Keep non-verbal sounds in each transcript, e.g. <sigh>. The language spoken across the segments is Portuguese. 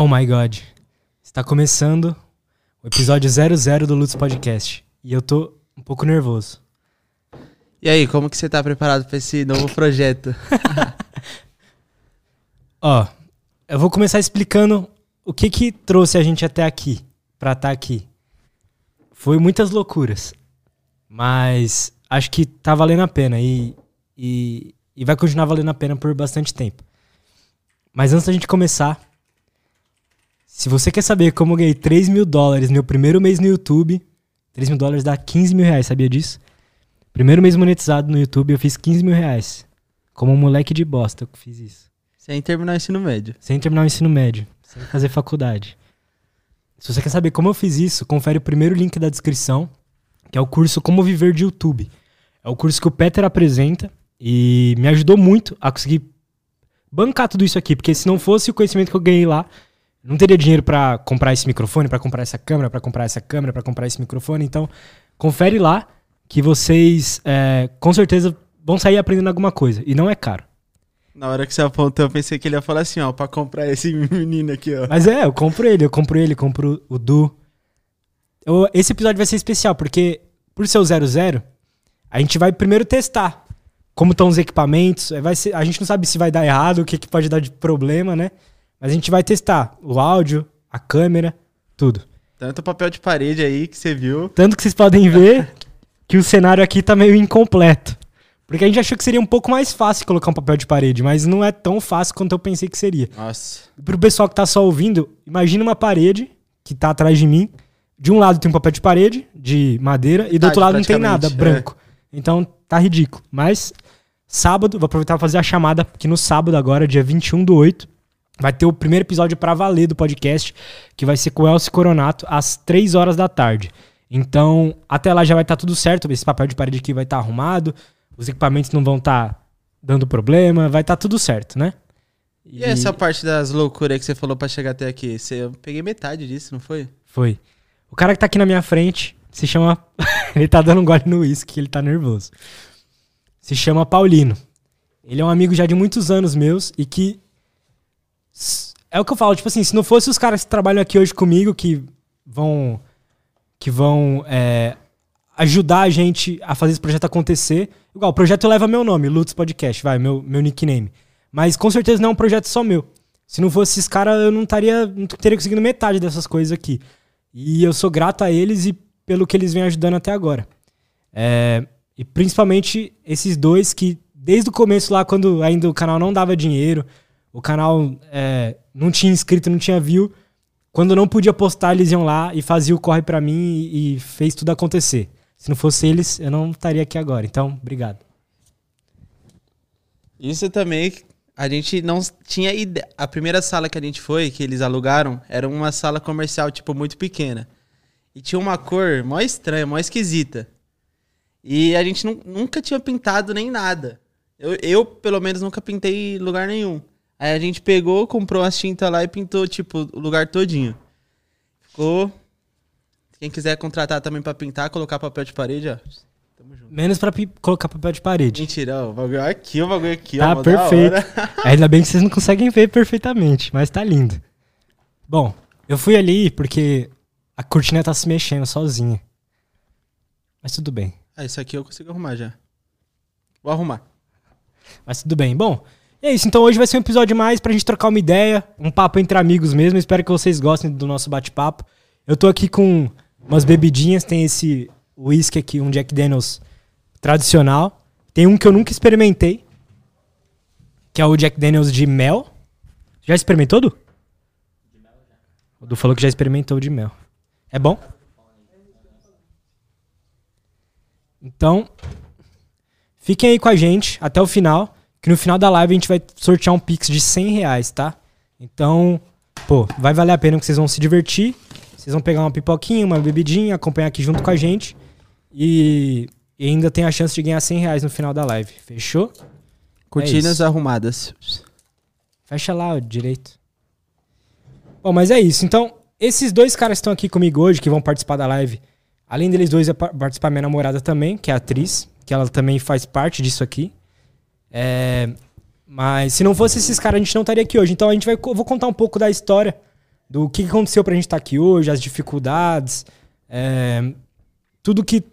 Oh my god. Está começando o episódio 00 do Lutz Podcast. E eu tô um pouco nervoso. E aí, como que você tá preparado para esse novo projeto? <laughs> Ó, eu vou começar explicando o que que trouxe a gente até aqui, pra estar aqui. Foi muitas loucuras, mas acho que tá valendo a pena e, e, e vai continuar valendo a pena por bastante tempo. Mas antes da gente começar, se você quer saber como eu ganhei 3 mil dólares no meu primeiro mês no YouTube, 3 mil dólares dá 15 mil reais, sabia disso? Primeiro mês monetizado no YouTube, eu fiz 15 mil reais. Como um moleque de bosta eu fiz isso. Sem terminar o ensino médio. Sem terminar o ensino médio. Sem fazer faculdade. Se você quer saber como eu fiz isso, confere o primeiro link da descrição, que é o curso Como Viver de YouTube. É o curso que o Peter apresenta e me ajudou muito a conseguir bancar tudo isso aqui, porque se não fosse o conhecimento que eu ganhei lá, não teria dinheiro para comprar esse microfone, para comprar essa câmera, para comprar essa câmera, para comprar esse microfone. Então, confere lá que vocês é, com certeza vão sair aprendendo alguma coisa. E não é caro. Na hora que você apontou, eu pensei que ele ia falar assim, ó, pra comprar esse <laughs> menino aqui, ó. Mas é, eu compro ele, eu compro ele, compro o Du. Eu, esse episódio vai ser especial, porque por ser o 00, a gente vai primeiro testar como estão os equipamentos. Vai ser, a gente não sabe se vai dar errado, o que, que pode dar de problema, né? Mas a gente vai testar o áudio, a câmera, tudo. Tanto papel de parede aí que você viu. Tanto que vocês podem ver que o cenário aqui tá meio incompleto. Porque a gente achou que seria um pouco mais fácil colocar um papel de parede, mas não é tão fácil quanto eu pensei que seria. Nossa. Pro pessoal que tá só ouvindo, imagina uma parede que tá atrás de mim. De um lado tem um papel de parede, de madeira, e do outro lado não tem nada, branco. É. Então tá ridículo. Mas sábado, vou aproveitar pra fazer a chamada que no sábado agora, dia 21 do 8, vai ter o primeiro episódio para valer do podcast, que vai ser com o Elcio Coronato, às 3 horas da tarde. Então, até lá já vai estar tá tudo certo, esse papel de parede aqui vai estar tá arrumado, os equipamentos não vão estar tá dando problema, vai estar tá tudo certo, né? E... e, essa parte das loucuras que você falou para chegar até aqui? Você, eu peguei metade disso, não foi? Foi. O cara que tá aqui na minha frente se chama. <laughs> ele tá dando um gole no uísque, ele tá nervoso. Se chama Paulino. Ele é um amigo já de muitos anos meus e que é o que eu falo, tipo assim, se não fosse os caras que trabalham aqui hoje comigo, que vão. que vão é, ajudar a gente a fazer esse projeto acontecer. Igual, o projeto leva meu nome, Lutz Podcast, vai, meu, meu nickname. Mas com certeza não é um projeto só meu. Se não fosse esses caras, eu não, taria, não teria conseguido metade dessas coisas aqui. E eu sou grato a eles e pelo que eles vêm ajudando até agora. É, e principalmente esses dois que, desde o começo lá, quando ainda o canal não dava dinheiro, o canal é, não tinha inscrito, não tinha view. Quando não podia postar, eles iam lá e faziam o corre para mim e, e, fez tudo acontecer. Se não fosse eles, eu não estaria aqui agora. Então, obrigado. Isso também, a gente não tinha ideia. A primeira sala que a gente foi, que eles alugaram, era uma sala comercial, tipo, muito pequena. E tinha uma cor mó estranha, mó esquisita. E a gente nunca tinha pintado nem nada. Eu, eu, pelo menos, nunca pintei lugar nenhum. Aí a gente pegou, comprou as tintas lá e pintou, tipo, o lugar todinho. Ficou. Quem quiser contratar também pra pintar, colocar papel de parede, ó. Tamo junto. Menos pra colocar papel de parede. Mentira, ó, o bagulho aqui, o bagulho aqui, tá ó. Tá perfeito. <laughs> Ainda bem que vocês não conseguem ver perfeitamente, mas tá lindo. Bom, eu fui ali porque a cortina tá se mexendo sozinha. Mas tudo bem. Ah, isso aqui eu consigo arrumar já. Vou arrumar. Mas tudo bem. Bom, é isso, então hoje vai ser um episódio mais pra gente trocar uma ideia, um papo entre amigos mesmo. Espero que vocês gostem do nosso bate-papo. Eu tô aqui com umas bebidinhas, tem esse whisky aqui, um Jack Daniels tradicional. Tem um que eu nunca experimentei, que é o Jack Daniels de mel. Já experimentou, Du? O Du falou que já experimentou de mel. É bom? Então, fiquem aí com a gente até o final que no final da live a gente vai sortear um Pix de 100 reais, tá? Então, pô, vai valer a pena que vocês vão se divertir. Vocês vão pegar uma pipoquinha, uma bebidinha, acompanhar aqui junto com a gente. E, e ainda tem a chance de ganhar 100 reais no final da live. Fechou? Cortinas é arrumadas. Fecha lá direito. Bom, mas é isso. Então, esses dois caras que estão aqui comigo hoje, que vão participar da live, além deles dois, vai participar minha namorada também, que é atriz, que ela também faz parte disso aqui. É, mas se não fosse esses caras, a gente não estaria aqui hoje. Então a gente vai. vou contar um pouco da história do que aconteceu pra gente estar aqui hoje, as dificuldades, é, tudo que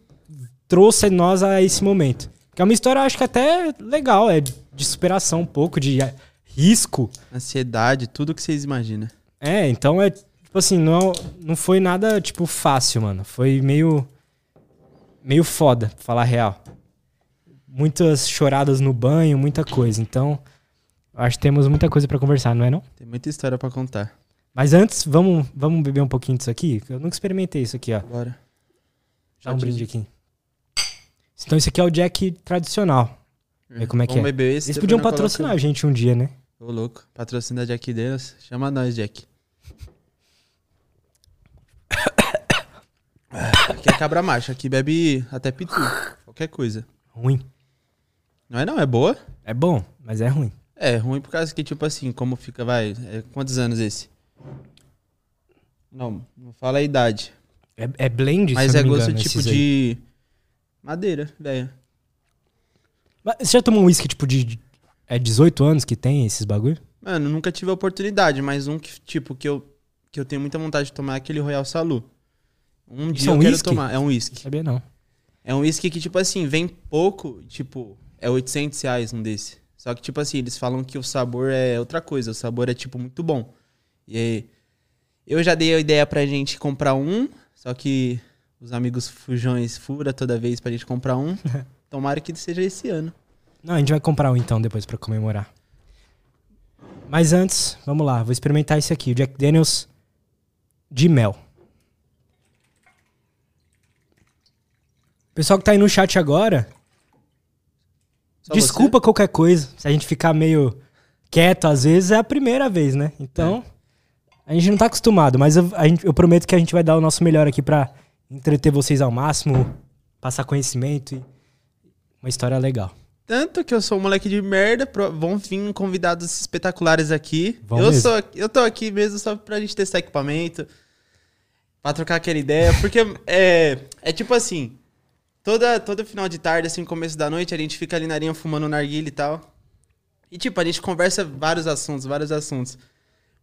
trouxe nós a esse momento. Que é uma história, acho que até legal, é de superação um pouco, de risco. Ansiedade, tudo que vocês imaginam. É, então é, tipo assim, não, não foi nada, tipo, fácil, mano. Foi meio, meio foda, pra falar a real. Muitas choradas no banho, muita coisa. Então, acho que temos muita coisa pra conversar, não é não? Tem muita história pra contar. Mas antes, vamos, vamos beber um pouquinho disso aqui? Eu nunca experimentei isso aqui, ó. Bora. Dá um brinde aqui. Então esse aqui é o Jack tradicional. Vê como é que Vamos é. beber esse, Eles podiam patrocinar a coloca- gente um dia, né? Ô, louco. Patrocina Jack Daniels. Chama nós, Jack. <coughs> Aqui é cabra macho. Aqui bebe até pitu. Qualquer coisa. Ruim. Não é não, é boa. É bom, mas é ruim. É, ruim por causa que, tipo assim, como fica, vai... é, quantos anos esse? Não, não fala a idade. É, é blend, Mas se é gosto engano, tipo esses aí. de... Madeira, velho. Você já tomou um whisky tipo de... É 18 anos que tem esses bagulho? Mano, nunca tive a oportunidade, mas um que, tipo, que eu, que eu tenho muita vontade de tomar é aquele Royal Salu. Um Isso dia é um eu quero whisky? tomar. É um whisky. sabia não. É um whisky que, tipo assim, vem pouco, tipo, é 800 reais um desse. Só que, tipo assim, eles falam que o sabor é outra coisa. O sabor é, tipo, muito bom. E aí, eu já dei a ideia pra gente comprar um, só que os amigos fujões fura toda vez pra gente comprar um. <laughs> Tomara que seja esse ano. Não, a gente vai comprar um então depois pra comemorar. Mas antes, vamos lá, vou experimentar esse aqui, o Jack Daniels de mel. Pessoal que tá aí no chat agora, Só desculpa qualquer coisa. Se a gente ficar meio quieto, às vezes é a primeira vez, né? Então, a gente não tá acostumado, mas eu, a gente- eu prometo que a gente vai dar o nosso melhor aqui pra entreter vocês ao máximo, passar conhecimento e uma história legal. Tanto que eu sou um moleque de merda, vão vir convidados espetaculares aqui. Vão eu, mesmo. sou, eu tô aqui mesmo só pra gente testar equipamento, pra trocar aquela ideia, porque é, é tipo assim, toda, todo final de tarde, assim, começo da noite, a gente fica ali na arinha fumando narguilha e tal. E tipo, a gente conversa vários assuntos, vários assuntos.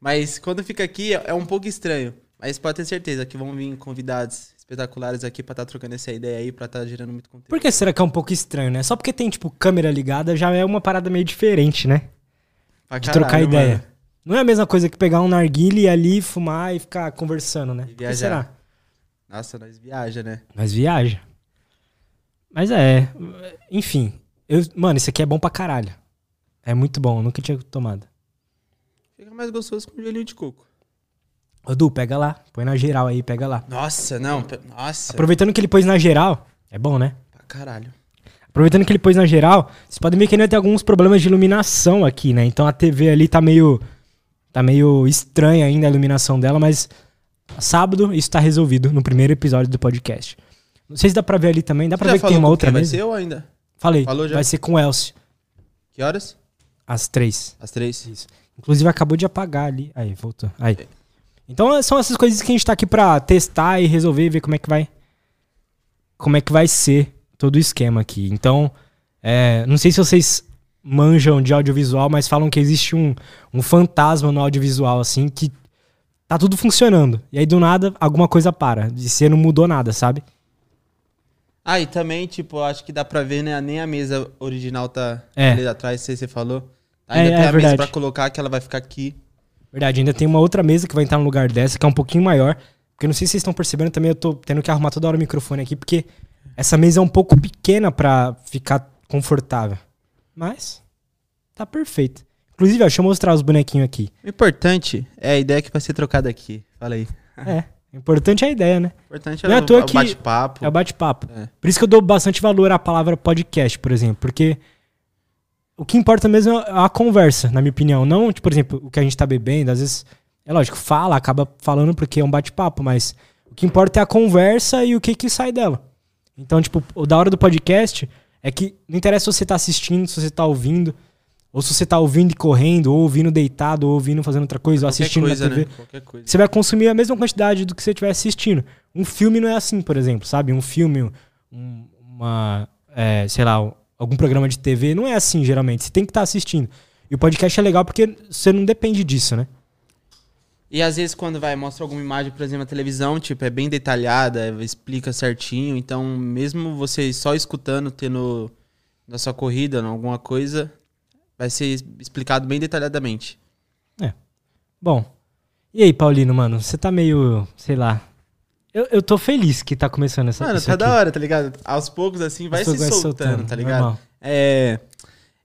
Mas quando fica aqui é é um pouco estranho. Mas pode ter certeza que vão vir convidados espetaculares aqui pra estar trocando essa ideia aí, pra estar gerando muito conteúdo. Por que será que é um pouco estranho, né? Só porque tem, tipo, câmera ligada já é uma parada meio diferente, né? Pra De trocar caralho, ideia. mano. Não é a mesma coisa que pegar um narguile e ali fumar e ficar conversando, né? E Por que viajar. será? Nossa, nós viaja, né? Mas viaja. Mas é, enfim. Eu, mano, isso aqui é bom pra caralho. É muito bom, eu nunca tinha tomado. Fica mais gostoso com gelinho de coco. Ô, Du, pega lá. Põe na geral aí, pega lá. Nossa, não. Nossa. Aproveitando que ele pôs na geral. É bom, né? Pra caralho. Aproveitando que ele pôs na geral, vocês podem ver que ainda tem alguns problemas de iluminação aqui, né? Então a TV ali tá meio. Tá meio estranha ainda a iluminação dela, mas sábado isso tá resolvido no primeiro episódio do podcast. Não sei se dá pra ver ali também. Dá pra Já ver que tem uma outra quem vai mesa? ser ou ainda? Falei. Falou já? Vai ser com o Elcio, Que horas? às três. Às três. Inclusive acabou de apagar ali. Aí, voltou. Aí. Então são essas coisas que a gente tá aqui pra testar e resolver e ver como é que vai. Como é que vai ser todo o esquema aqui. Então, é, não sei se vocês manjam de audiovisual, mas falam que existe um, um fantasma no audiovisual, assim, que tá tudo funcionando. E aí, do nada, alguma coisa para. E você não mudou nada, sabe? Ah, e também, tipo, acho que dá pra ver, né? Nem a mesa original tá É. ali atrás, sei se você falou. Ainda É, tem é a verdade. mesa pra colocar, que ela vai ficar aqui. Verdade, ainda tem uma outra mesa que vai entrar no lugar dessa, que é um pouquinho maior. Porque eu não sei se vocês estão percebendo, também eu tô tendo que arrumar toda hora o microfone aqui, porque essa mesa é um pouco pequena pra ficar confortável. Mas tá perfeito. Inclusive, ó, deixa eu mostrar os bonequinhos aqui. O importante é a ideia que vai ser trocada aqui. Fala aí. É, <laughs> importante é a ideia, né? Importante é, Não é à o, o bate-papo. É o bate-papo. É. Por isso que eu dou bastante valor à palavra podcast, por exemplo, porque o que importa mesmo é a conversa, na minha opinião. Não, tipo, por exemplo, o que a gente tá bebendo, às vezes, é lógico, fala, acaba falando porque é um bate-papo, mas o que importa é a conversa e o que que sai dela. Então, tipo, o da hora do podcast é que não interessa se você tá assistindo, se você tá ouvindo, ou se você tá ouvindo e correndo, ou ouvindo deitado, ou ouvindo fazendo outra coisa, ou assistindo coisa, na TV né? Você vai consumir a mesma quantidade do que você estiver assistindo. Um filme não é assim, por exemplo, sabe? Um filme, um- uma, é, sei lá, algum programa de TV, não é assim, geralmente. Você tem que estar assistindo. E o podcast é legal porque você não depende disso, né? E às vezes quando vai, mostra alguma imagem, por exemplo, na televisão, tipo, é bem detalhada, explica certinho. Então, mesmo você só escutando, tendo na sua corrida, alguma coisa, vai ser explicado bem detalhadamente. Bom. E aí, Paulino, mano? Você tá meio, sei lá. Eu, eu tô feliz que tá começando essa Mano, tá aqui. da hora, tá ligado? Aos poucos, assim, vai se vai soltando, tá ligado? normal. É.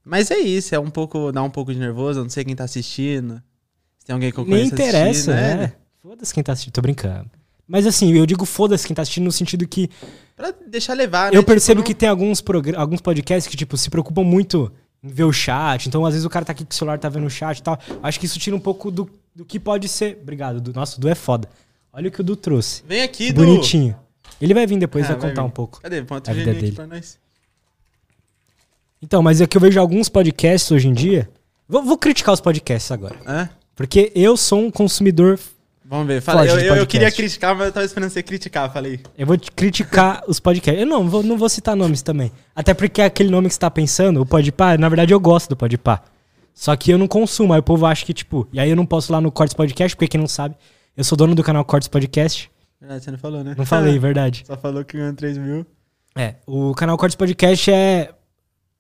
Mas é isso, é um pouco. dá um pouco de nervoso, eu não sei quem tá assistindo. Se tem alguém que eu Nem conheço interessa, assistindo, né? Foda-se quem tá assistindo. Tô brincando. Mas assim, eu digo foda-se quem tá assistindo no sentido que Pra deixar levar, né? eu percebo Tipo, que tem alguns, alguns podcasts que, tipo, se preocupam muito ver o chat. Então, às vezes, o cara tá aqui com o celular, tá vendo o chat e tal. Acho que isso tira um pouco do, do que pode ser. Obrigado, Du. Nossa, o Du é foda. Olha o que o Du trouxe. Vem aqui, Du. Bonitinho. Ele vai vir depois Ah, e vai vai contar vir. um pouco. Cadê? Põe A vida dele. pra nós. Então, mas é que eu vejo alguns podcasts hoje em dia. Vou, vou criticar os podcasts agora. Hã? Porque eu sou um consumidor. Vamos ver. Fala, eu, eu, eu queria criticar, mas eu tava esperando você criticar, falei. Eu vou te criticar os podcasts. Eu não vou, não vou citar nomes também. Até porque aquele nome que você tá pensando, o Podpah, na verdade eu gosto do Podpah. Só que eu não consumo. Aí o povo acha que, tipo. E aí eu não posso ir lá no Cortes Podcast, porque quem não sabe, eu sou dono do canal Cortes Podcast. Verdade, você não falou, né? Não falei, <laughs> verdade. Só falou que ganhou 3 mil. É, o canal Cortes Podcast é,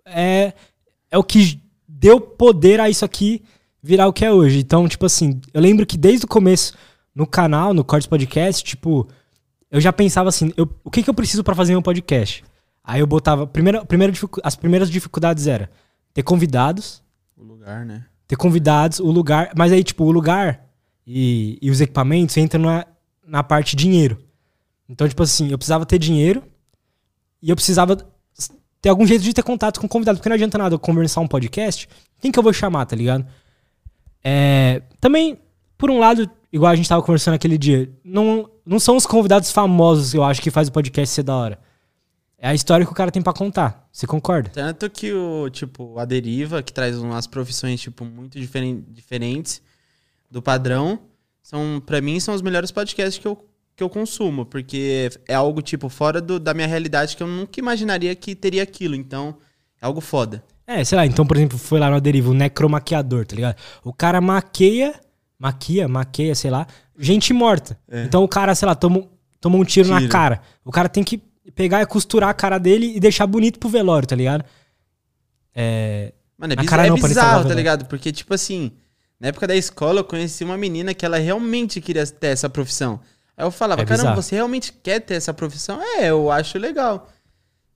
é. É o que deu poder a isso aqui virar o que é hoje. Então, tipo assim, eu lembro que desde o começo, no canal, no Cortes Podcast, tipo, eu já pensava assim, eu, o que, que eu preciso pra fazer um podcast? Aí eu botava. Primeira, primeira, as primeiras dificuldades era ter convidados, O lugar, né? ter convidados, o lugar. Mas aí, tipo, o lugar e, e os equipamentos entram na, na parte dinheiro. Então, tipo assim, eu precisava ter dinheiro e eu precisava ter algum jeito de ter contato com convidados. Porque não adianta nada eu conversar um podcast. Quem que eu vou chamar, tá ligado? É, também, por um lado, igual a gente tava conversando aquele dia, não, não são os convidados famosos, eu acho, que faz o podcast ser da hora. É a história que o cara tem pra contar. Você concorda? Tanto que o, tipo, a deriva, que traz umas profissões, tipo, muito diferen- diferentes do padrão, são, para mim, são os melhores podcasts que eu, que eu consumo, porque é algo, tipo, fora do- da minha realidade que eu nunca imaginaria que teria aquilo. Então, é algo foda. É, sei lá, então, por exemplo, foi lá no Deriva, o necromaquiador, tá ligado? O cara maqueia, maquia, maqueia, sei lá, gente morta. É. Então o cara, sei lá, toma, toma um tiro, na Tiro. cara. O cara tem que pegar e costurar a cara dele e deixar bonito pro velório, tá ligado? É. Mano, é, Na cara é não, bizarro, tá ligado? Porque, tipo assim, na época da escola eu conheci uma menina que ela realmente queria ter essa profissão. Aí eu falava, É caramba, você realmente quer ter essa profissão? É, eu acho legal.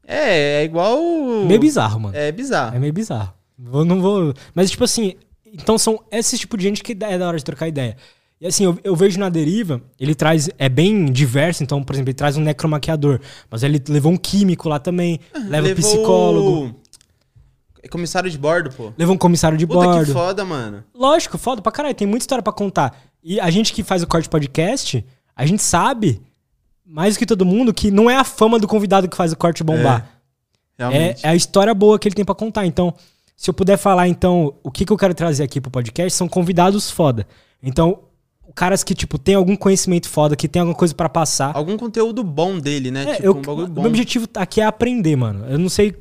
É, é igual. Meio bizarro, mano. É bizarro. É meio bizarro. Vou, não vou. Mas, tipo assim, então são esse tipo de gente que é da hora de trocar ideia. E assim, eu, eu vejo na deriva, ele traz. É bem diverso, então, por exemplo, ele traz um necromaquiador. Mas ele levou um químico lá também, leva um Levou psicólogo, É comissário de bordo, pô. levou um comissário de Puta que bordo. foda, mano. Lógico, foda pra caralho, tem muita história pra contar. E a gente que faz o corte podcast, a gente sabe, mais do que todo mundo, que não é a fama do convidado que faz o corte bombar. É, Realmente. é a história boa que ele tem pra contar. Então, se eu puder falar, então, o que, que eu quero trazer aqui pro podcast são convidados foda. Então, caras que, tipo, tem algum conhecimento foda, que tem alguma coisa pra passar. Algum conteúdo bom dele, né? É, tipo, eu, um bagulho bom. meu objetivo aqui é aprender, mano. Eu não sei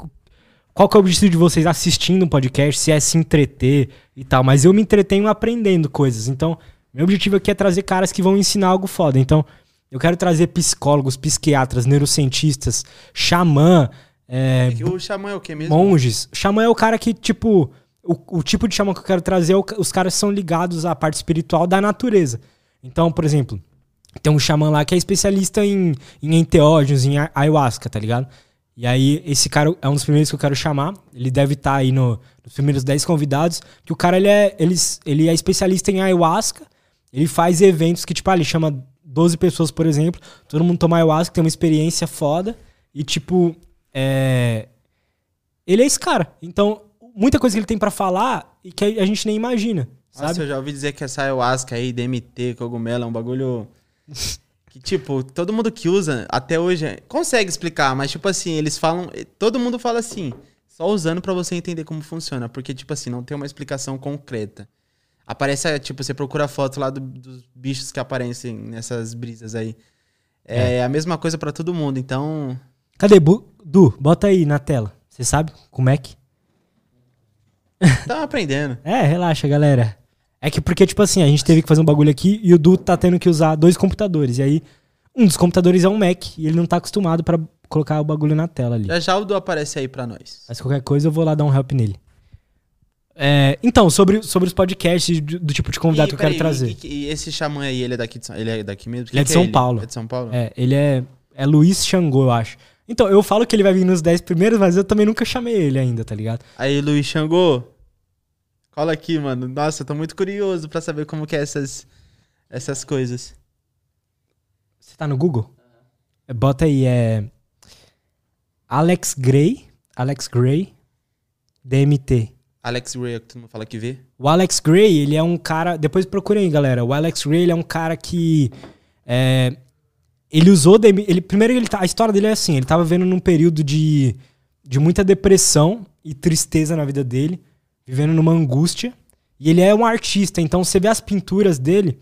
qual que é o objetivo de vocês assistindo um podcast, se é se entreter e tal, mas eu me entretenho aprendendo coisas. Então, meu objetivo aqui é trazer caras que vão ensinar algo foda. Então, eu quero trazer psicólogos, psiquiatras, neurocientistas, xamã, é, O xamã é o quê mesmo? monges. Xamã é o cara que, tipo, o, o tipo de xamã que eu quero trazer é o os caras são ligados à parte espiritual da natureza. Então, por exemplo, tem um xamã lá que é especialista em, em enteógenos, em ayahuasca, tá ligado? E aí, esse cara é um dos primeiros que eu quero chamar. Ele deve estar aí no- nos primeiros 10 convidados. Que o cara, ele é, ele, ele é especialista em ayahuasca. Ele faz eventos que, tipo, ah, ele chama 12 pessoas, por exemplo. Todo mundo toma ayahuasca, tem uma experiência foda. E, tipo, é... Ele é esse cara. Então, muita coisa que ele tem pra falar e que a gente nem imagina, sabe? Nossa, eu já ouvi dizer que essa ayahuasca aí, DMT, cogumelo, é um bagulho. Que, tipo, todo mundo que usa, até hoje, consegue explicar, mas, tipo assim, eles falam. Todo mundo fala assim, só usando pra você entender como funciona. Porque, tipo assim, não tem uma explicação concreta. Aparece, tipo, você procura foto lá do- dos bichos que aparecem nessas brisas aí. É, a mesma coisa pra todo mundo, então. Cadê? Bu- Du, bota aí na tela. Você sabe como é que? <laughs> Tá aprendendo. É, relaxa, galera. É que porque, tipo assim, a gente teve que fazer um bagulho aqui e o Du tá tendo que usar dois computadores. E aí, um dos computadores é um Mac e ele não tá acostumado pra colocar o bagulho na tela ali. Já já o Du aparece aí pra nós. Mas qualquer coisa eu vou lá dar um help nele. É, então, sobre, sobre os podcasts do, do tipo de convidado E, que eu quero peraí, trazer. E, e esse xamã aí, ele é daqui de ele é daqui mesmo? Ele é de que São Paulo. É de São Paulo? É, ele é, é Luiz Xangô, eu acho. Então, eu falo que ele vai vir nos 10 primeiros, mas eu também nunca chamei ele ainda, tá ligado? Aí, Luiz Xangô, cola aqui, mano. Nossa, eu tô muito curioso pra saber como que é essas, essas coisas. Você tá no Google? Bota aí, é. Alex Gray. Alex Gray. DMT. Alex Ray, que todo mundo fala que vê. O Alex Gray, ele é um cara. Depois procurei, galera. O Alex Gray, ele é um cara que. é, ele usou. Ele, primeiro, ele tá, a história dele é assim: ele tava vendo num período de, de muita depressão e tristeza na vida dele, vivendo numa angústia. E ele é um artista, então você vê as pinturas dele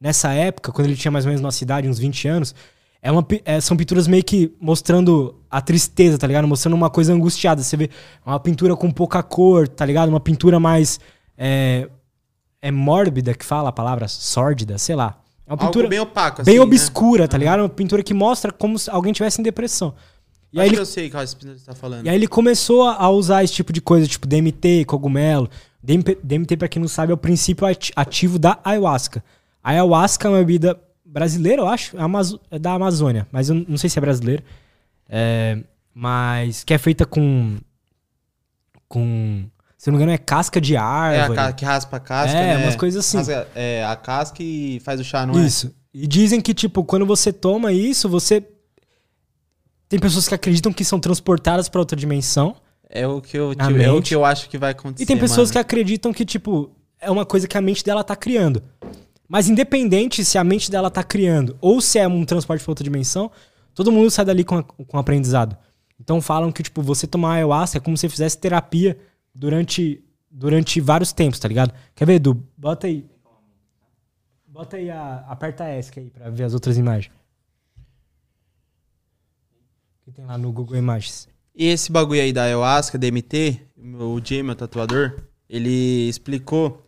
nessa época, quando ele tinha mais ou menos nossa idade, uns 20 anos. É uma, é, são pinturas meio que mostrando a tristeza, tá ligado? Mostrando uma coisa angustiada. Você vê uma pintura com pouca cor, tá ligado? Uma pintura mais. É, é mórbida que fala a palavra? Sórdida, sei lá. É uma pintura Algo bem opaco, bem assim, né? obscura, tá ligado? Uma pintura que mostra como se alguém tivesse em depressão. E Acho aí, que ele, eu sei qual pintura você tá falando. e aí ele começou a usar esse tipo de coisa, tipo DMT, cogumelo. DMT, DMT pra quem não sabe, é o princípio ati- ativo da ayahuasca. A ayahuasca é uma bebida brasileira, eu acho, é, é da Amazônia, mas eu não sei se é brasileira. É, mas que é feita com. com. Se não me engano, é casca de É a árvore. ca- que raspa a casca, É, né? umas coisas assim. Rasga- é, a casca e faz o chá, não é? Isso. E dizem que, tipo, quando você toma isso, você. Tem pessoas que acreditam que são transportadas pra outra dimensão. É o que eu, tipo, é o que eu acho que vai acontecer. E tem pessoas mano. que acreditam que, tipo, é uma coisa que a mente dela tá criando. Mas independente se a mente dela tá criando ou se é um transporte pra outra dimensão, todo mundo sai dali com, a- com aprendizado. Então falam que, tipo, você tomar ayahuasca é como se você fizesse terapia durante, durante vários tempos, tá ligado? Quer ver, Edu? Bota aí. Bota aí, a, aperta a ESC aí pra ver as outras imagens. Que tem lá no Google Imagens. E esse bagulho aí da ayahuasca, DMT, o Jay, meu tatuador, ele explicou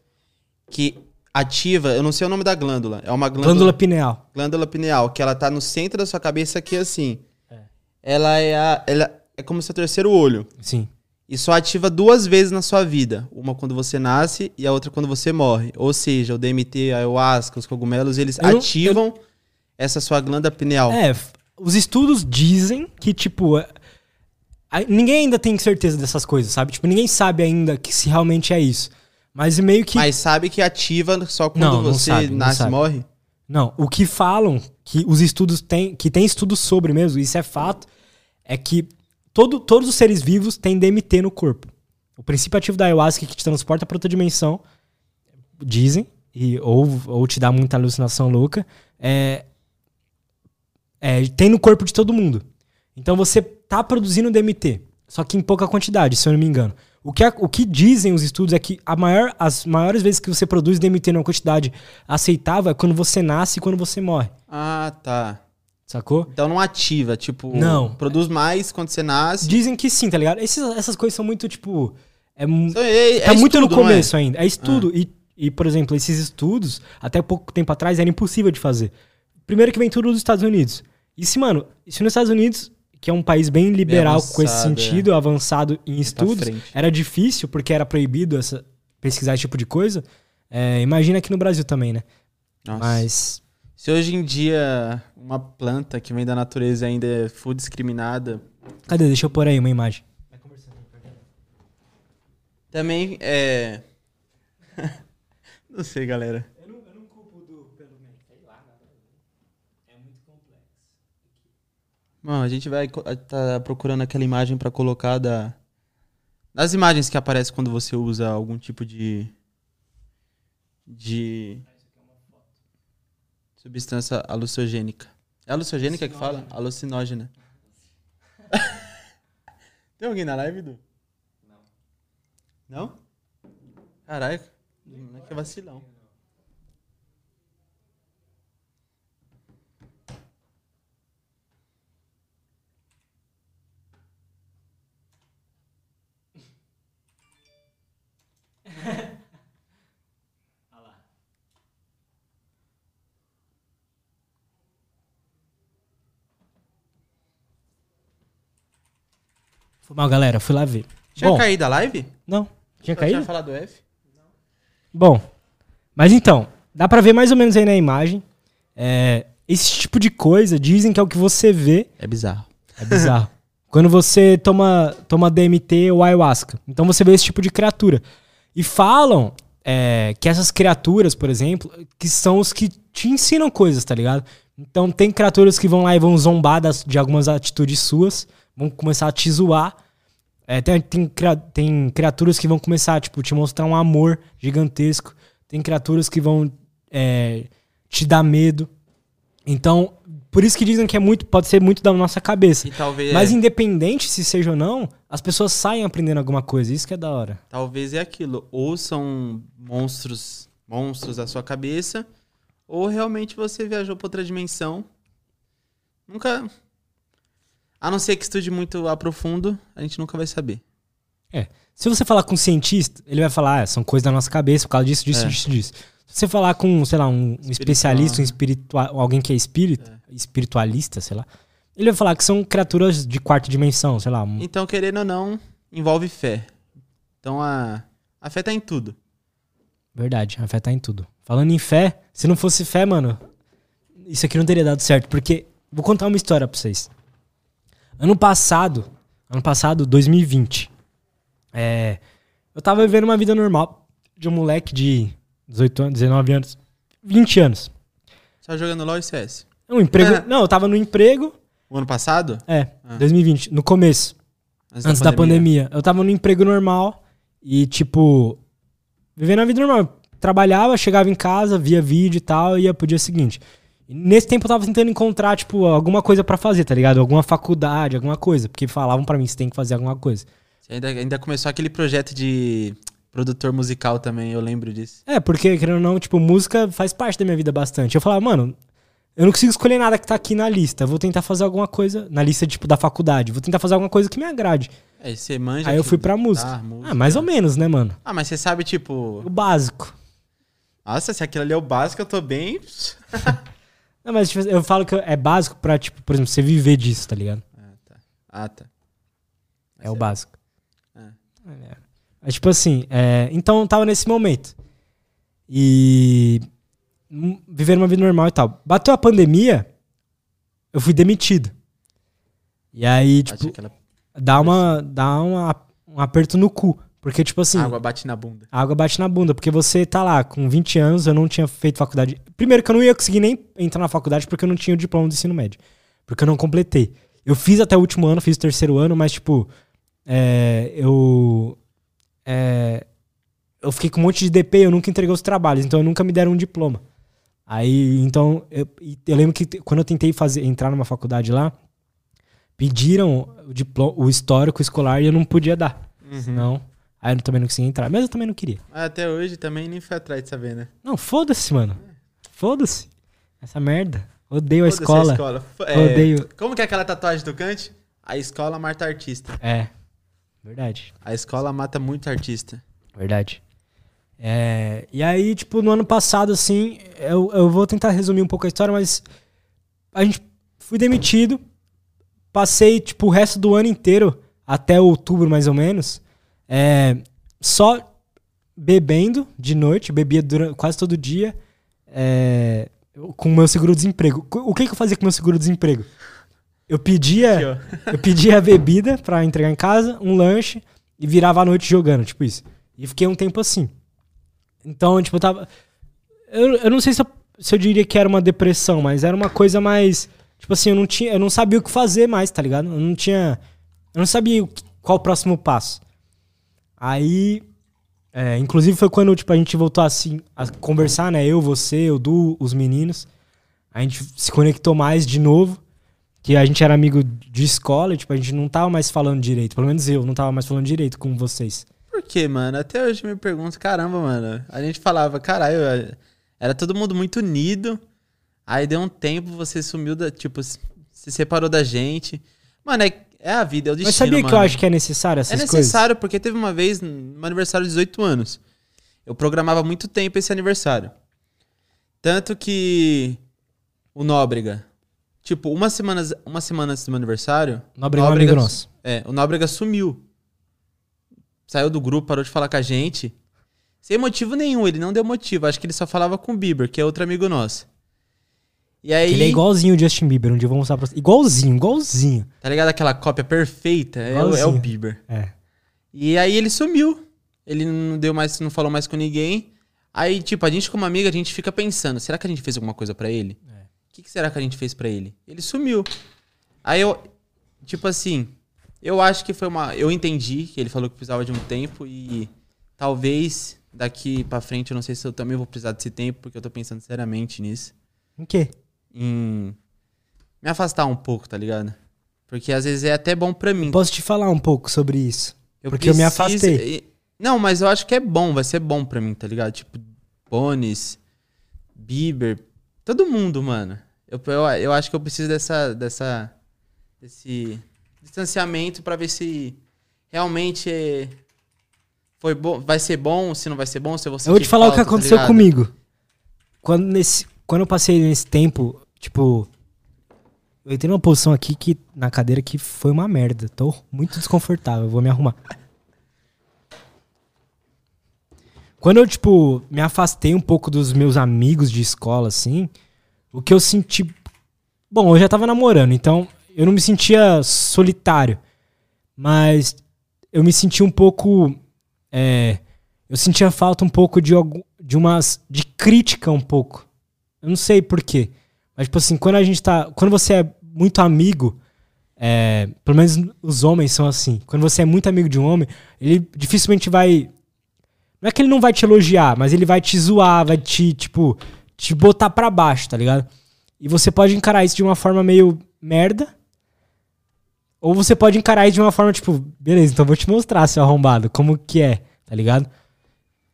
que ativa, eu não sei o nome da glândula, é uma glândula, Glândula pineal. glândula pineal, que ela tá no centro da sua cabeça aqui assim. É. Ela é a, ela é como seu terceiro olho. Sim. E só ativa duas vezes na sua vida. Uma quando você nasce e a outra quando você morre. Ou seja, o DMT, a ayahuasca, os cogumelos, eles Eu não- ativam essa sua glândula pineal. É, os estudos dizem que, tipo, é- ninguém ainda tem certeza dessas coisas, sabe? Tipo, ninguém sabe ainda que se realmente é isso. Mas meio que. Mas sabe que ativa só quando Não, não você sabe, não nasce e sabe. morre? Não, o que falam, que os estudos têm, que tem estudos sobre mesmo, isso é fato, é que todo, todos os seres vivos têm DMT no corpo. O princípio ativo da ayahuasca que te transporta para outra dimensão, dizem, e, ou, ou te dá muita alucinação louca, é, é, tem no corpo de todo mundo. Então você tá produzindo DMT, só que em pouca quantidade, se eu não me engano. O que, o que dizem os estudos é que a maior, as maiores vezes que você produz DMT numa quantidade aceitável é quando você nasce e quando você morre. Ah, tá. Sacou? Então não ativa, tipo, Não. produz mais quando você nasce. Dizem que sim, tá ligado? Esses- essas coisas são muito, tipo. É, Então, é, tá é muito no é? começo ainda. É estudo. E, e, por exemplo, esses estudos, até pouco tempo atrás, era impossível de fazer. Primeiro que vem tudo dos Estados Unidos. E se, mano, se nos Estados Unidos, que é um país bem liberal com esse avançado, sentido, avançado em estudos, frente. era difícil porque era proibido essa, pesquisar esse tipo de coisa. É, imagina aqui no Brasil também, né? Nossa. Mas. Se hoje em dia uma planta que vem da natureza ainda é full discriminada, Cadê? Deixa eu pôr aí uma imagem. também é. <laughs> não sei, galera. Eu não, eu não culpo do, pelo sei lá, é muito complexo. Bom, a gente vai tá procurando aquela imagem pra colocar da das imagens que aparecem quando você usa algum tipo de de substância alucinogênica. É alucinogênica que fala? Alucinógena. <laughs> Tem alguém na live, Du? Não. Não? Caralho. Não é que é vacilão. <laughs> Foi mal, galera. Fui lá ver. Tinha Bom, caído a live? Não. Tinha Eu caído? tinha falado F? Bom, mas então, dá pra ver mais ou menos aí na imagem. É, esse tipo de coisa dizem que é o que você vê. É bizarro. É bizarro. <laughs> Quando você toma, toma DMT ou ayahuasca. Então você vê esse tipo de criatura. E falam é, que essas criaturas, por exemplo, que são os que te ensinam coisas, tá ligado? Então tem criaturas que vão lá e vão zombar das- de algumas atitudes suas, vão começar a te zoar. É, tem, tem, tem criaturas que vão começar, tipo, te mostrar um amor gigantesco. Tem criaturas que vão é, te dar medo. Então, por isso que dizem que é muito, pode ser muito da nossa cabeça. Talvez, Mas é, independente se seja ou não, as pessoas saem aprendendo alguma coisa. Isso que é da hora. talvez é aquilo. Ou são monstros, monstros da sua cabeça, ou realmente você viajou pra outra dimensão. Nunca. A não ser que estude muito a profundo, a gente nunca vai saber. Se você falar com um cientista, ele vai falar, ah, são coisas da nossa cabeça por causa disso, disso, É. disso, disso. Se você falar com, sei lá, um especialista, um né? espiritual, alguém que é espírito, espiritualista, sei lá, ele vai falar que são criaturas de quarta dimensão, sei lá. um- Então, querendo ou não, envolve fé. Então a, a fé tá em tudo. Verdade, a fé tá em tudo. Falando em fé, se não fosse fé, mano, isso aqui não teria dado certo, porque vou contar uma história pra vocês. Ano passado, ano passado, 2020, é, eu tava vivendo uma vida normal de um moleque de 18 anos, 19 anos, 20 anos. Só jogando LOL e CS. Um emprego, É. não, eu tava no emprego, O ano passado? é, Ah. 2020, no começo. Antes da pandemia. Eu tava no emprego normal e, tipo, vivendo a vida normal. Trabalhava, chegava em casa, via vídeo e tal, e ia pro dia seguinte. Nesse tempo eu tava tentando encontrar, tipo, alguma coisa pra fazer, tá ligado? Alguma faculdade, alguma coisa. Porque falavam pra mim, você tem que fazer alguma coisa. Você ainda, ainda começou aquele projeto de produtor musical também, eu lembro disso. É, porque, querendo ou não, tipo, música faz parte da minha vida bastante. Eu falava, mano, eu não consigo escolher nada que tá aqui na lista. Vou tentar fazer alguma coisa, na lista, tipo, da faculdade. Vou tentar fazer alguma coisa que me agrade. É, e você manja. Aí eu fui pra música. Ah, música. Ah, mais ou menos, né, mano? Ah, mas você sabe, tipo. O básico. Nossa, se aquilo ali é o básico, eu tô bem. <laughs> Não, mas tipo, eu falo que é básico pra, tipo, por exemplo, você viver disso, tá ligado? Ah, tá. Ah, tá. É o básico. É. É. É tipo assim, é, então eu tava nesse momento. E. hum, Vivendo uma vida normal e tal. Bateu a pandemia, eu fui demitido. E aí, tipo, dá, uma, dá uma, um aperto no cu. Porque, tipo assim, água bate na bunda. a água bate na bunda, porque você tá lá com 20 anos, eu não tinha feito faculdade. Primeiro que eu não ia conseguir nem entrar na faculdade porque eu não tinha o diploma do ensino médio. Porque eu não completei. Eu fiz até o último ano, fiz o terceiro ano, mas tipo, é, eu é, eu fiquei com um monte de DP, eu nunca entreguei os trabalhos, então eu nunca me deram um diploma. Aí, então, eu, eu lembro que quando eu tentei fazer entrar numa faculdade lá, pediram o diploma, o histórico escolar e eu não podia dar. Uhum. Não. Aí eu também não conseguia entrar. Mas eu também não queria. Até hoje também nem fui atrás de saber, né? Não, foda-se, mano. Foda-se. Essa merda. Odeio a escola. escola. F- é, Odeio. Como que é aquela tatuagem do Kant? A escola mata artista. É. Verdade. A escola mata muito artista. Verdade. É, e aí, tipo, no ano passado, assim, eu, eu vou tentar resumir um pouco a história, mas a gente fui demitido. Passei, tipo, o resto do ano inteiro, até outubro mais ou menos, é, só bebendo de noite, bebia dura- quase todo dia, é, com o meu seguro-desemprego. O que, que eu fazia com o meu seguro-desemprego? Eu pedia. Aqui. Eu pedia a bebida pra entregar em casa, um lanche e virava a noite jogando, tipo isso. E fiquei um tempo assim. Então, tipo, eu tava. Eu, eu não sei se eu, se eu diria que era uma depressão, mas era uma coisa mais. Tipo assim, eu não tinha. Eu não sabia o que fazer mais, tá ligado? Eu não tinha. Eu não sabia qual o próximo passo. Aí. é, inclusive foi quando tipo, a gente voltou assim a conversar, né? Eu, você, o Du, os meninos. A gente se conectou mais de novo que a gente era amigo de escola, e, tipo, a gente não tava mais falando direito. Pelo menos eu não tava mais falando direito com vocês. Por quê, mano? Até hoje me pergunto, caramba, mano. A gente falava, caralho, era todo mundo muito unido. Aí deu um tempo, você sumiu da. Tipo, se separou da gente. Mano, é, é a vida, é o destino. Mas sabia que eu mano. acho que é necessário É essas coisas? necessário, porque teve uma vez, no aniversário de 18 anos. Eu programava muito tempo esse aniversário. Tanto que o Nóbrega, tipo, uma semana, uma semana antes do meu aniversário. Nóbrega é amigo nosso. É, o Nóbrega sumiu. Saiu do grupo, parou de falar com a gente. Sem motivo nenhum, ele não deu motivo. Acho que ele só falava com o Bieber, que é outro amigo nosso. E aí. Ele é igualzinho o Justin Bieber, um dia eu vou mostrar pra você. Igualzinho, igualzinho. Tá ligado aquela cópia perfeita? É, o- é o. Bieber. É. E aí ele sumiu. Ele não deu mais, não falou mais com ninguém. Aí, tipo, a gente como amiga, a gente fica pensando, será que a gente fez alguma coisa pra ele? O É. que, que será que a gente fez pra ele? Ele sumiu. Aí eu, tipo assim, eu acho que foi uma, eu entendi que ele falou que precisava de um tempo e talvez daqui pra frente, eu não sei se eu também vou precisar desse tempo, porque eu tô pensando seriamente nisso, Em quê? Em me afastar um pouco, tá ligado? Porque às vezes é até bom pra mim. Posso te falar um pouco sobre isso? Porque eu me afastei. Não, mas eu acho que é bom, vai ser bom pra mim, tá ligado? Tipo, Bones, Bieber, todo mundo, mano. Eu, eu, eu acho que eu preciso dessa, dessa, desse distanciamento pra ver se realmente é- foi bom, vai ser bom, se não vai ser bom, se eu vou Eu vou te falar o que falta, tá aconteceu ligado? comigo. Quando, nesse, quando eu passei nesse tempo, tipo. Eu entrei numa posição aqui que, na cadeira que foi uma merda. Tô muito desconfortável, vou me arrumar. Quando eu, tipo, me afastei um pouco dos meus amigos de escola, assim, o que eu senti. Bom, eu já tava namorando, então eu não me sentia solitário. Mas eu me senti um pouco. É, eu sentia falta um pouco de, de umas. de crítica um pouco. Eu não sei porquê. Mas, tipo assim, quando a gente tá. Quando você é muito amigo. é, pelo menos os homens são assim. Quando você é muito amigo de um homem, ele dificilmente vai. Não é que ele não vai te elogiar, mas ele vai te zoar, vai te, tipo, te botar pra baixo, tá ligado? E você pode encarar isso de uma forma meio merda. Ou você pode encarar isso de uma forma, tipo, beleza, então vou te mostrar, seu arrombado, como que é, tá ligado?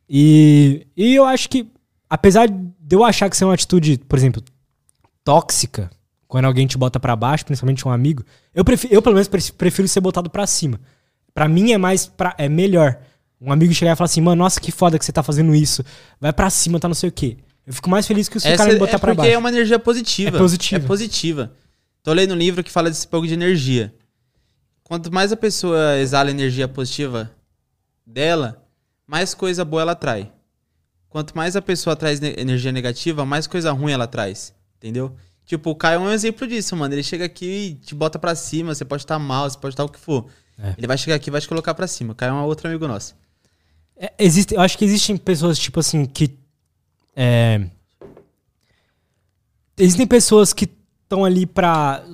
E, e eu acho que, apesar de eu achar que isso é uma atitude, por exemplo, tóxica, quando alguém te bota pra baixo, principalmente um amigo, eu, prefiro, eu pelo menos pref- prefiro ser botado pra cima. Pra mim é mais, pra, é melhor. Um amigo chegar e falar assim, mano, nossa, que foda que você tá fazendo isso, vai pra cima, tá não sei o quê. Eu fico mais feliz que o cara me é botar pra porque baixo. é uma energia positiva. É positiva. É positiva. Tô lendo um livro que fala desse pouco de energia. Quanto mais a pessoa exala energia positiva dela, mais coisa boa ela atrai. Quanto mais a pessoa traz ne- energia negativa, mais coisa ruim ela traz. Entendeu? Tipo, o Caio é um exemplo disso, mano. Ele chega aqui e te bota pra cima. Você pode estar mal, você pode estar o que for. É. Ele vai chegar aqui e vai te colocar pra cima. O Caio é um outro amigo nosso. É, existe, eu acho que existem pessoas, tipo assim, que. é, existem pessoas que estão ali pra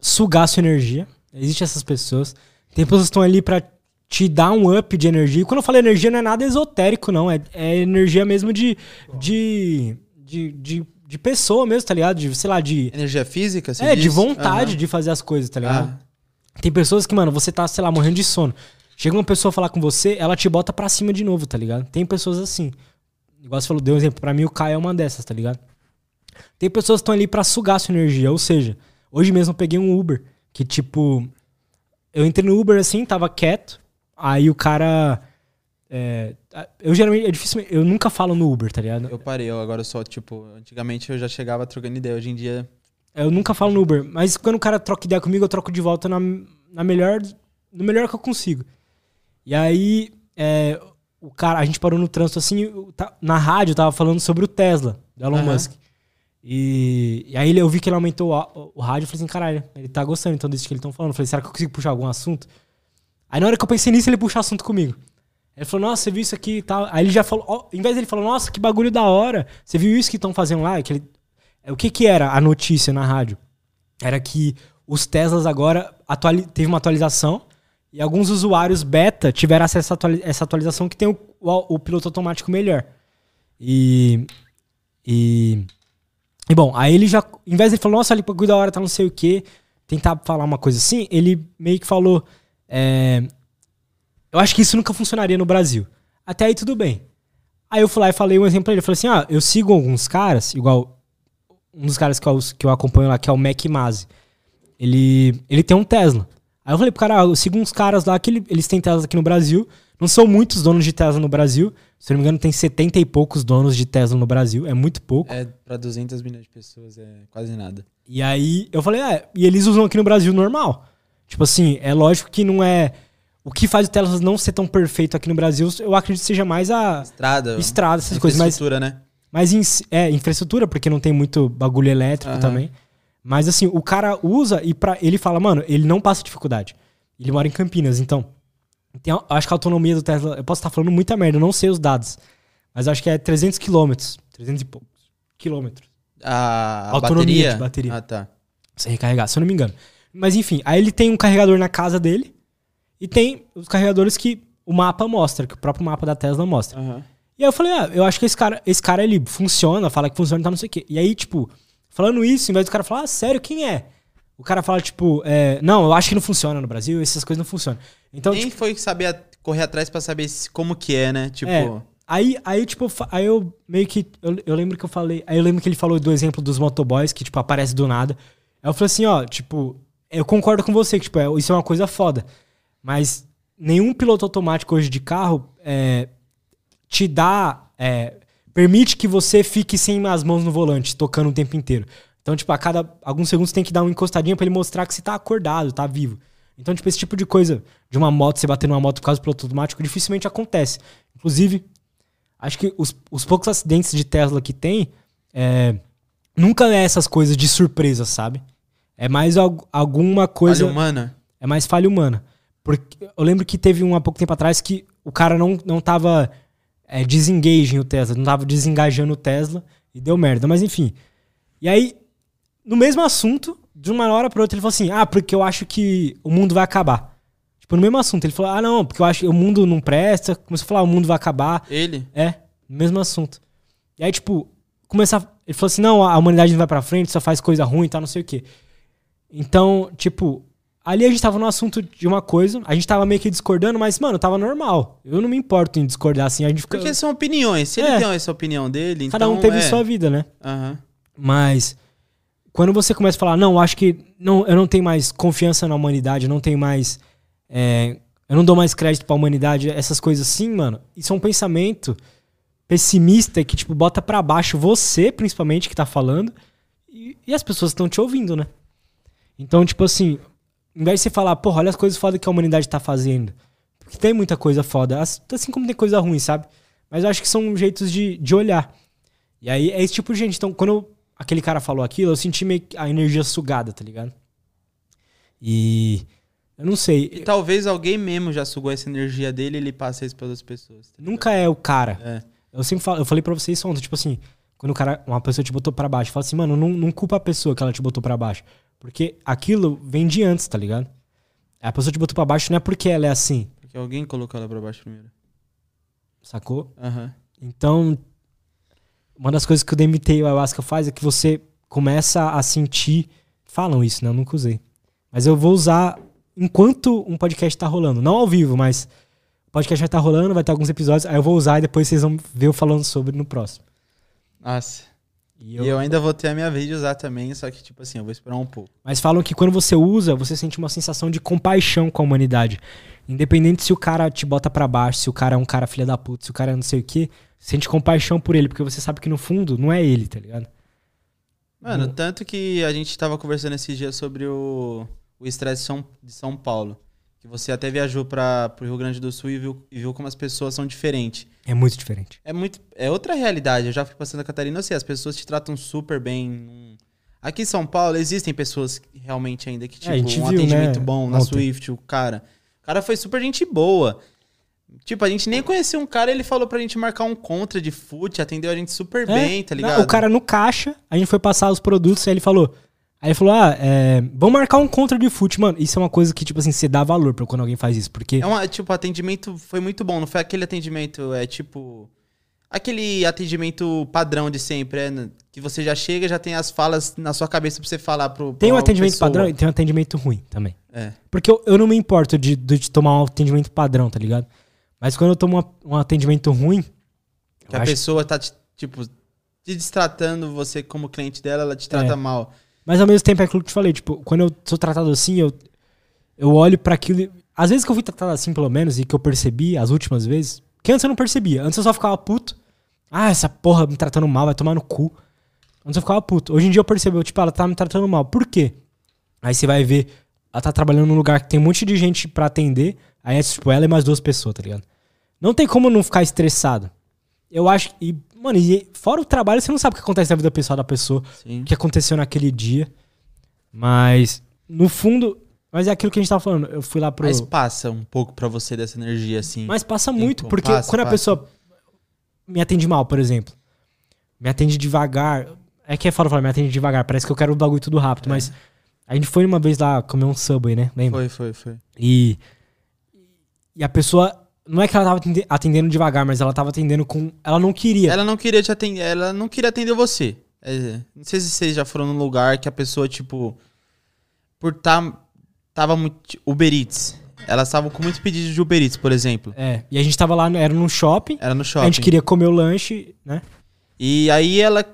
sugar sua energia. Existem essas pessoas. Tem pessoas que estão ali pra te dar um up de energia. E quando eu falo energia, não é nada esotérico, não. É, é energia mesmo de. de. de. de, de pessoa mesmo, tá ligado? De, sei lá, de. Energia física? você É, de diz? vontade Aham. de fazer as coisas, tá ligado? Ah. Tem pessoas que, mano, você tá, sei lá, morrendo de sono. Chega uma pessoa falar com você, ela te bota pra cima de novo, tá ligado? Tem pessoas assim. Igual você falou, deu um exemplo. Pra mim, o Caio é uma dessas, tá ligado? Tem pessoas que estão ali pra sugar sua energia. Ou seja, hoje mesmo eu peguei um Uber. Que, tipo, eu entrei no Uber assim, tava quieto. Aí o cara. É, eu geralmente. É difícil. Eu nunca falo no Uber, tá ligado? Eu parei, eu agora só, tipo, antigamente eu já chegava trocando ideia, hoje em dia. Eu nunca falo no Uber, mas quando o cara troca ideia comigo, eu troco de volta na, na melhor, no melhor que eu consigo. E aí, é, o cara, a gente parou no trânsito assim, eu na rádio tava falando sobre o Tesla, do Elon Aham. Musk. E, e aí eu vi que ele aumentou o, o rádio, eu falei assim, caralho, ele tá gostando então disso que eles estão falando. Eu falei, será que eu consigo puxar algum assunto? Aí na hora que eu pensei nisso, ele puxou assunto comigo. Ele falou, nossa, você viu isso aqui e tal. Aí ele já falou, ó, em vez dele falar, nossa, que bagulho da hora. Você viu isso que estão fazendo lá? Que ele- é, O que que era a notícia na rádio? Era que os Teslas agora atuali- teve uma atualização e alguns usuários beta tiveram acesso a atuali- essa atualização que tem o, o- o piloto automático melhor. E, e. E bom, aí ele já. Em vez de ele falar, nossa, ali bagulho da hora, tá não sei o quê, tentar falar uma coisa assim, ele meio que falou. é, eu acho que isso nunca funcionaria no Brasil. Até aí tudo bem. Aí eu fui lá e falei um exemplo pra ele. Eu falei assim: ah, eu sigo alguns caras, igual um dos caras que eu, que eu acompanho lá, que é o Mac Masi. Ele, ele tem um Tesla. Aí eu falei pro cara, ah, eu sigo uns caras lá que ele- eles têm Tesla aqui no Brasil. Não são muitos donos de Tesla no Brasil. Se eu não me engano, tem 70 e poucos donos de Tesla no Brasil. É muito pouco. É, pra 200 milhões de pessoas é quase nada. E aí eu falei, é, e eles usam aqui no Brasil normal. Tipo assim, é lógico que não é. O que faz o Tesla não ser tão perfeito aqui no Brasil, eu acredito que seja mais a Estrada. estrada, essas coisas. Mas, Infraestrutura, né? mas em é, infraestrutura, porque não tem muito bagulho elétrico Aham. também. Mas assim, o cara usa e para ele fala, mano, ele não passa dificuldade. Ele mora em Campinas, então. Tem, acho que a autonomia do Tesla. Eu posso estar falando muita merda, eu não sei os dados. Mas acho que é 300 quilômetros. 300 e poucos quilômetros. A, a Autonomia bateria? de bateria. Ah, tá. Sem recarregar, se eu não me engano. Mas enfim, aí ele tem um carregador na casa dele e tem os carregadores que o mapa mostra, que o próprio mapa da Tesla mostra. Aham. E aí eu falei, ah, eu acho que esse cara, esse cara ele funciona, fala que funciona e tal, não sei o quê. E aí, tipo, falando isso, em vez do cara falar, ah, sério, quem é? O cara fala, tipo, é, não, eu acho que não funciona no Brasil, essas coisas não funcionam. Então, Nem tipo, foi saber correr atrás pra saber como que é, né? Tipo, É. aí, aí, tipo, aí eu meio que. Eu, eu lembro que eu falei. Aí eu lembro que ele falou do exemplo dos motoboys, que, tipo, aparece do nada. Aí eu falei assim, ó, tipo, eu concordo com você, que, tipo, é- isso é uma coisa foda. Mas nenhum piloto automático hoje de carro é, te dá. é, permite que você fique sem as mãos no volante, tocando o tempo inteiro. Então, tipo, a cada alguns segundos tem que dar uma encostadinha pra ele mostrar que você tá acordado, tá vivo. Então, tipo, esse tipo de coisa de uma moto, você bater numa moto por causa do piloto automático, dificilmente acontece. Inclusive, acho que os, os poucos acidentes de Tesla que tem, é, nunca é essas coisas de surpresa, sabe? É mais al- alguma coisa. Olha, humana. É mais falha humana. Porque eu lembro que teve um há pouco tempo atrás que o cara não, não tava é, desengaging o Tesla, não tava desengajando o Tesla e deu merda. Mas enfim. E aí, no mesmo assunto, de uma hora pra outra, ele falou assim: Ah, porque eu acho que o mundo vai acabar. Tipo, no mesmo assunto. Ele falou: Ah, não, porque eu acho que o mundo não presta. Começou a falar: O mundo vai acabar. Ele? É, no mesmo assunto. E aí, tipo, começar. Ele falou assim: não, a humanidade não vai pra frente, só faz coisa ruim e tal, não sei o quê. Então, tipo, ali a gente tava no assunto de uma coisa, a gente tava meio que discordando, mas, mano, tava normal. Eu não me importo em discordar assim, a gente fica. Porque são opiniões. Se ele É. tem essa opinião dele, Cada então. um teve é. sua vida, né? Aham. Mas quando você começa a falar, não, acho que não, eu não tenho mais confiança na humanidade, eu não tenho mais. é, eu não dou mais crédito pra humanidade, essas coisas assim, mano, isso é um pensamento pessimista que, tipo, bota pra baixo você, principalmente, que tá falando, e, e as pessoas estão te ouvindo, né? Então, tipo assim, em vez de você falar, porra, olha as coisas foda que a humanidade tá fazendo. Porque tem muita coisa foda, as- assim como tem coisa ruim, sabe? Mas eu acho que são jeitos de, de olhar. E aí é esse tipo de gente. Então, quando eu- aquele cara falou aquilo, eu senti meio que a energia sugada, tá ligado? E. Eu não sei. E talvez alguém mesmo já sugou essa energia dele e ele passa isso para outras pessoas. tá? Nunca é o cara. É. Eu sempre falo, eu falei pra vocês ontem, tipo assim, quando o cara, uma pessoa te botou pra baixo, fala assim, mano, não, não culpa a pessoa que ela te botou pra baixo. Porque aquilo vem de antes, tá ligado? A pessoa te botou pra baixo não é porque ela é assim, Porque alguém colocou ela pra baixo primeiro. sacou? Aham. Então, uma das coisas que o DMT e o Ayahuasca faz é que você começa a sentir. Falam isso, né? Eu nunca usei. Mas eu vou usar enquanto um podcast tá rolando. Não ao vivo, mas o podcast vai estar rolando, vai ter alguns episódios. Aí eu vou usar e depois vocês vão ver eu falando sobre no próximo. Nossa. E E eu- eu ainda vou ter a minha vez de usar também, só que, tipo assim, eu vou esperar um pouco. Mas falam que quando você usa, você sente uma sensação de compaixão com a humanidade. Independente se o cara te bota pra baixo, se o cara é um cara filha da puta, se o cara é não sei o quê, sente compaixão por ele, porque você sabe que no fundo não é ele, tá ligado? Mano, tanto que a gente tava conversando esses dias sobre o o estresse de São, de São Paulo. Que você até viajou para pro Rio Grande do Sul e viu, e viu como as pessoas são diferentes. É muito diferente. É muito. É outra realidade. Eu já fui pra Santa Catarina, eu sei, as pessoas te tratam super bem. Aqui em São Paulo existem pessoas realmente ainda que, tipo, É, a gente um viu, atendimento né, bom na ontem. Swift, o cara. O cara foi super gente boa. Tipo, a gente nem conhecia um cara, ele falou pra gente marcar um contra de fute, atendeu a gente super É, bem, tá não, ligado? O cara no caixa, a gente foi passar os produtos, aí ele falou. Aí ele falou: Ah, é, vamos marcar um contra de fute, mano. Isso é uma coisa que, tipo assim, você dá valor pra quando alguém faz isso. Porque. É uma, tipo, atendimento foi muito bom. Não foi aquele atendimento, é tipo. Aquele atendimento padrão de sempre, é, né? que você já chega já tem as falas na sua cabeça pra você falar pro. tem um atendimento pessoa. padrão e tem um atendimento ruim também. É. Porque eu, eu não me importo de, de tomar um atendimento padrão, tá ligado? Mas quando eu tomo uma- um atendimento ruim. Que a acho- pessoa tá, tipo, te destratando você como cliente dela, ela te trata É. mal. Mas ao mesmo tempo é aquilo que eu te falei, tipo, quando eu sou tratado assim, eu, eu olho pra aquilo. Às vezes que eu fui tratado assim, pelo menos, e que eu percebi as últimas vezes, que antes eu não percebia. Antes eu só ficava puto. Ah, essa porra me tratando mal, vai tomar no cu. Antes eu ficava puto. Hoje em dia eu percebo, tipo, ela tá me tratando mal. Por quê? Aí você vai ver ela tá trabalhando num lugar que tem um monte de gente pra atender, aí é tipo ela e mais duas pessoas, tá ligado? Não tem como não ficar estressado. Eu acho. E, mano, e fora o trabalho, você não sabe o que acontece na vida pessoal da pessoa, Sim. o que aconteceu naquele dia. Mas, no fundo. Mas é aquilo que a gente tava falando. Eu fui lá pro. Mas passa um pouco pra você dessa energia, assim. Mas passa Tempo, muito, porque passa, quando a passa. pessoa me atende mal, por exemplo, me atende devagar. É que é foda falar, me atende devagar, parece que eu quero o bagulho tudo rápido, É. mas a gente foi uma vez lá comer um Subway, né? Lembra? Foi, foi, foi. E, e a pessoa. Não é que ela tava atende- atendendo devagar, mas ela tava atendendo com. Ela não queria. Ela não queria te atender, ela não queria atender você. É, não sei se vocês já foram num lugar que a pessoa, tipo, por tá, tava muito. Uber Eats. Elas estavam com muitos pedidos de Uber Eats, por exemplo. É. E a gente tava lá, era num shopping, Era no shopping. a gente queria comer o lanche, né? E aí ela.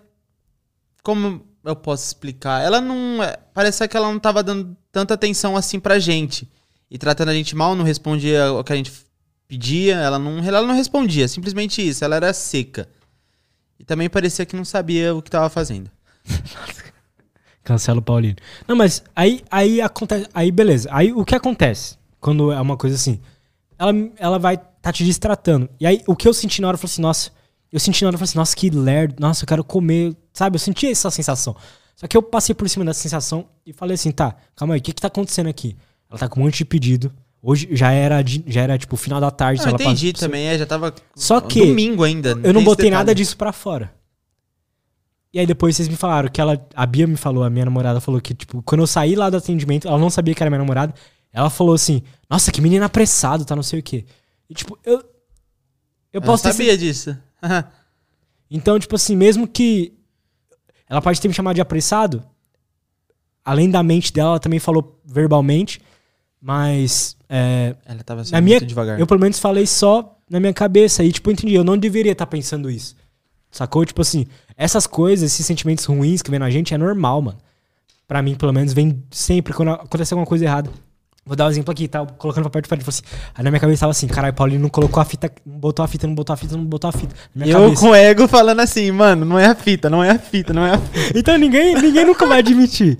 Como eu posso explicar? Ela não. é, Parece que ela não tava dando tanta atenção assim pra gente. E tratando a gente mal, não respondia o que a gente pedia. Ela não, ela não respondia, simplesmente isso. Ela era seca. E também parecia que não sabia o que tava fazendo. <laughs> Cancela o Paulino. Não, mas aí, aí acontece. Aí, beleza. Aí o que acontece quando é uma coisa assim? Ela, ela vai tá te distratando. E aí o que eu senti na hora, eu falei assim, nossa. Eu senti na hora, eu falei assim, nossa, que lerdo. Nossa, eu quero comer. Sabe? Eu senti essa sensação. Só que eu passei por cima dessa sensação e falei assim, tá, calma aí, o que que tá acontecendo aqui? Ela tá com um monte de pedido. Hoje já era, já era tipo final da tarde. Não, ela entendi passa- também, é, já tava. Só que Domingo ainda. eu não tem esse botei detalhe. nada disso pra fora. E aí depois vocês me falaram que ela. A Bia me falou, a minha namorada falou que, tipo, quando eu saí lá do atendimento, ela não sabia que era minha namorada. Ela falou assim, nossa, que menino apressado, tá não sei o quê. E tipo, eu. Eu Eu posso não ter sabia disso. <laughs> Então, tipo assim, mesmo que. Ela pode ter me chamado de apressado. Além da mente dela, ela também falou verbalmente. Mas. é, Ela tava na sendo minha, muito devagar. eu pelo menos falei só na minha cabeça. E, tipo, eu entendi. Eu não deveria estar pensando isso. Sacou? Tipo assim, essas coisas, esses sentimentos ruins que vem na gente é normal, mano. Pra mim, pelo menos, vem sempre quando acontece alguma coisa errada. Vou dar um exemplo aqui, tá? Colocando papel de parede. Falei assim, aí na minha cabeça tava assim, caralho, Paulinho não colocou a fita, não botou a fita, não botou a fita, não botou a fita. Na E minha eu cabeça. com o ego falando assim, mano, não é a fita, não é a fita, não é a fita. Então ninguém, ninguém nunca vai admitir.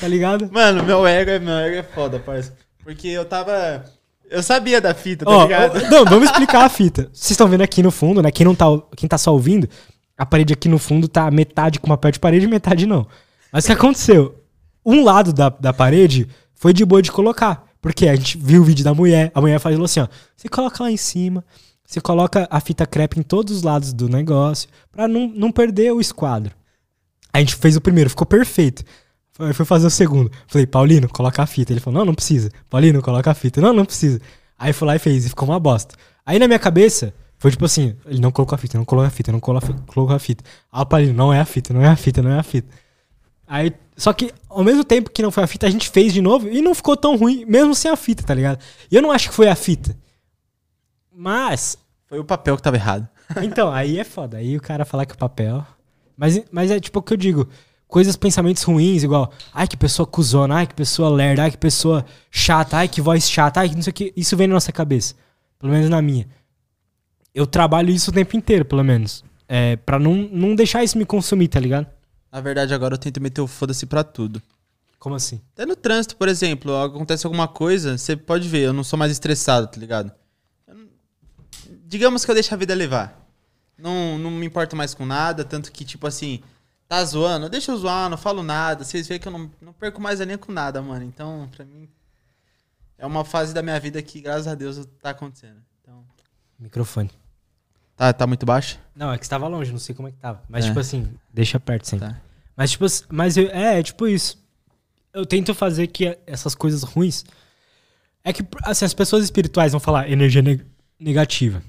Tá ligado? Mano, meu ego é, meu ego é foda, parça. Porque eu tava. Eu sabia da fita, tá Ó, ligado? ó, <laughs> não, vamos explicar a fita. Vocês estão vendo aqui no fundo, né? Quem não tá, quem tá só ouvindo, a parede aqui no fundo tá metade com papel de parede e metade não. Mas o que aconteceu? Um lado da, da parede foi de boa de colocar. Porque a gente viu o vídeo da mulher, a mulher falou assim, ó, você coloca lá em cima, você coloca a fita crepe em todos os lados do negócio, pra não, não perder o esquadro. A gente fez o primeiro, ficou perfeito. Foi, foi fazer o segundo. Falei, Paulino, coloca a fita. Ele falou, não, não precisa. Paulino, coloca a fita. Não, não precisa. Aí foi lá e fez, e ficou uma bosta. Aí na minha cabeça, foi tipo assim, ele não colocou a fita, não colocou a fita, não colocou a fita, colocou a fita. Aí o Paulino, não é a fita, não é a fita, não é a fita. Aí, só que ao mesmo tempo que não foi a fita, a gente fez de novo e não ficou tão ruim, mesmo sem a fita, tá ligado? E eu não acho que foi a fita. Mas, Foi o papel que tava errado. então, aí é foda. Aí o cara falar que é papel. Mas, mas é tipo o que eu digo. Coisas, pensamentos ruins, igual, ai que pessoa cuzona, ai que pessoa lerda, ai que pessoa chata, ai que voz chata, ai que não sei o que. Isso vem na nossa cabeça. Pelo menos na minha. Eu trabalho isso o tempo inteiro, pelo menos. É, pra não, não deixar isso me consumir, tá ligado? Na verdade, agora eu tento meter o foda-se pra tudo. Como assim? Até no trânsito, por exemplo, acontece alguma coisa, você pode ver, eu não sou mais estressado, tá ligado? Não- Digamos que eu deixo a vida levar. Não, não me importo mais com nada, tanto que, tipo assim, tá zoando, deixa eu zoar, não falo nada. Vocês veem que eu não, não perco mais a linha com nada, mano. Então, pra mim, é uma fase da minha vida que, graças a Deus, tá acontecendo. Então, Microfone. tá, tá muito baixo? Não, é que estava longe, não sei como é que tava. Mas, É. tipo assim, deixa perto sempre. Tá. Mas, tipo, mas eu- é, é tipo isso. Eu tento fazer que essas coisas ruins. É que, assim, as pessoas espirituais vão falar energia neg- negativa.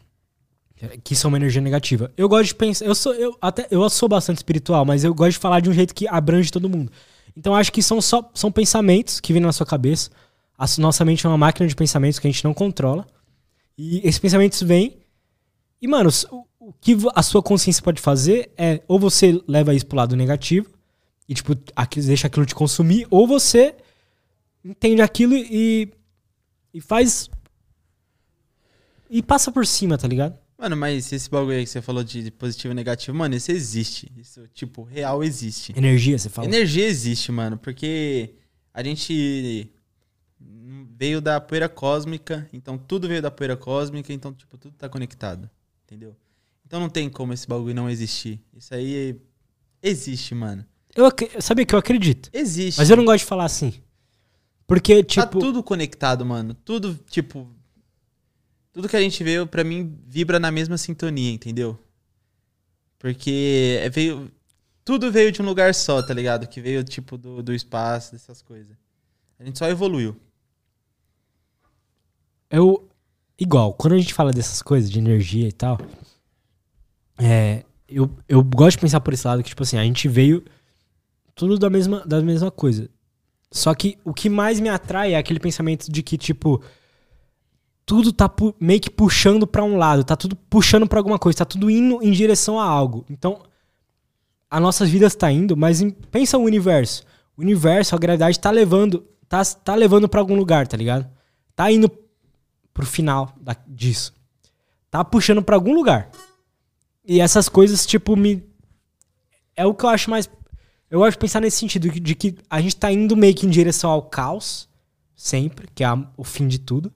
Que é uma energia negativa. Eu gosto de pensar. Eu sou, eu, até, eu sou bastante espiritual, mas eu gosto de falar de um jeito que abrange todo mundo. Então acho que são só são pensamentos que vêm na sua cabeça. A nossa mente é uma máquina de pensamentos que a gente não controla. E esses pensamentos vêm. E, mano, o, o que a sua consciência pode fazer é ou você leva isso pro lado negativo e, tipo, deixa aquilo te consumir, ou você entende aquilo e, e faz. E passa por cima, tá ligado? Mano, mas esse bagulho aí que você falou de positivo e negativo, mano, isso existe. Isso, tipo, real existe. Energia, você fala. Energia existe, mano, porque a gente veio da poeira cósmica, então tudo veio da poeira cósmica, então, tipo, tudo tá conectado. Entendeu? Então não tem como esse bagulho não existir. Isso aí existe, mano. Eu sabia que eu acredito. Existe. Mas eu não gosto de falar assim. Porque, Tá tipo. tudo conectado, mano. Tudo, tipo. Tudo que a gente vê, pra mim, vibra na mesma sintonia, entendeu? Porque é- veio. Tudo veio de um lugar só, tá ligado? Que veio, tipo, do, do espaço, dessas coisas. A gente só evoluiu. Eu. Igual, quando a gente fala dessas coisas, de energia e tal. É. Eu, eu gosto de pensar por esse lado que, tipo assim, a gente veio tudo da mesma, da mesma coisa. Só que o que mais me atrai é aquele pensamento de que, tipo, tudo tá meio que puxando pra um lado, tá tudo puxando pra alguma coisa, tá tudo indo em direção a algo. Então, as nossas vidas tá indo, mas em- pensa o universo. O universo, a gravidade tá levando, tá, tá levando pra algum lugar, tá ligado? Tá indo pro final da- disso. Tá puxando pra algum lugar. E essas coisas, tipo, me. É o que eu acho mais. Eu gosto de pensar nesse sentido, de que a gente tá indo meio que em direção ao caos, sempre, que é o fim de tudo.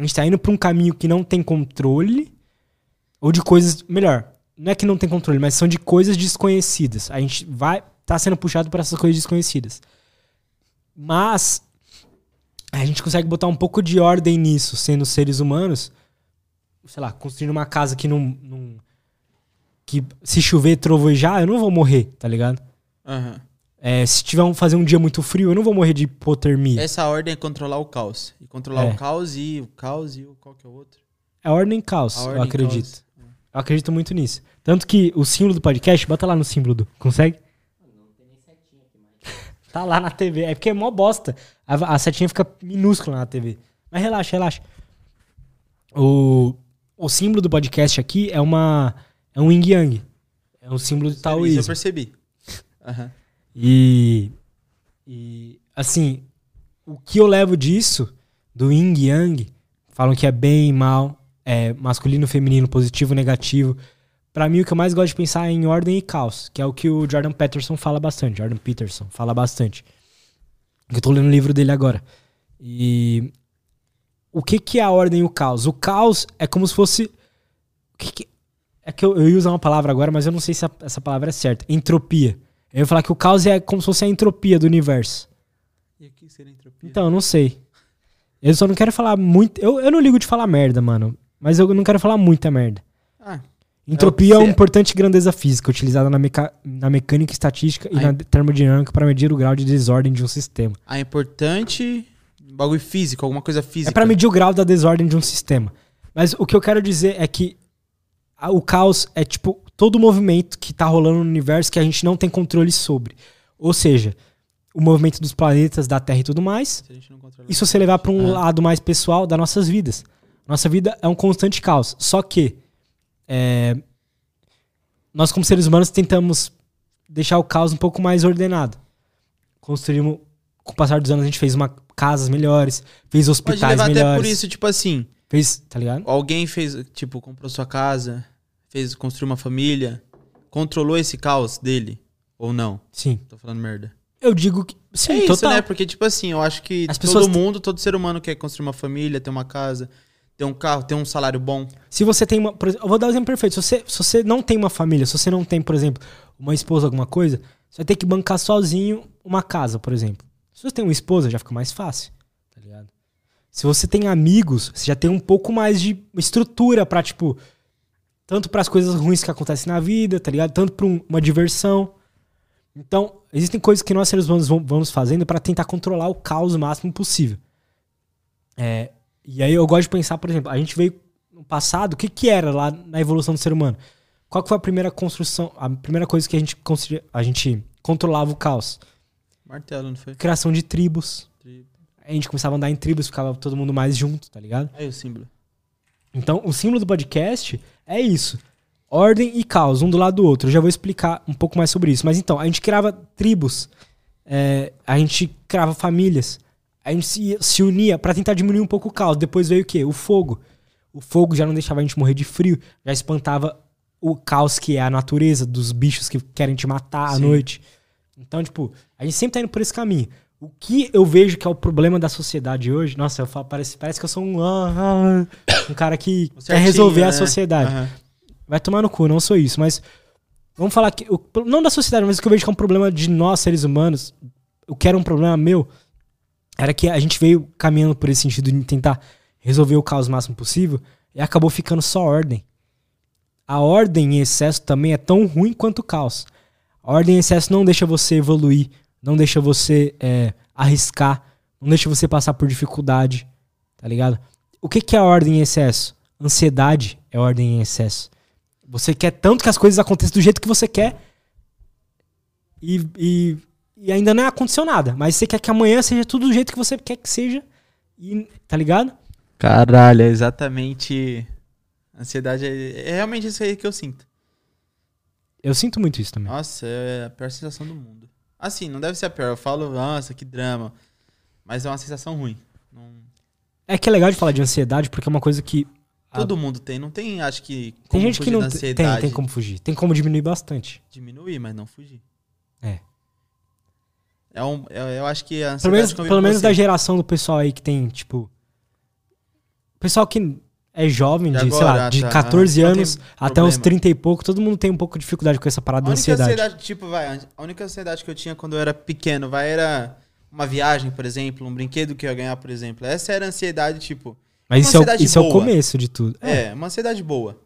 A gente tá indo pra um caminho que não tem controle, ou de coisas. Melhor, não é que não tem controle, mas são de coisas desconhecidas. A gente vai. tá sendo puxado por essas coisas desconhecidas. Mas. A gente consegue botar um pouco de ordem nisso, sendo seres humanos. Sei lá, construindo uma casa que não. não que se chover, trovejar, eu não vou morrer, tá ligado? Aham. É, se tiver um, fazer um dia muito frio, eu não vou morrer de hipotermia. Essa ordem é controlar o caos. E controlar É. o caos e o caos e o qual que é o outro? É ordem e caos, A eu ordem, acredito. caos. Eu acredito muito nisso. Tanto que o símbolo do podcast, bota lá no símbolo do. Consegue? <laughs> Tá lá na TV. É porque é mó bosta. A, a setinha fica minúscula na TV. Mas relaxa, relaxa. O, o símbolo do podcast aqui é uma. É um yin yang. É um símbolo do Isso eu taoísmo. percebi. Aham. E, e assim, o que eu levo disso, do yin yang, falam que é bem e mal, é masculino, feminino, positivo, negativo. Pra mim, o que eu mais gosto de pensar é em ordem e caos, que é o que o Jordan Peterson fala bastante. Jordan Peterson fala bastante. Eu tô lendo o livro dele agora. E o que, que é a ordem e o caos? O caos é como se fosse. o que que- é que eu, eu ia usar uma palavra agora, mas eu não sei se a- essa palavra é certa. Entropia. Eu ia falar que o caos é como se fosse a entropia do universo. E aqui seria entropia? Então, eu não sei. Eu só não quero falar muito. Eu, eu não ligo de falar merda, mano. Mas eu não quero falar muita merda. Ah, Entropia é, você- uma importante grandeza física, utilizada na, meca- na mecânica estatística e Aí- na termodinâmica para medir o grau de desordem de um sistema. ah, importante bagulho físico, alguma coisa física. É para medir o grau da desordem de um sistema. Mas o que eu quero dizer é que a- o caos é tipo todo o movimento que tá rolando no universo que a gente não tem controle sobre. Ou seja, o movimento dos planetas, da Terra e tudo mais. Se você levar para um Ah. lado mais pessoal das nossas vidas? Nossa vida é um constante caos. Só que é, nós, como seres humanos, tentamos deixar o caos um pouco mais ordenado. Construímos, com o passar dos anos, a gente fez uma, casas melhores, fez Pode hospitais levar melhores. até por isso, tipo assim, Fez, tá ligado? alguém fez, tipo, comprou sua casa, fez, construiu uma família, controlou esse caos dele ou não? Sim. Tô falando merda. Eu digo que. Sim, é isso, total. né? Porque, tipo assim, eu acho que As todo mundo, todo ser humano quer construir uma família, ter uma casa, ter um carro, ter um salário bom. Se você tem uma. exemplo, eu vou dar um exemplo perfeito. Se você, se você não tem uma família, se você não tem, por exemplo, uma esposa, alguma coisa, você vai ter que bancar sozinho uma casa, por exemplo. Se você tem uma esposa, já fica mais fácil. Tá ligado? Se você tem amigos, você já tem um pouco mais de estrutura pra, tipo. Tanto para as coisas ruins que acontecem na vida, tá ligado? Tanto pra um- uma diversão. Então, existem coisas que nós seres humanos vamos fazendo pra tentar controlar o caos o máximo possível. É, e aí eu gosto de pensar, por exemplo, a gente veio no passado, o que que era lá na evolução do ser humano? Qual que foi a primeira construção, a primeira coisa que a gente, a gente controlava o caos? Martelo, não foi? Criação de tribos. A gente começava a andar em tribos, ficava todo mundo mais junto, tá ligado? Aí o símbolo. Então, o símbolo do podcast é isso. Ordem e caos, um do lado do outro. Eu já vou explicar um pouco mais sobre isso. Mas então, a gente criava tribos, é, a gente criava famílias, a gente se, se unia pra tentar diminuir um pouco o caos. Depois veio o quê? O fogo. O fogo já não deixava a gente morrer de frio, já espantava o caos que é a natureza dos bichos que querem te matar à Sim. noite. Então, tipo, a gente sempre tá indo por esse caminho. O que eu vejo que é o problema da sociedade hoje, nossa, eu falo, parece, parece que eu sou um, ah, um cara que quer resolver a né? sociedade. Aham. Vai tomar no cu, não sou isso, mas vamos falar que. o- não da sociedade, mas o que eu vejo que é um problema de nós, seres humanos, o que era um problema meu, era que a gente veio caminhando por esse sentido de tentar resolver o caos o máximo possível e acabou ficando só ordem. A ordem em excesso também é tão ruim quanto o caos. A ordem em excesso não deixa você evoluir, não deixa você é, arriscar, não deixa você passar por dificuldade, tá ligado? O que, que é a ordem em excesso? Ansiedade é ordem em excesso. Você quer tanto que as coisas aconteçam do jeito que você quer e, e, e ainda não aconteceu nada, mas você quer que amanhã seja tudo do jeito que você quer que seja, e, tá ligado? Caralho, é exatamente. Ansiedade é, é realmente isso aí que eu sinto. Eu sinto muito isso também. Nossa, é a pior sensação do mundo. Assim, não deve ser a pior. Eu falo, nossa, que drama. Mas é uma sensação ruim. Não- É que é legal de falar de ansiedade porque é uma coisa que Ah. Todo mundo tem. Não tem, acho que. tem gente que não tem, ansiedade. tem como fugir, tem como diminuir bastante. Diminuir, mas não fugir. É. É um, eu, eu acho que a ansiedade Pelo menos, pelo menos da geração do pessoal aí que tem, tipo. Pessoal que é jovem, De de, sei agora, lá, de tá. 14 Ah, não anos até uns problema. 30 e pouco, todo mundo tem um pouco de dificuldade com essa parada única ansiedade. ansiedade, tipo, vai, a única ansiedade que eu tinha quando eu era pequeno, vai, era uma viagem, por exemplo, um brinquedo que eu ia ganhar, por exemplo. Essa era a ansiedade, tipo, Mas isso, é, o- ansiedade isso é o boa. começo de tudo. é, uma ansiedade boa.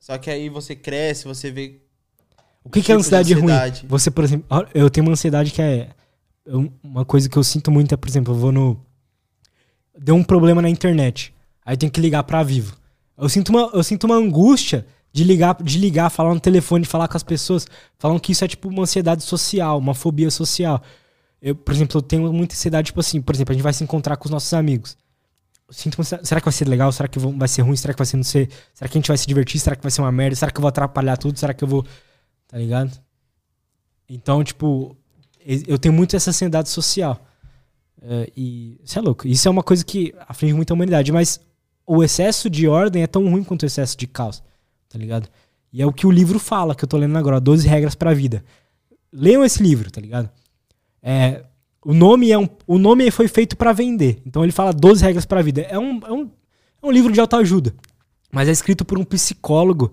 Só que aí você cresce, você vê. O que, que é tipos de ansiedade ruim? ansiedade. Você, por exemplo, eu tenho uma ansiedade que é. Uma coisa que eu sinto muito é, por exemplo, eu vou no. Deu um problema na internet. Aí tenho que ligar pra Vivo. Eu sinto uma, eu sinto uma angústia de ligar, de ligar, falar no telefone, falar com as pessoas. Falam que isso é tipo uma ansiedade social, uma fobia social. Eu, por exemplo, eu tenho muita ansiedade, tipo assim, por exemplo, a gente vai se encontrar com os nossos amigos. Eu sinto será que vai ser legal? Será que vai ser ruim? Será que vai ser não ser? Será que a gente vai se divertir? Será que vai ser uma merda? Será que eu vou atrapalhar tudo? Será que eu vou. Tá ligado? Então, tipo, eu tenho muito essa ansiedade social. É, e isso é louco. Isso é uma coisa que aflige muito a humanidade. Mas o excesso de ordem é tão ruim quanto o excesso de caos. Tá ligado? E é o que o livro fala, que eu tô lendo agora, 12 regras pra vida. Leiam esse livro, tá ligado? É, o nome é um, o nome foi feito pra vender. Então ele fala 12 regras pra vida. É um, é um, é um livro de autoajuda. Mas é escrito por um psicólogo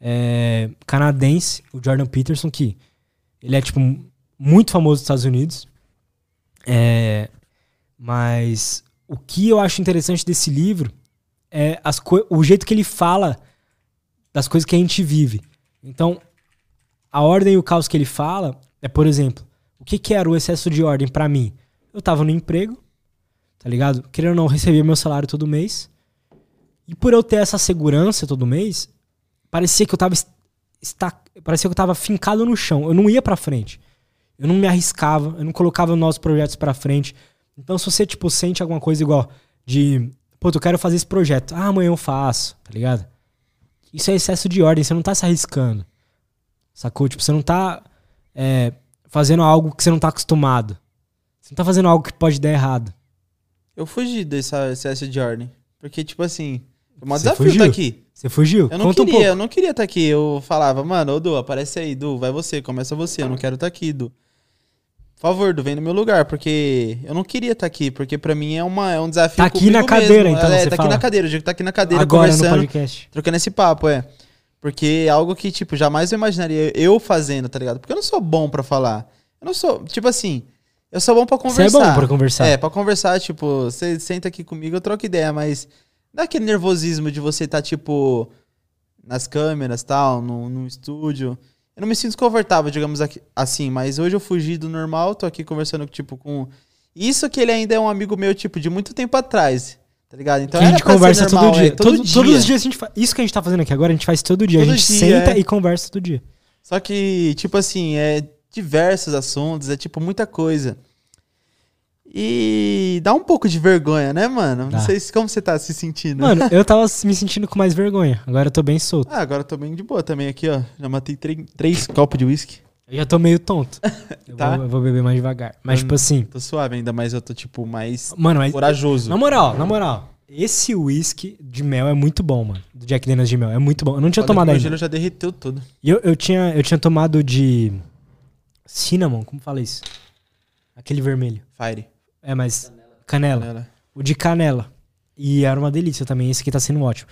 é, canadense, o Jordan Peterson, que ele é, tipo, muito famoso nos Estados Unidos. É, mas o que eu acho interessante desse livro é as o jeito que ele fala das coisas que a gente vive. Então, a ordem e o caos que ele fala é, por exemplo, o que, que era o excesso de ordem pra mim? Eu tava no emprego, tá ligado? Querendo ou não, eu recebia meu salário todo mês. E por eu ter essa segurança todo mês, parecia que eu tava est- esta- parecia que eu tava fincado no chão. Eu não ia pra frente. Eu não me arriscava, eu não colocava novos projetos pra frente. Então, se você, tipo, sente alguma coisa igual de, pô, eu quero fazer esse projeto. Ah, amanhã eu faço, tá ligado? Isso é excesso de ordem, você não tá se arriscando. Sacou? Tipo, você não tá é, fazendo algo que você não tá acostumado. Você não tá fazendo algo que pode dar errado. Eu fugi desse excesso de ordem. Porque, tipo assim, é um desafio fugiu? tá aqui. Você fugiu? Eu não Conta um queria, pouco. eu não queria estar aqui. Eu falava, mano, ô Du, aparece aí, Du, vai você, começa você, eu não quero estar aqui, Du. Por favor, Du, vem no meu lugar, porque eu não queria estar aqui, porque pra mim é, uma, é um desafio Tá aqui na cadeira, mesmo. então, É, você tá fala. aqui na cadeira, eu digo que tá aqui na cadeira Agora no conversando, podcast. trocando esse papo, é. Porque é algo que, tipo, jamais eu imaginaria eu fazendo, tá ligado? Porque eu não sou bom pra falar. Eu não sou, tipo assim, eu sou bom pra Você conversar. é bom pra conversar. É, pra conversar, tipo, você senta aqui comigo, eu troco ideia, mas dá aquele nervosismo de você tá, tipo, nas câmeras tal, no, no estúdio. Eu não me sinto confortável, digamos assim, mas hoje eu fugi do normal, tô aqui conversando, tipo, com. Isso que ele ainda é um amigo meu, tipo, de muito tempo atrás. Tá ligado? Então que a gente conversa normal, todo dia. é, todo Todo- dia. Todos os dias a gente faz. Isso que a gente tá fazendo aqui agora, a gente faz todo dia. Todo a gente dia, senta é. e conversa todo dia. Só que, tipo assim, é diversos assuntos, é tipo muita coisa. E dá um pouco de vergonha, né, mano? Dá. Não sei se, como você tá se sentindo. Mano, eu tava me sentindo com mais vergonha. Agora eu tô bem solto. Ah, agora eu tô bem de boa também aqui, ó. Já matei três, copos de uísque. Eu já tô meio tonto. <laughs> Eu, Tá. vou, eu vou beber mais devagar. Mas, tipo assim. Tô suave ainda, mas eu tô, tipo, mais Mano, mas. corajoso. Na moral, na moral. Esse whisky de mel é muito bom, mano. Do Jack Daniels de mel. É muito bom. Eu não tinha Olha, tomado ainda. gelo já derreteu todo. E eu, eu, tinha, eu tinha tomado de. Cinnamon, como fala isso? Aquele vermelho. Fire. É, mas. Canela. Canela. O de canela. E era uma delícia também. Esse aqui tá sendo ótimo.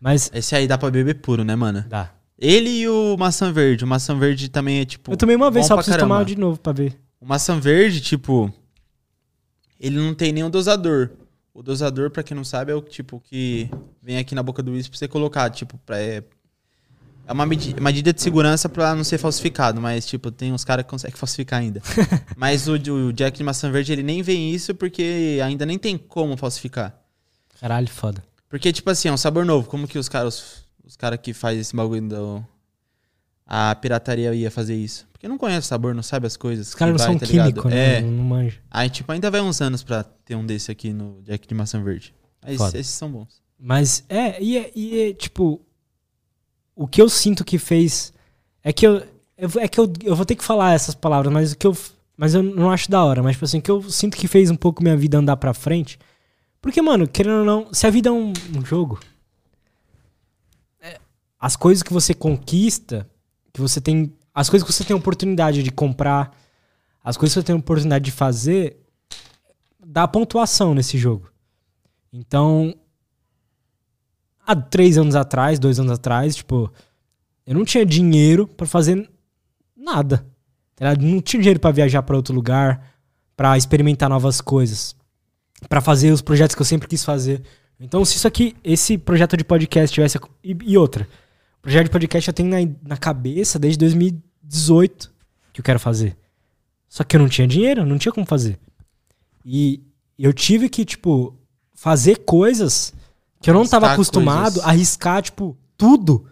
Mas. Esse aí dá pra beber puro, né, mano? Dá. Ele e o maçã verde. O maçã verde também é tipo. Eu tomei uma vez, só pra preciso caramba. tomar de novo pra ver. O maçã verde, tipo. Ele não tem nenhum dosador. O dosador, pra quem não sabe, é o tipo que vem aqui na boca do uísque pra você colocar. Tipo, pra, é, é uma medi- medida de segurança pra não ser falsificado. Mas, tipo, tem uns caras que conseguem <laughs> falsificar ainda. <laughs> mas o, o Jack de maçã verde, ele nem vem isso porque ainda nem tem como falsificar. Caralho, foda. Porque, tipo assim, é um sabor novo. Como que os caras os cara que fazem esse bagulho do. A pirataria ia fazer isso? Porque não conhece o sabor, não sabe as coisas. Os caras não que são vai, tá né? É. Não, não manjo. Aí, tipo, ainda vai uns anos pra ter um desse aqui no Jack de maçã verde. Mas Foda. esses são bons. Mas é, e, é, e é, tipo, o que eu sinto que fez é que eu, é que eu, eu vou ter que falar essas palavras, mas o que eu mas eu não acho da hora, mas tipo assim, o que eu sinto que fez um pouco minha vida andar pra frente. Porque, mano, querendo ou não, se a vida é um, um jogo, é, as coisas que você conquista, que você tem, as coisas que você tem oportunidade de comprar, as coisas que você tem oportunidade de fazer, dá pontuação nesse jogo. Então, há três anos atrás, dois anos atrás, tipo, eu não tinha dinheiro pra fazer nada. tá? Não tinha dinheiro pra viajar pra outro lugar, pra experimentar novas coisas, pra fazer os projetos que eu sempre quis fazer. Então, se isso aqui, esse projeto de podcast tivesse. E, e outra, o projeto de podcast eu tenho na, na cabeça desde 2018 que eu quero fazer. Só que eu não tinha dinheiro, não tinha como fazer. E eu tive que, tipo, fazer coisas que eu não tava acostumado, coisas. arriscar, tipo, tudo.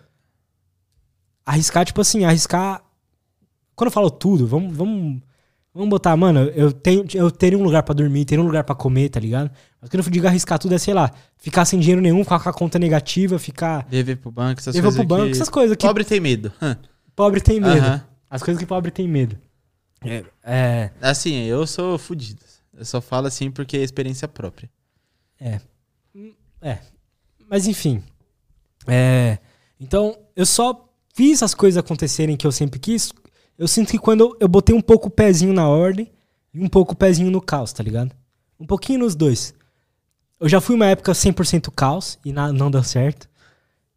Arriscar, tipo assim, arriscar. Quando eu falo tudo, vamos, vamos, vamos botar, mano, eu tenho, eu teria um lugar pra dormir, teria um lugar pra comer, tá ligado? Mas quando eu digo arriscar tudo é, sei lá, ficar sem dinheiro nenhum, com a conta negativa, ficar. Dever pro banco, essas Dever coisas. pro banco, que... essas coisas que Pobre tem medo. Pobre tem medo. Aham. As coisas que pobre tem medo. É. é Assim, eu sou fudido. Eu só falo assim porque é experiência própria. É. É. Mas enfim. É. Então, eu só fiz as coisas acontecerem que eu sempre quis. Eu sinto que quando eu, eu botei um pouco o pezinho na ordem e um pouco o pezinho no caos, tá ligado? Um pouquinho nos dois. Eu já fui uma época 100% caos e na- não deu certo.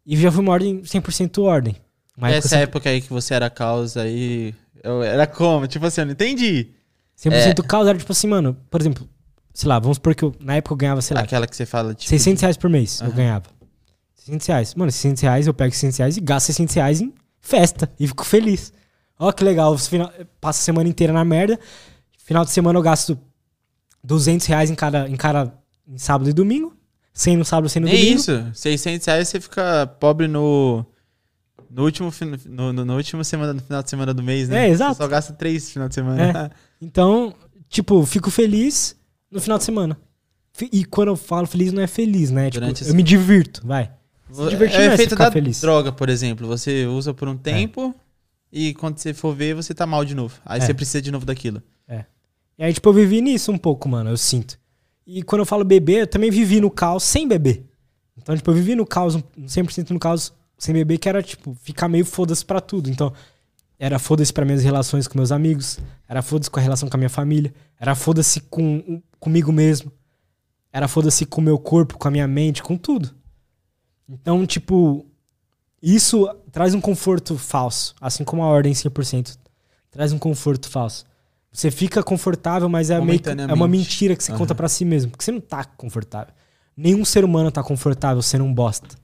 E já fui uma ordem 100% ordem. Uma Essa época época aí que você era causa aí. Eu era como? Tipo assim, eu não entendi. 100% caos era tipo assim, mano, por exemplo, sei lá, vamos supor que eu, na época eu ganhava, sei lá, Aquela que você fala, tipo. 600 reais por mês eu ganhava. 600 reais. Mano, 600 reais eu pego 600 reais e gasto 600 reais em festa. E fico feliz. Ó que legal. Final, passo a semana inteira na merda. Final de semana eu gasto 200 reais em cada, em cada em sábado e domingo. 100 no sábado, 100 no Nem domingo. isso. 600 reais você fica pobre no. No último, no, no, no último semana, no final de semana do mês, né? É, exato. Você só gasta três no final de semana. Então, tipo, fico feliz no final de semana. E quando eu falo feliz, não é feliz, né? Tipo, Durante eu me divirto, vai. Se divertir é o é efeito ficar da feliz. droga, por exemplo. Você usa por um tempo e quando você for ver, você tá mal de novo. Aí É. você precisa de novo daquilo. E aí, tipo, eu vivi nisso um pouco, mano, eu sinto. E quando eu falo beber, eu também vivi no caos sem beber. Então, tipo, eu vivi no caos, um- 100% no caos sem beber, que era, tipo, ficar meio foda-se pra tudo. Então, era foda-se pra minhas relações com meus amigos, era foda-se com a relação com a minha família, era foda-se com, comigo mesmo, era foda-se com o meu corpo, com a minha mente, com tudo. Então, tipo, isso traz um conforto falso, assim como a ordem 100%. Traz um conforto falso. Você fica confortável, mas é meio é uma mentira que você conta Aham. pra si mesmo, porque você não tá confortável. Nenhum ser humano tá confortável sendo um bosta.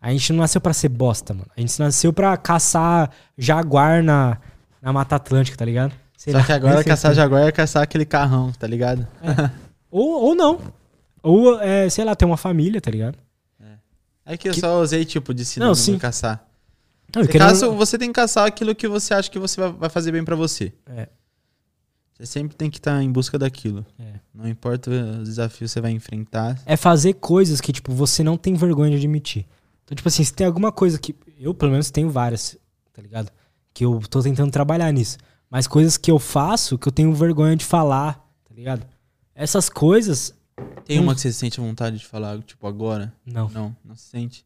A gente não nasceu pra ser bosta, mano. A gente nasceu pra caçar jaguar na, na Mata Atlântica, tá ligado? Sei Só lá, que agora sei caçar jaguar é caçar aquele carrão, tá ligado? Ou, ou não. Ou, é, sei lá, ter uma família, tá ligado? É que eu Que- só usei tipo de sinônimo Não, sim. caçar. Não, quero- caça- você tem que caçar aquilo que você acha que você vai, vai fazer bem pra você. É. Você sempre tem que estar em busca daquilo. É. Não importa os desafios que você vai enfrentar. é fazer coisas que, tipo, você não tem vergonha de admitir. Então, tipo assim, se tem alguma coisa que. Eu, pelo menos, tenho várias, tá ligado? Que eu tô tentando trabalhar nisso. Mas coisas que eu faço que eu tenho vergonha de falar, tá ligado? Essas coisas. Tem Hum. uma que você sente vontade de falar, tipo, agora? Não. Não, não se sente.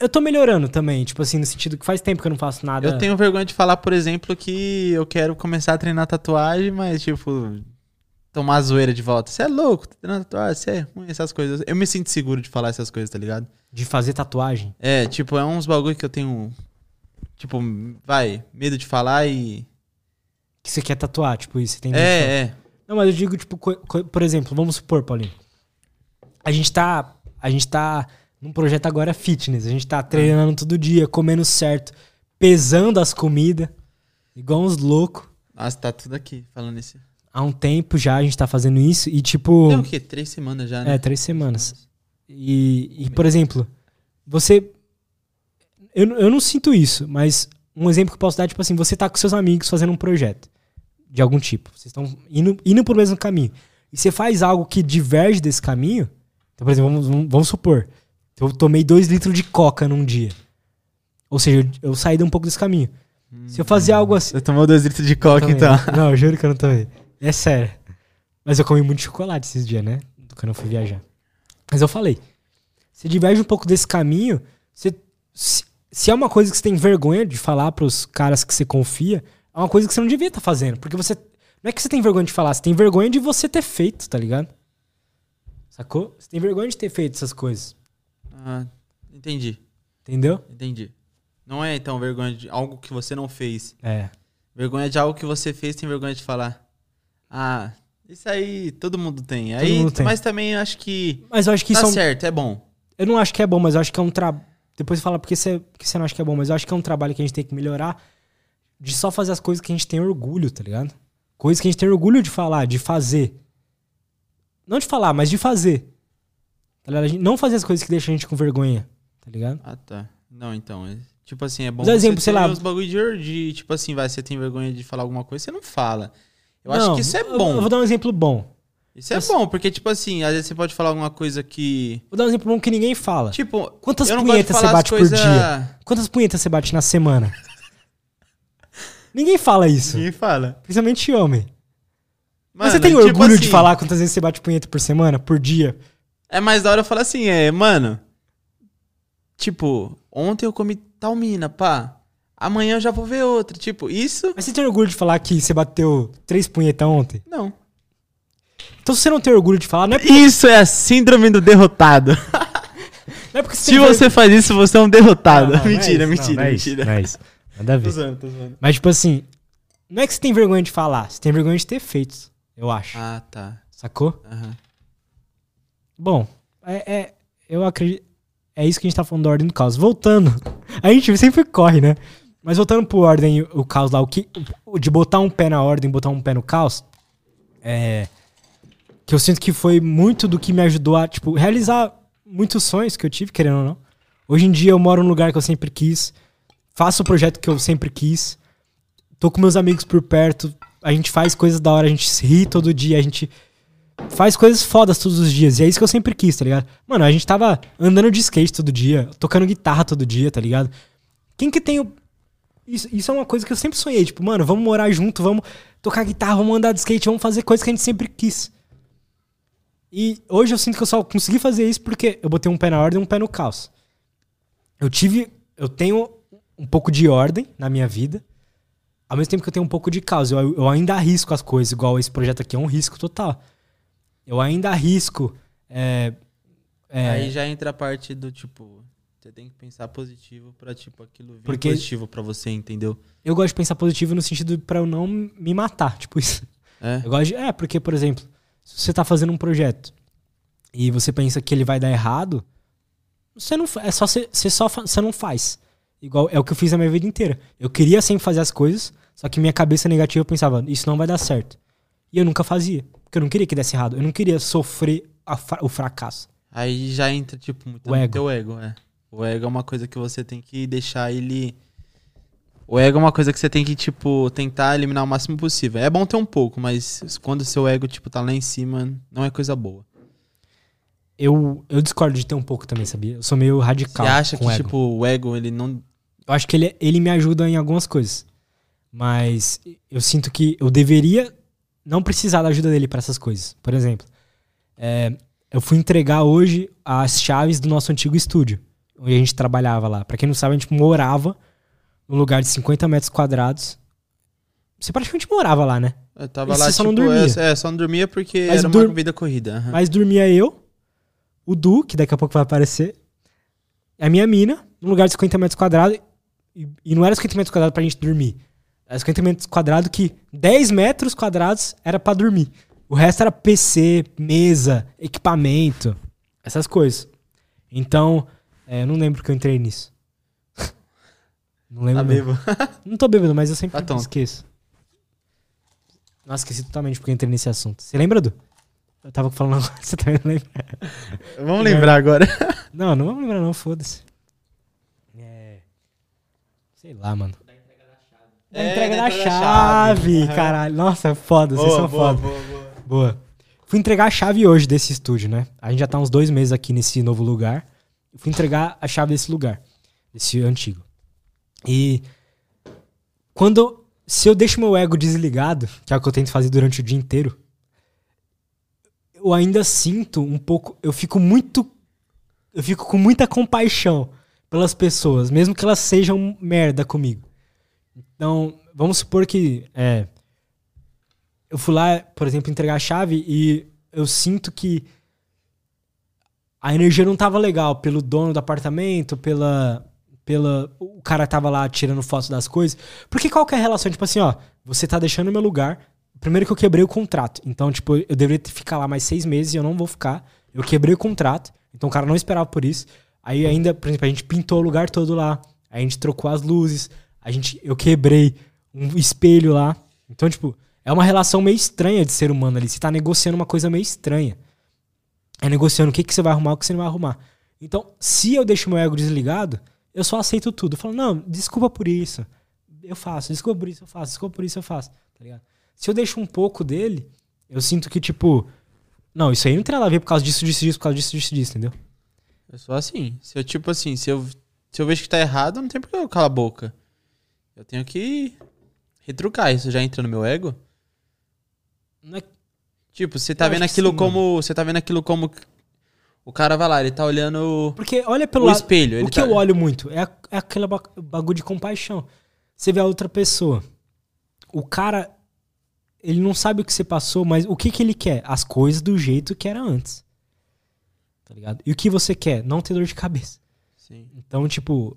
Eu tô melhorando também, tipo assim, no sentido que faz tempo que eu não faço nada. Eu tenho vergonha de falar, por exemplo, que eu quero começar a treinar tatuagem, mas, tipo, tomar a zoeira de volta. Você é louco, tá treinando tatuagem, você é ruim, essas coisas. Eu me sinto seguro de falar essas coisas, tá ligado? De fazer tatuagem. É, tipo, é uns bagulho que eu tenho. Tipo, vai, medo de falar e. Que você quer tatuar, tipo isso, tem É, é. Não, mas eu digo, tipo, por exemplo, vamos supor, Paulinho. A gente tá. A gente tá num projeto agora fitness. A gente tá treinando todo dia, comendo certo, pesando as comidas, igual uns loucos. Nossa, tá tudo aqui falando isso. Há um tempo já a gente tá fazendo isso e, tipo. Tem o quê? Três semanas já, né? É, três semanas. E, e, por exemplo, você. Eu, eu não sinto isso, mas um exemplo que eu posso dar é, tipo assim, você tá com seus amigos fazendo um projeto de algum tipo. Vocês estão indo, indo pro mesmo caminho. E você faz algo que diverge desse caminho. Então, por exemplo, vamos, vamos- vamos supor. Eu tomei dois litros de coca num dia. Ou seja, eu, eu saí de um pouco desse caminho. Se eu fazer algo assim. Você tomou dois litros de coca, então. Não, eu juro que eu não tomei. É sério. Mas eu comi muito chocolate esses dias, né? Quando eu fui viajar. Mas eu falei. Você diverge um pouco desse caminho. Você, se, se é uma coisa que você tem vergonha de falar pros caras que você confia, é uma coisa que você não devia estar fazendo. Porque você. Não é que você tem vergonha de falar, você tem vergonha de você ter feito, tá ligado? Sacou? Você tem vergonha de ter feito essas coisas. Ah, entendi, Entendeu? entendi. Não é, então, vergonha de algo que você não fez. É. Vergonha de algo que você fez, tem vergonha de falar. Ah, isso aí todo mundo tem. Aí, mundo tem. Mas também acho que Mas eu acho que tá isso um, certo, é bom. Eu não acho que é bom, mas eu acho que é um trabalho. Depois fala porque você, porque você não acha que é bom, mas eu acho que é um trabalho que a gente tem que melhorar de só fazer as coisas que a gente tem orgulho, tá ligado? Coisas que a gente tem orgulho de falar, de fazer. Não de falar, mas de fazer. Tá ligado? A gente não fazer as coisas que deixam a gente com vergonha, tá ligado? Ah, tá. Não, então, é- tipo assim, é bom exemplo, você sei ter lá- os bagulho de, de, tipo assim, vai, você tem vergonha de falar alguma coisa, você não fala. Eu Não, acho que isso é bom. Eu vou dar um exemplo bom. Isso é Mas- bom, porque, tipo assim, às vezes você pode falar alguma coisa que. Vou dar um exemplo bom que ninguém fala. Tipo, Quantas de punhetas você bate por coisa- dia? Quantas punhetas você bate na semana? <laughs> ninguém fala isso. Ninguém fala. Principalmente homem. Mas Mano, você tem tipo orgulho de assim, falar quantas vezes você bate punheta por semana, por dia? É mais da hora eu falar assim, é, mano. Tipo, ontem eu comi tal mina, pá. Amanhã eu já vou ver outra. Tipo, isso. Mas você tem orgulho de falar que você bateu três punhetas ontem? Não. Então se você não tem orgulho de falar, não é, Isso é a síndrome do derrotado. <laughs> não é porque você Se você faz isso, você é um derrotado. Não, não, não é mentira, isso, mentira, não, é isso, mentira. Não é isso. Nada a Tô ver. zoando, tô zoando. Mas tipo assim, não é que você tem vergonha de falar, você tem vergonha de ter feito, eu acho. Ah, tá. Sacou? Aham. Bom, é, é- eu acredito. É isso que a gente tá falando da ordem do caos. Voltando. <laughs> A gente sempre corre, né? Mas voltando pro ordem o caos lá, o que. o de botar um pé na ordem, botar um pé no caos. É. Que eu sinto que foi muito do que me ajudou a, tipo, realizar muitos sonhos que eu tive, querendo ou não. Hoje em dia eu moro num lugar que eu sempre quis. Faço o projeto que eu sempre quis. Tô com meus amigos por perto. A gente faz coisas da hora, a gente se ri todo dia, a gente faz coisas fodas todos os dias. E é isso que eu sempre quis, tá ligado? Mano, a gente tava andando de skate todo dia, tocando guitarra todo dia, tá ligado? Quem que tem o. Isso, isso é uma coisa que eu sempre sonhei. Tipo, mano, vamos morar junto, vamos tocar guitarra, vamos andar de skate, vamos fazer coisas que a gente sempre quis. E hoje eu sinto que eu só consegui fazer isso porque eu botei um pé na ordem e um pé no caos. Eu tive. Eu tenho um pouco de ordem na minha vida. Ao mesmo tempo que eu tenho um pouco de caos. Eu, eu ainda arrisco as coisas, igual esse projeto aqui é um risco total. Eu ainda arrisco. É, é, Aí já entra a parte do tipo. Você tem que pensar positivo pra, tipo, aquilo vir Porque- positivo pra você, entendeu? eu gosto de pensar positivo no sentido pra eu não me matar, tipo isso. É. Eu gosto de, é, porque, por exemplo, se você tá fazendo um projeto e você pensa que ele vai dar errado, você não é só você, você só você não faz. Igual é o que eu fiz a minha vida inteira. Eu queria sempre fazer as coisas, só que minha cabeça negativa eu pensava, isso não vai dar certo. E eu nunca fazia, porque eu não queria que desse errado. Eu não queria sofrer a o fracasso. Aí já entra, tipo, muito O ego. teu ego, é. O ego é uma coisa que você tem que deixar ele. O ego é uma coisa que você tem que, tipo, tentar eliminar o máximo possível. É bom ter um pouco, mas quando o seu ego, tipo, tá lá em cima, não é coisa boa. Eu, eu discordo de ter um pouco também, sabia? Eu sou meio radical. Você acha que, ego. tipo, o ego, ele não. Eu acho que ele, ele me ajuda em algumas coisas. Mas eu sinto que eu deveria não precisar da ajuda dele para essas coisas. Por exemplo, é, eu fui entregar hoje as chaves do nosso antigo estúdio. Onde a gente trabalhava lá. Pra quem não sabe, a gente morava num lugar de 50 metros quadrados. Você praticamente morava lá, né? Eu tava E lá, você só tipo, não dormia? É, é, só não dormia porque Mas era dur- uma vida corrida. aham. Mas dormia eu, o Du, que daqui a pouco vai aparecer, a minha mina, num lugar de 50 metros quadrados. E, e não era 50 metros quadrados pra gente dormir. Era 50 metros quadrados que 10 metros quadrados era pra dormir. O resto era PC, mesa, equipamento, essas coisas. Então, é, eu não lembro que eu entrei nisso. <laughs> Não lembro. Tá bebo. Não tô bêbado, mas eu sempre Tá esqueço. Nossa, esqueci totalmente porque eu entrei nesse assunto. Você lembra, Du? Eu tava falando agora, <laughs> você também não lembra? Vamos lembrar agora. <laughs> Não, não vamos lembrar não, foda-se. É... Sei lá, mano. Da É, entrega da da entrega da chave, chave. caralho. Nossa, foda, vocês são foda. boa, boa. Boa. Fui entregar a chave hoje desse estúdio, né? A gente já tá uns dois meses aqui nesse novo lugar. Eu fui entregar a chave desse lugar, desse antigo. E quando. Se eu deixo meu ego desligado, que é o que eu tento fazer durante o dia inteiro, eu ainda sinto um pouco. Eu fico muito. Eu fico com muita compaixão pelas pessoas, mesmo que elas sejam merda comigo. Então, vamos supor que. É, eu fui lá, por exemplo, entregar a chave e eu sinto que a energia não tava legal pelo dono do apartamento, pela pela o cara tava lá tirando fotos das coisas. Porque qual que é a relação? Tipo assim, ó, você tá deixando o meu lugar. Primeiro que eu quebrei o contrato. Então, tipo, eu deveria ficar lá mais seis meses e eu não vou ficar. Eu quebrei o contrato. Então o cara não esperava por isso. Aí ainda, por exemplo, a gente pintou o lugar todo lá. A gente trocou as luzes. A gente, eu quebrei um espelho lá. Então, tipo, é uma relação meio estranha de ser humano ali. Você tá negociando uma coisa meio estranha. É negociando o que, que você vai arrumar o que você não vai arrumar. Então, se eu deixo meu ego desligado, eu só aceito tudo. Eu falo, não, desculpa por isso. Eu faço, desculpa por isso, eu faço, desculpa por isso, eu faço. Tá ligado? Se eu deixo um pouco dele, eu sinto que, tipo, não, isso aí não tem nada a ver por causa disso, disso, disso, por causa disso, disso, disso, entendeu? Eu sou assim. Se eu, tipo assim, se eu, se eu vejo que tá errado, não tem por que eu calar a boca. Eu tenho que retrucar. Isso já entra no meu ego? Não é- Tipo, você tá Eu vendo aquilo sim, como. Você tá vendo aquilo como. O cara vai lá, ele tá olhando Porque olha pelo o lado. espelho. O que tá... eu olho muito é, é aquele ba- bagulho de compaixão. Você vê a outra pessoa. O cara, ele não sabe o que você passou, mas o que, que ele quer? As coisas do jeito que era antes. Tá ligado? E o que você quer? Não ter dor de cabeça. Sim. Então, tipo,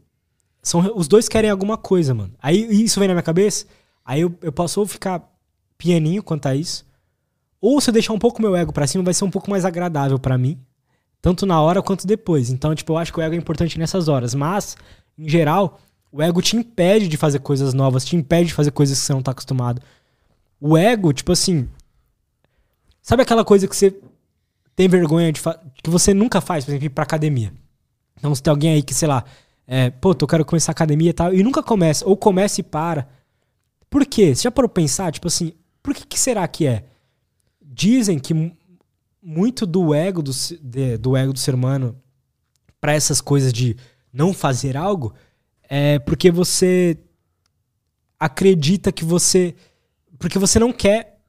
são, os dois querem alguma coisa, mano. Aí isso vem na minha cabeça, aí eu, eu posso ficar pianinho quanto a isso, ou se eu deixar um pouco meu ego pra cima, vai ser um pouco mais agradável pra mim, tanto na hora quanto depois. Então, tipo, eu acho que o ego é importante nessas horas, mas, em geral, o ego te impede de fazer coisas novas, te impede de fazer coisas que você não tá acostumado. O ego, tipo assim, sabe aquela coisa que você tem vergonha de que você nunca faz, por exemplo, ir pra academia. Então, se tem alguém aí que, sei lá, é, pô, eu quero começar academia e tal, e nunca começa, ou começa e para. Por quê? Você já parou pensar, tipo assim, por que, que será que é? Dizem que mu- muito do ego do, de- do ego do ser humano pra essas coisas de não fazer algo é porque você acredita que você. Porque você não quer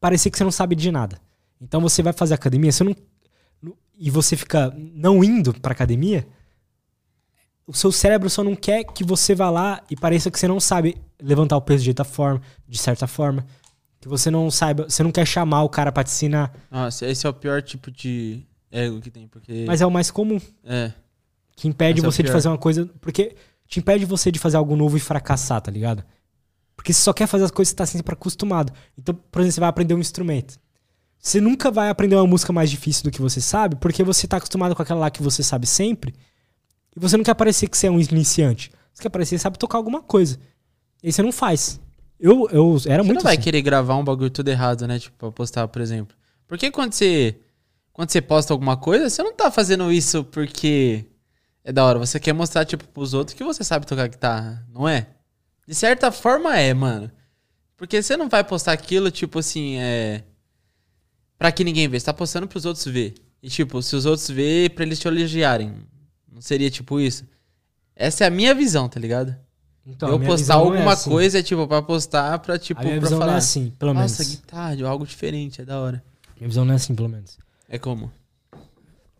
parecer que você não sabe de nada. Então você vai fazer academia, você não. E você fica não indo pra academia, o seu cérebro só não quer que você vá lá e pareça que você não sabe levantar o peso de outra forma, de certa forma. Que você não saiba, você não quer chamar o cara pra te ensinar. Nossa, esse é o pior tipo de ego que tem, porque. Mas é o mais comum. É. Que impede é você de pior. fazer uma coisa. Porque te impede você de fazer algo novo e fracassar, tá ligado? Porque você só quer fazer as coisas que você tá sempre acostumado. Então, por exemplo, você vai aprender um instrumento. Você nunca vai aprender uma música mais difícil do que você sabe, porque você tá acostumado com aquela lá que você sabe sempre. E você não quer parecer que você é um iniciante. Você quer parecer que sabe tocar alguma coisa. E aí você não faz. Eu, eu era Você muito não vai assim. querer gravar um bagulho tudo errado, né? Tipo, pra postar, por exemplo. Porque quando você. Quando você posta alguma coisa, você não tá fazendo isso porque é da hora. Você quer mostrar, tipo, pros outros que você sabe tocar guitarra, não é? De certa forma é, mano. Porque você não vai postar aquilo, tipo assim, é. Pra que ninguém vê. Você tá postando pros outros ver. E, tipo, se os outros ver, pra eles te elogiarem. Não seria tipo isso? Essa é a minha visão, tá ligado? Então, eu postar é alguma assim. coisa, tipo, pra postar, pra, tipo, A minha pra visão falar. não é assim, pelo Nossa, menos. guitarra, algo diferente, é da hora. Minha visão não é assim, pelo menos. É como?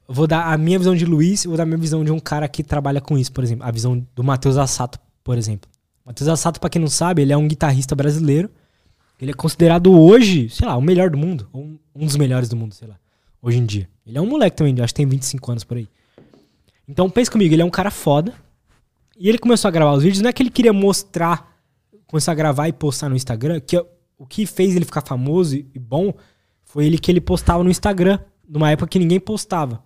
eu vou dar a minha visão de Luiz, eu vou dar a minha visão de um cara que trabalha com isso, por exemplo. A visão do Matheus Assato, por exemplo. Matheus Assato, pra quem não sabe, ele é um guitarrista brasileiro. Ele é considerado hoje, sei lá, o melhor do mundo. Ou um- um dos melhores do mundo, sei lá. Hoje em dia. Ele é um moleque também, acho que tem 25 anos por aí. Então pensa comigo, ele é um cara foda. E ele começou a gravar os vídeos, não é que ele queria mostrar, começar a gravar e postar no Instagram, que o que fez ele ficar famoso e bom foi ele que ele postava no Instagram, numa época que ninguém postava.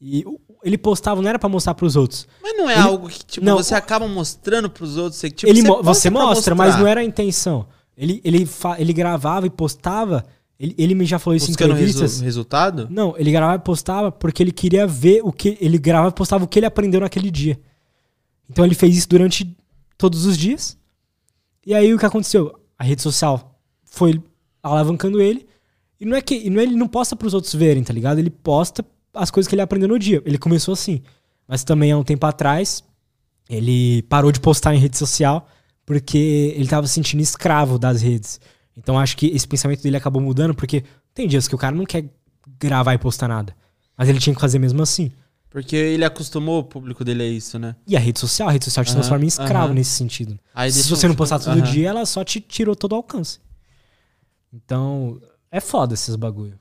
E ele postava não era pra mostrar pros outros. Mas não é Ele- algo que, tipo, Não, você acaba mostrando pros outros. Você, tipo, ele você, você mostra, mas não era a intenção. Ele, ele, ele gravava e postava. Ele, ele me já falou isso em Buscando entrevistas. resu- resultado? Não, ele gravava e postava porque ele queria ver o que. Ele gravava e postava o que ele aprendeu naquele dia. Então ele fez isso durante todos os dias. E aí o que aconteceu? A rede social foi alavancando ele. E não é que não é- ele não posta pros outros verem, tá ligado? Ele posta as coisas que ele aprendeu no dia. Ele começou assim. Mas também há um tempo atrás, ele parou de postar em rede social porque ele tava se sentindo escravo das redes. Então acho que esse pensamento dele acabou mudando porque tem dias que o cara não quer gravar e postar nada. Mas ele tinha que fazer mesmo assim. Porque ele acostumou o público dele a isso, né? E a rede social, a rede social te Aham, transforma em escravo aham. nesse sentido. Aí Se você não postar todo Aham. dia, ela só te tirou todo o alcance. Então, é foda esses bagulho.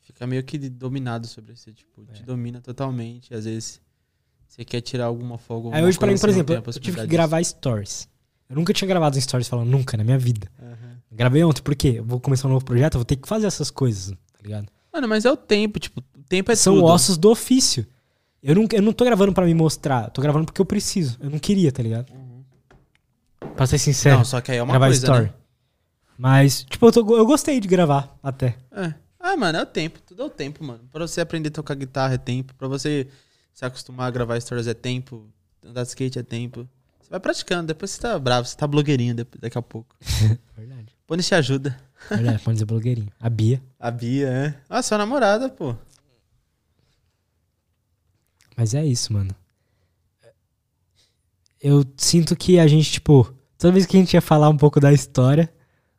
Fica meio que dominado sobre você, tipo, É. te domina totalmente. Às vezes você quer tirar alguma folga. Aí alguma hoje, pra mim, por exemplo, eu tive que gravar stories. Eu nunca tinha gravado stories falando nunca na minha vida. disso. Gravei ontem, por quê? Eu vou começar um novo projeto, eu vou ter que fazer essas coisas, tá ligado? Mano, mas é o tempo, tipo, o tempo é São tudo. ossos do ofício. Eu não, eu não tô gravando pra me mostrar, tô gravando porque eu preciso. Eu não queria, tá ligado? Pra ser sincero. Não, só que aí é uma gravar coisa, story. né? Mas, tipo, eu, tô- eu gostei de gravar até. É. Ah, mano, é o tempo. Tudo é o tempo, mano. Pra você aprender a tocar guitarra é tempo. Pra você se acostumar a gravar stories é tempo. Andar de skate é tempo. Você vai praticando. Depois você tá bravo. Você tá blogueirinho daqui a pouco. <laughs> Verdade. Pony te ajuda. Verdade, pode dizer blogueirinho. A Bia. A Bia, é. Ah, sua namorada, pô. Mas é isso, mano. Eu sinto que a gente, tipo, toda vez que a gente ia falar um pouco da história,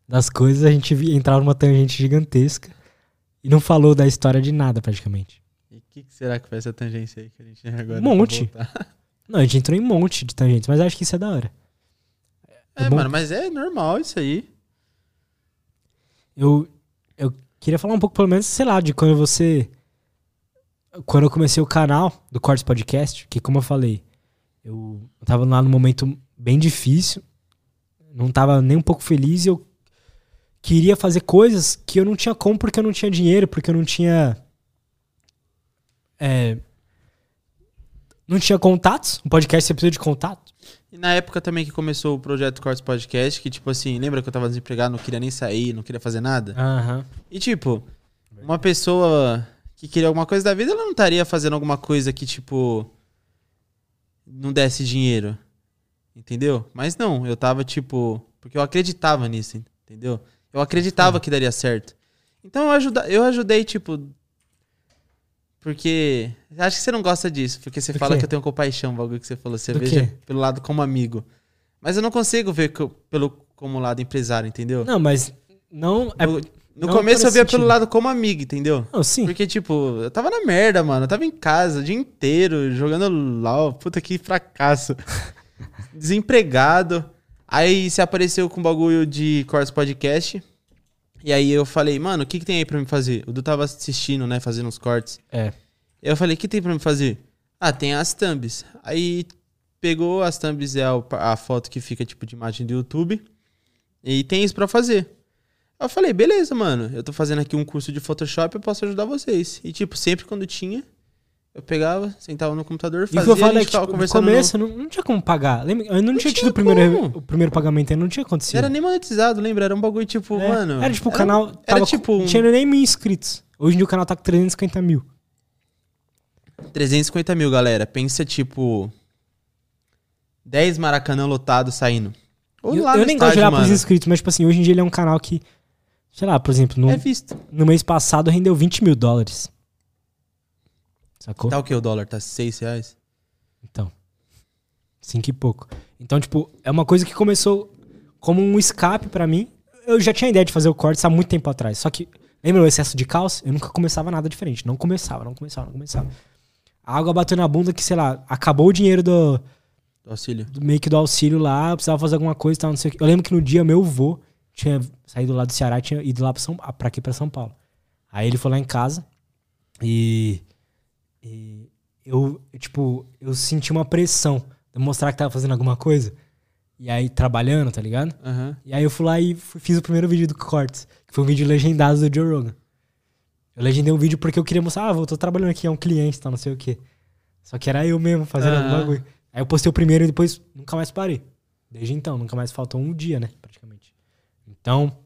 das coisas, a gente entrava numa tangente gigantesca e não falou da história de nada, praticamente. E o que, que será que foi essa tangência aí que a gente tem agora? Um monte. <laughs> Não, a gente entrou em um monte de tangentes, mas acho que isso é da hora. É, bom? mano, mas é normal isso aí. Eu, eu queria falar um pouco, pelo menos, sei lá, de quando você. Quando eu comecei o canal do Cortes Podcast, que, como eu falei, eu, eu tava lá num momento bem difícil, não tava nem um pouco feliz e eu queria fazer coisas que eu não tinha como porque eu não tinha dinheiro, porque eu não tinha. É, não tinha contatos. Um podcast você precisa de contato. E na época também que começou o projeto Cortes Podcast, que tipo assim, lembra que eu tava desempregado, não queria nem sair, não queria fazer nada? Aham. E tipo, uma pessoa que queria alguma coisa da vida, ela não estaria fazendo alguma coisa que, tipo, não desse dinheiro. Entendeu? Mas não, eu tava, tipo, porque eu acreditava nisso, entendeu? Eu acreditava que daria certo. Então eu, ajuda, eu ajudei, tipo. Porque. Acho que você não gosta disso, porque você Do fala quê? que eu tenho compaixão, o bagulho que você falou. Você Do veja quê? pelo lado como amigo. Mas eu não consigo ver co- pelo, como lado empresário, entendeu? Não, mas não. É, No, no não começo eu via esse pelo sentido. lado como amigo, entendeu? não, sim. Porque, tipo, eu tava na merda, mano. Eu tava em casa o dia inteiro, jogando LOL. Puta que fracasso. <laughs> Desempregado. Aí você apareceu com um bagulho de Cortes Podcast. E aí eu falei, mano, o que, que tem aí pra me fazer? O Du tava assistindo, né, fazendo os cortes. É. Eu falei, o que tem pra me fazer? Ah, tem as thumbs. Aí pegou as thumbs, é o- a foto que fica tipo de imagem do YouTube. E tem isso pra fazer. Aí eu falei, beleza, mano. Eu tô fazendo aqui um curso de Photoshop, eu posso ajudar vocês. E tipo, sempre quando tinha, eu pegava, sentava no computador, E o fazia, que eu falo é que, tipo, no começo não, não tinha como pagar. Lembra? Eu não, Não tinha tinha tido o primeiro, o primeiro pagamento ainda, não tinha Não acontecido. era nem monetizado, lembra? Era um bagulho tipo, É, mano. Era tipo, o canal era tava tipo um- tinha nem mil inscritos. Hoje em dia o canal tá com 350 mil. 350 mil, galera. Pensa, tipo. 10 Maracanã lotado saindo. Ou eu lá eu no nem gosto de estádio, olhar pros inscritos, mas tipo assim, hoje em dia ele é um canal que, sei lá, por exemplo, no, É no mês passado rendeu 20 mil dólares. Sacou? Tá o que o dólar? Tá 6 reais? Então. Cinco e pouco. Então, tipo, é uma coisa que começou como um escape pra mim. Eu já tinha ideia de fazer o corte há muito tempo atrás. Só que, lembra o excesso de caos? Eu nunca começava nada diferente. Não começava, não começava, não começava. A água bateu na bunda que, sei lá, acabou o dinheiro do, Do auxílio. do- meio que do auxílio lá, eu precisava fazer alguma coisa e tal, não sei o que. Eu lembro que no dia meu avô tinha saído lá do Ceará e tinha ido lá pra, São, pra aqui pra São Paulo. Aí ele foi lá em casa e, e eu, tipo, eu senti uma pressão de mostrar que tava fazendo alguma coisa. E aí, trabalhando, tá ligado? Aham. E aí eu fui lá e fiz o primeiro vídeo do Cortes, que foi um vídeo legendado do Joe Rogan. Eu legendei um vídeo porque eu queria mostrar, ah, eu tô trabalhando aqui, é um cliente, tá, não sei o quê. Só que era eu mesmo fazendo Aham. o bagulho. Aí eu postei o primeiro e depois nunca mais parei. Desde então, nunca mais faltou um dia, né, praticamente. Então,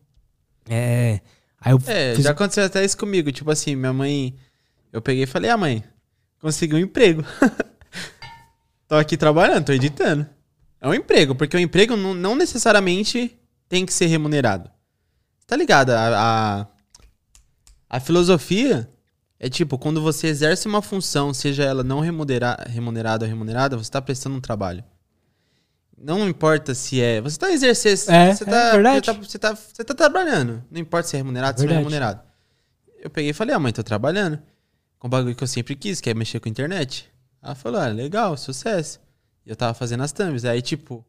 é... Aí eu É, fiz- já aconteceu até isso comigo. Tipo assim, minha mãe. Eu peguei e falei, ah, mãe, consegui um emprego. <laughs> tô aqui trabalhando, tô editando. É um emprego, porque o emprego não, não necessariamente tem que ser remunerado. Tá ligado? A, a, a filosofia é tipo, quando você exerce uma função, seja ela não remunera, remunerada ou remunerada, você tá prestando um trabalho. Não importa se é. Você tá exercendo. É, você é tá, verdade. Você tá, você, tá, você tá trabalhando. Não importa se é remunerado, se não é remunerado. Eu peguei e falei, ah, mãe, tô trabalhando. Com um bagulho que eu sempre quis, que é mexer com a internet. Ela falou, ah, legal, sucesso. E eu tava fazendo as thumbs. Aí, tipo,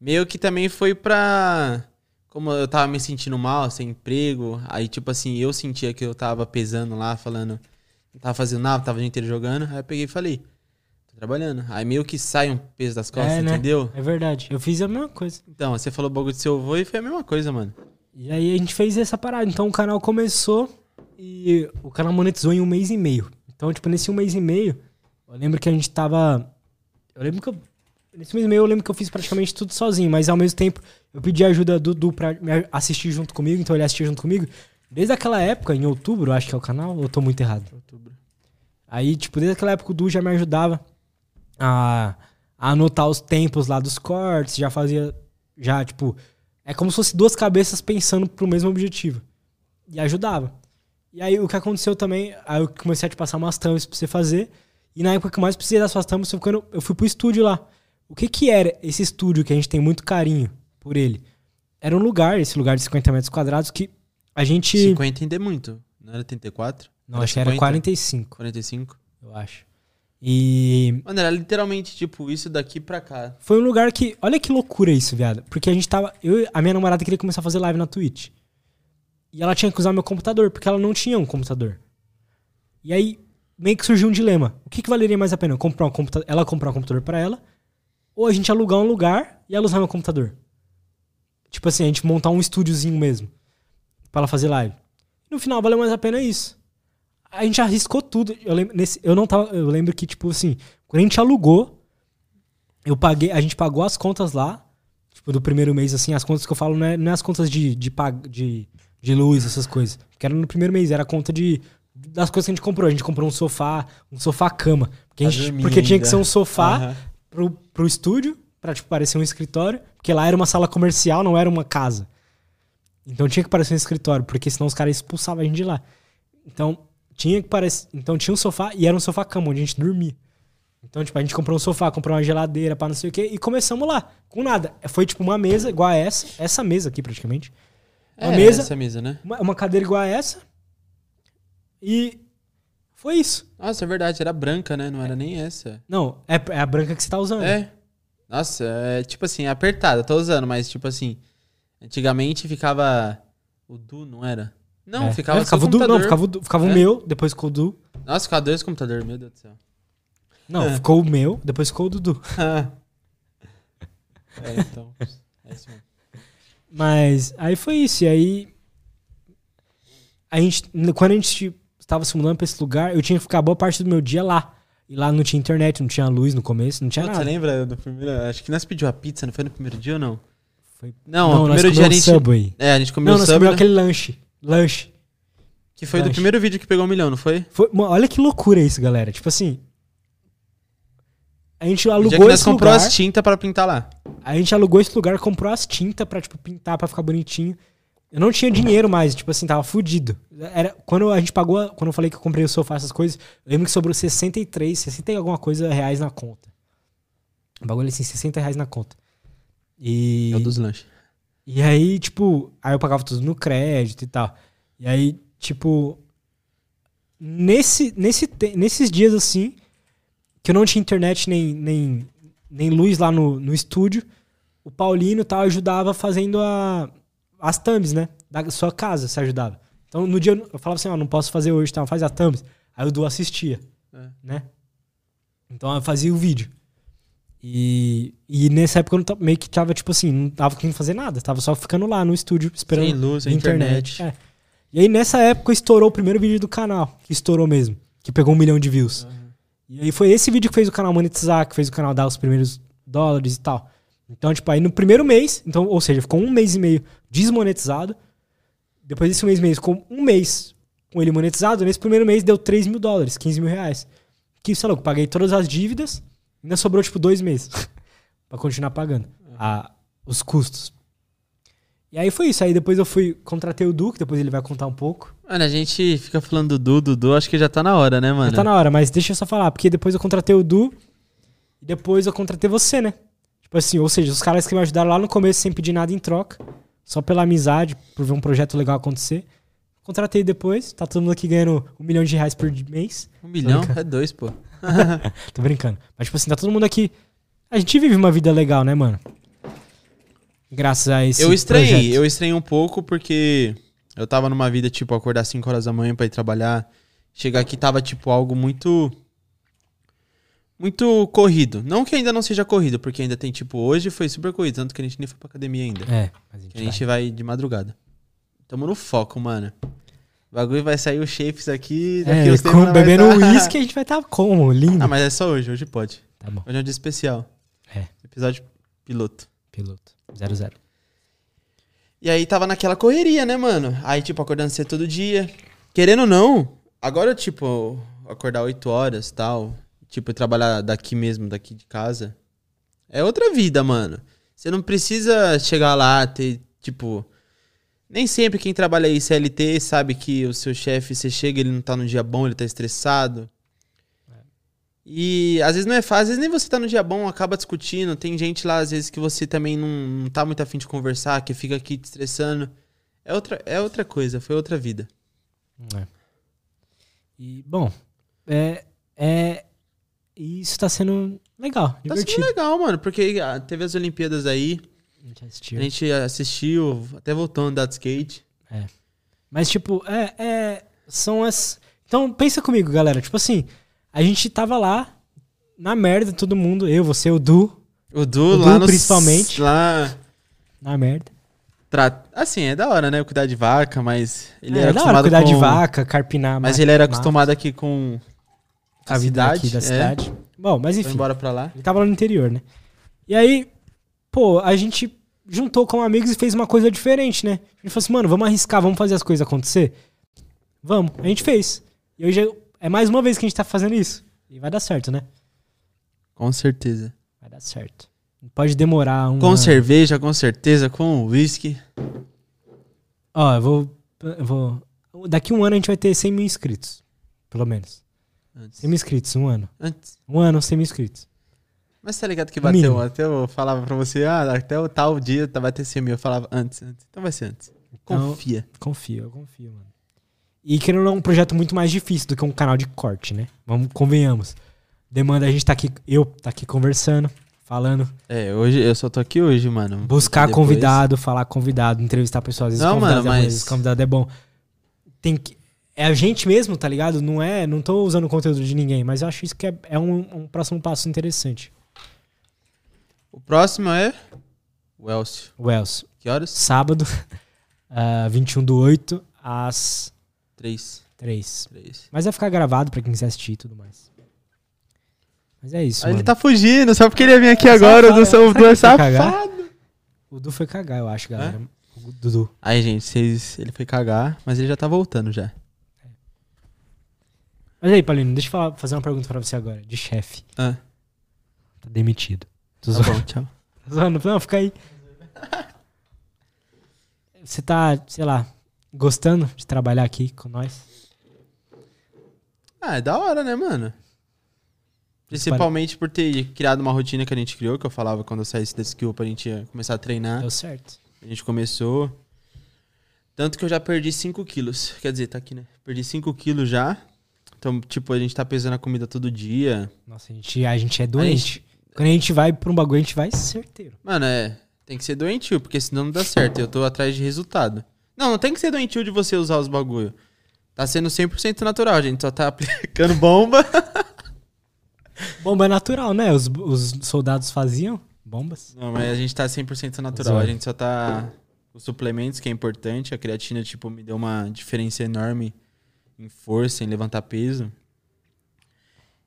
meio que também foi pra. Como eu tava me sentindo mal, sem emprego. Aí, tipo assim, eu sentia que eu tava pesando lá, falando. Não tava fazendo nada, tava o dia inteiro jogando. Aí eu peguei e falei, trabalhando. Aí meio que sai um peso das costas, É, né? entendeu? É verdade. Eu fiz a mesma coisa. Então, você falou bagulho de seu avô e foi a mesma coisa, mano. E aí a gente fez essa parada. Então o canal começou e o canal monetizou em um mês e meio. Então, tipo, nesse um mês e meio, eu lembro que a gente tava. Eu lembro que eu. Nesse mês e meio eu lembro que eu fiz praticamente tudo sozinho, mas ao mesmo tempo eu pedi ajuda do Du pra me assistir junto comigo, então ele assistia junto comigo. Desde aquela época, em outubro, acho que é o canal, ou eu tô muito errado? Outubro. Aí, tipo, desde aquela época o Du já me ajudava a, a anotar os tempos lá dos cortes, já fazia. Já, tipo. É como se fosse duas cabeças pensando pro mesmo objetivo. E ajudava. E aí o que aconteceu também, aí eu comecei a te passar umas thumbs pra você fazer. E na época que eu mais precisei das suas thumbs quando eu fui pro estúdio lá. O que que era esse estúdio que a gente tem muito carinho por ele? Era um lugar, esse lugar de 50 metros quadrados, que a gente. 50 ainda é muito. Não era 34? Não, acho que era 50? 45, 45? eu acho. E Mano, era literalmente, tipo, isso daqui pra cá. Foi um lugar que. Olha que loucura isso, viado. Porque a gente tava. Eu, a minha namorada queria começar a fazer live na Twitch. E ela tinha que usar meu computador, porque ela não tinha um computador. E aí, meio que surgiu um dilema. O que, que valeria mais a pena? Comprar um computa ela comprar um computador pra ela, ou a gente alugar um lugar e ela usar meu computador? Tipo assim, a gente montar um estúdiozinho mesmo. Pra ela fazer live. No final, valeu mais a pena isso. A gente arriscou tudo. Eu lembro, nesse, eu não tava. Eu lembro que, tipo assim, quando a gente alugou, eu paguei, a gente pagou as contas lá, tipo, do primeiro mês, assim, as contas que eu falo não é, não é as contas de, de, de, de luz, essas coisas. Porque era no primeiro mês, era a conta de. Das coisas que a gente comprou. A gente comprou um sofá, um sofá-cama. Porque, gente- porque tinha que ser um sofá Aham. pro, pro estúdio, pra, tipo, parecer um escritório. Porque lá era uma sala comercial, não era uma casa. Então tinha que parecer um escritório, porque senão os caras expulsavam a gente de lá. Então tinha que parecer. Então tinha um sofá e era um sofá-cama onde a gente dormia. Então, tipo, a gente comprou um sofá, comprou uma geladeira pra não sei o quê, e começamos lá, com nada. Foi tipo uma mesa igual a essa, essa mesa aqui praticamente. Uma É, mesa, essa mesa, né? uma, uma cadeira igual a essa. E foi isso. Nossa, é verdade, era branca, né? Não era nem essa. Não, é, é a branca que você tá usando. É. Nossa, é tipo assim, é apertada, tô usando, mas tipo assim, antigamente ficava o Du, não era? Não, É. ficava, É, ficava o o Du, não, ficava o, ficava o É. meu, depois ficou o Du. Nossa, ficava dois computadores, meu Deus do céu. Não, É. ficou o meu, depois ficou o Dudu. <laughs> é, então, é isso mesmo. Mas aí foi isso. E aí. A gente, quando a gente estava se mudando pra esse lugar, eu tinha que ficar boa parte do meu dia lá. E lá não tinha internet, não tinha luz no começo, não tinha Você nada. lembra do primeiro? Acho que nós pediu a pizza, não foi no primeiro dia ou não? Foi- Não, Não, no primeiro dia a gente. Subway. É, a gente comeu Não, o nós sub, comemos né? aquele lanche. Lanche. Que foi do lanche. primeiro vídeo que pegou um milhão, não foi? Foi, mano, olha que loucura isso, galera. Tipo assim. A gente O dia alugou que nós esse comprou lugar. as tintas pra pintar lá. A gente alugou esse lugar, comprou as tintas pra, tipo, pintar, pra ficar bonitinho. Eu não tinha dinheiro mais, tipo assim, tava fudido. Era, quando a gente pagou, quando eu falei que eu comprei o sofá, essas coisas, eu lembro que sobrou 63, 60 e alguma coisa reais na conta. Um bagulho assim, 60 reais na conta. E, É o dos lanches. E aí, tipo, aí eu pagava tudo no crédito e tal. E aí, tipo, nesse, nesse, nesses dias assim, que eu não tinha internet nem, nem, nem luz lá no, no estúdio, o Paulino tal ajudava fazendo a, as thumbs, né? Da sua casa, se ajudava. Então no dia eu falava assim, ó, não posso fazer hoje, tá? Faz a thumbs. Aí o Du assistia, É. né? Então eu fazia o vídeo. E, e nessa época eu meio que tava, tipo assim, não tava conseguindo fazer nada. Tava só ficando lá no estúdio esperando Sem luz, sem internet. É. E aí nessa época estourou o primeiro vídeo do canal, que estourou mesmo, que pegou um milhão de views. E aí foi esse vídeo que fez o canal monetizar, que fez o canal dar os primeiros dólares e tal. Então, tipo, aí no primeiro mês, então, ou seja, ficou um mês e meio desmonetizado. Depois desse mês e meio, ficou um mês com ele monetizado. Nesse primeiro mês deu 3 mil dólares, 15 mil reais. Que, sei lá, eu paguei todas as dívidas, ainda sobrou, tipo, dois meses <laughs> pra continuar pagando a, os custos. E aí foi isso. Aí depois eu fui, contratei o Duque, depois ele vai contar um pouco. Mano, a gente fica falando do Du, Dudu, acho que já tá na hora, né, mano? Já tá na hora, mas deixa eu só falar, porque depois eu contratei o Du e depois eu contratei você, né? Tipo assim, ou seja, os caras que me ajudaram lá no começo sem pedir nada em troca, só pela amizade, por ver um projeto legal acontecer. Contratei depois, tá todo mundo aqui ganhando um milhão de reais por mês. Um milhão? É dois, pô. <laughs> Tô brincando. Mas, tipo assim, tá todo mundo aqui. A gente vive uma vida legal, né, mano? Graças a esse. eu estranhei, projeto. eu estranhei um pouco porque eu tava numa vida, tipo, acordar 5 horas da manhã pra ir trabalhar. Chegar aqui tava, tipo, algo muito. Muito corrido. Não que ainda não seja corrido, porque ainda tem, tipo, hoje foi super corrido, tanto que a gente nem foi pra academia ainda. É, mas a gente, a gente vai de madrugada. Tamo no foco, mano. O bagulho vai sair os shapes aqui. É, com, bebendo tá- uísque a gente vai estar tá como? Lindo. Ah, mas é só hoje, hoje pode. Tá bom. Hoje é um dia especial. É. Episódio piloto. Piloto. 00. E aí tava naquela correria, né, mano? Aí, tipo, acordando cedo todo dia. Querendo ou não, agora, tipo, acordar 8 horas e tal. Tipo, trabalhar daqui mesmo, daqui de casa. É outra vida, mano. Você não precisa chegar lá, ter, tipo. Nem sempre quem trabalha aí CLT sabe que o seu chefe, você chega, ele não tá no dia bom, ele tá estressado. E às vezes não é fácil, às vezes nem você tá no dia bom, acaba discutindo. Tem gente lá, às vezes, que você também não, não tá muito afim de conversar, que fica aqui te estressando. É outra, é outra coisa, foi outra vida. É. E, bom, é, é, isso tá sendo legal, Tá divertido. sendo legal, mano, porque ah, teve as Olimpíadas aí, A gente assistiu. a gente assistiu, até voltou a andar de skate. Mas, tipo, é, é, são as... Então, pensa comigo, galera. Tipo assim, a gente tava lá, na merda, todo mundo. Eu, você, o Du, O Du, O lá Du, no... principalmente. Lá... na merda. Tra... Assim, é da hora, né? Cuidar de vaca, mas ele é, era da hora cuidar com... de vaca, carpinar. Mas ma- ele era acostumado aqui com a vida aqui da é. cidade. Bom, mas Foi enfim. embora pra lá. Ele tava lá no interior, né? E aí, pô, a gente juntou com amigos e fez uma coisa diferente, né? A gente falou assim, mano, vamos arriscar, vamos fazer as coisas acontecer? Vamos. A gente fez. E hoje é- é mais uma vez que a gente tá fazendo isso. E vai dar certo, né? Com certeza. Vai dar certo. Pode demorar um. Com cerveja, com certeza, com whisky. Ó, eu vou, eu vou. Daqui um ano a gente vai ter 100 mil inscritos. Pelo menos. Antes. 100 mil inscritos, um ano. Antes. Um ano, 100 mil inscritos. Mas tá ligado que Mínimo. bateu. Até eu falava pra você, ah, até o tal dia vai ter 100 mil. Eu falava antes, antes. Então vai ser antes. Então- Confia. Confio, eu confio, mano. E querendo ou não, um projeto muito mais difícil do que um canal de corte, né? Vamos, convenhamos. Demanda a gente tá aqui, eu tá aqui conversando, falando, É, hoje eu só tô aqui hoje, mano. buscar Depois- convidado, falar convidado, entrevistar pessoas. Às vezes Não, mano, é mas- vezes convidado é bom. Tem que. É a gente mesmo, tá ligado? Não é. Não tô usando o conteúdo de ninguém, mas eu acho isso que é, é um, um próximo passo interessante. O próximo é. O Elcio. O Elcio. Que horas? Sábado, <laughs> ah, 21 do 8 às Três. 3. Três. Mas vai ficar gravado pra quem quiser assistir e tudo mais. Mas é isso. Ah, ele tá fugindo, só porque ele ia vir aqui É agora. safado, O Du, o será Du é foi cagar? safado. O Du foi cagar, eu acho, galera. O Dudu. Aí, gente, vocês... ele foi cagar, mas ele já tá voltando já. Mas aí, Paulino, deixa eu falar- fazer uma pergunta pra você agora, de chefe. Ah, Tá demitido. Tô tá zoando. bom, tchau. Tô zoando. Não, fica aí. Você tá, sei lá, gostando de trabalhar aqui com nós? Ah, é da hora, né, mano? Principalmente por ter criado uma rotina que a gente criou, que eu falava quando eu saísse da skill pra gente ia começar a treinar. Deu certo. A gente começou. Tanto que eu já perdi 5 quilos. Quer dizer, tá aqui, né? Perdi 5 quilos já. Então, tipo, a gente tá pesando a comida todo dia. Nossa, a gente, a gente é doente. Quando a gente vai pra um bagulho, a gente vai certeiro. Mano, é. Tem que ser doentio, porque senão não dá certo. Eu tô atrás de resultado. Não, não tem que ser doentio de você usar os bagulho. Tá sendo 100% natural, a gente só tá <laughs> aplicando bomba. <laughs> Bomba é natural, né? Os, os soldados faziam bombas. Não, mas a gente tá 100% natural. A gente só tá. Os suplementos, que é importante. A creatina, tipo, me deu uma diferença enorme em força, em levantar peso.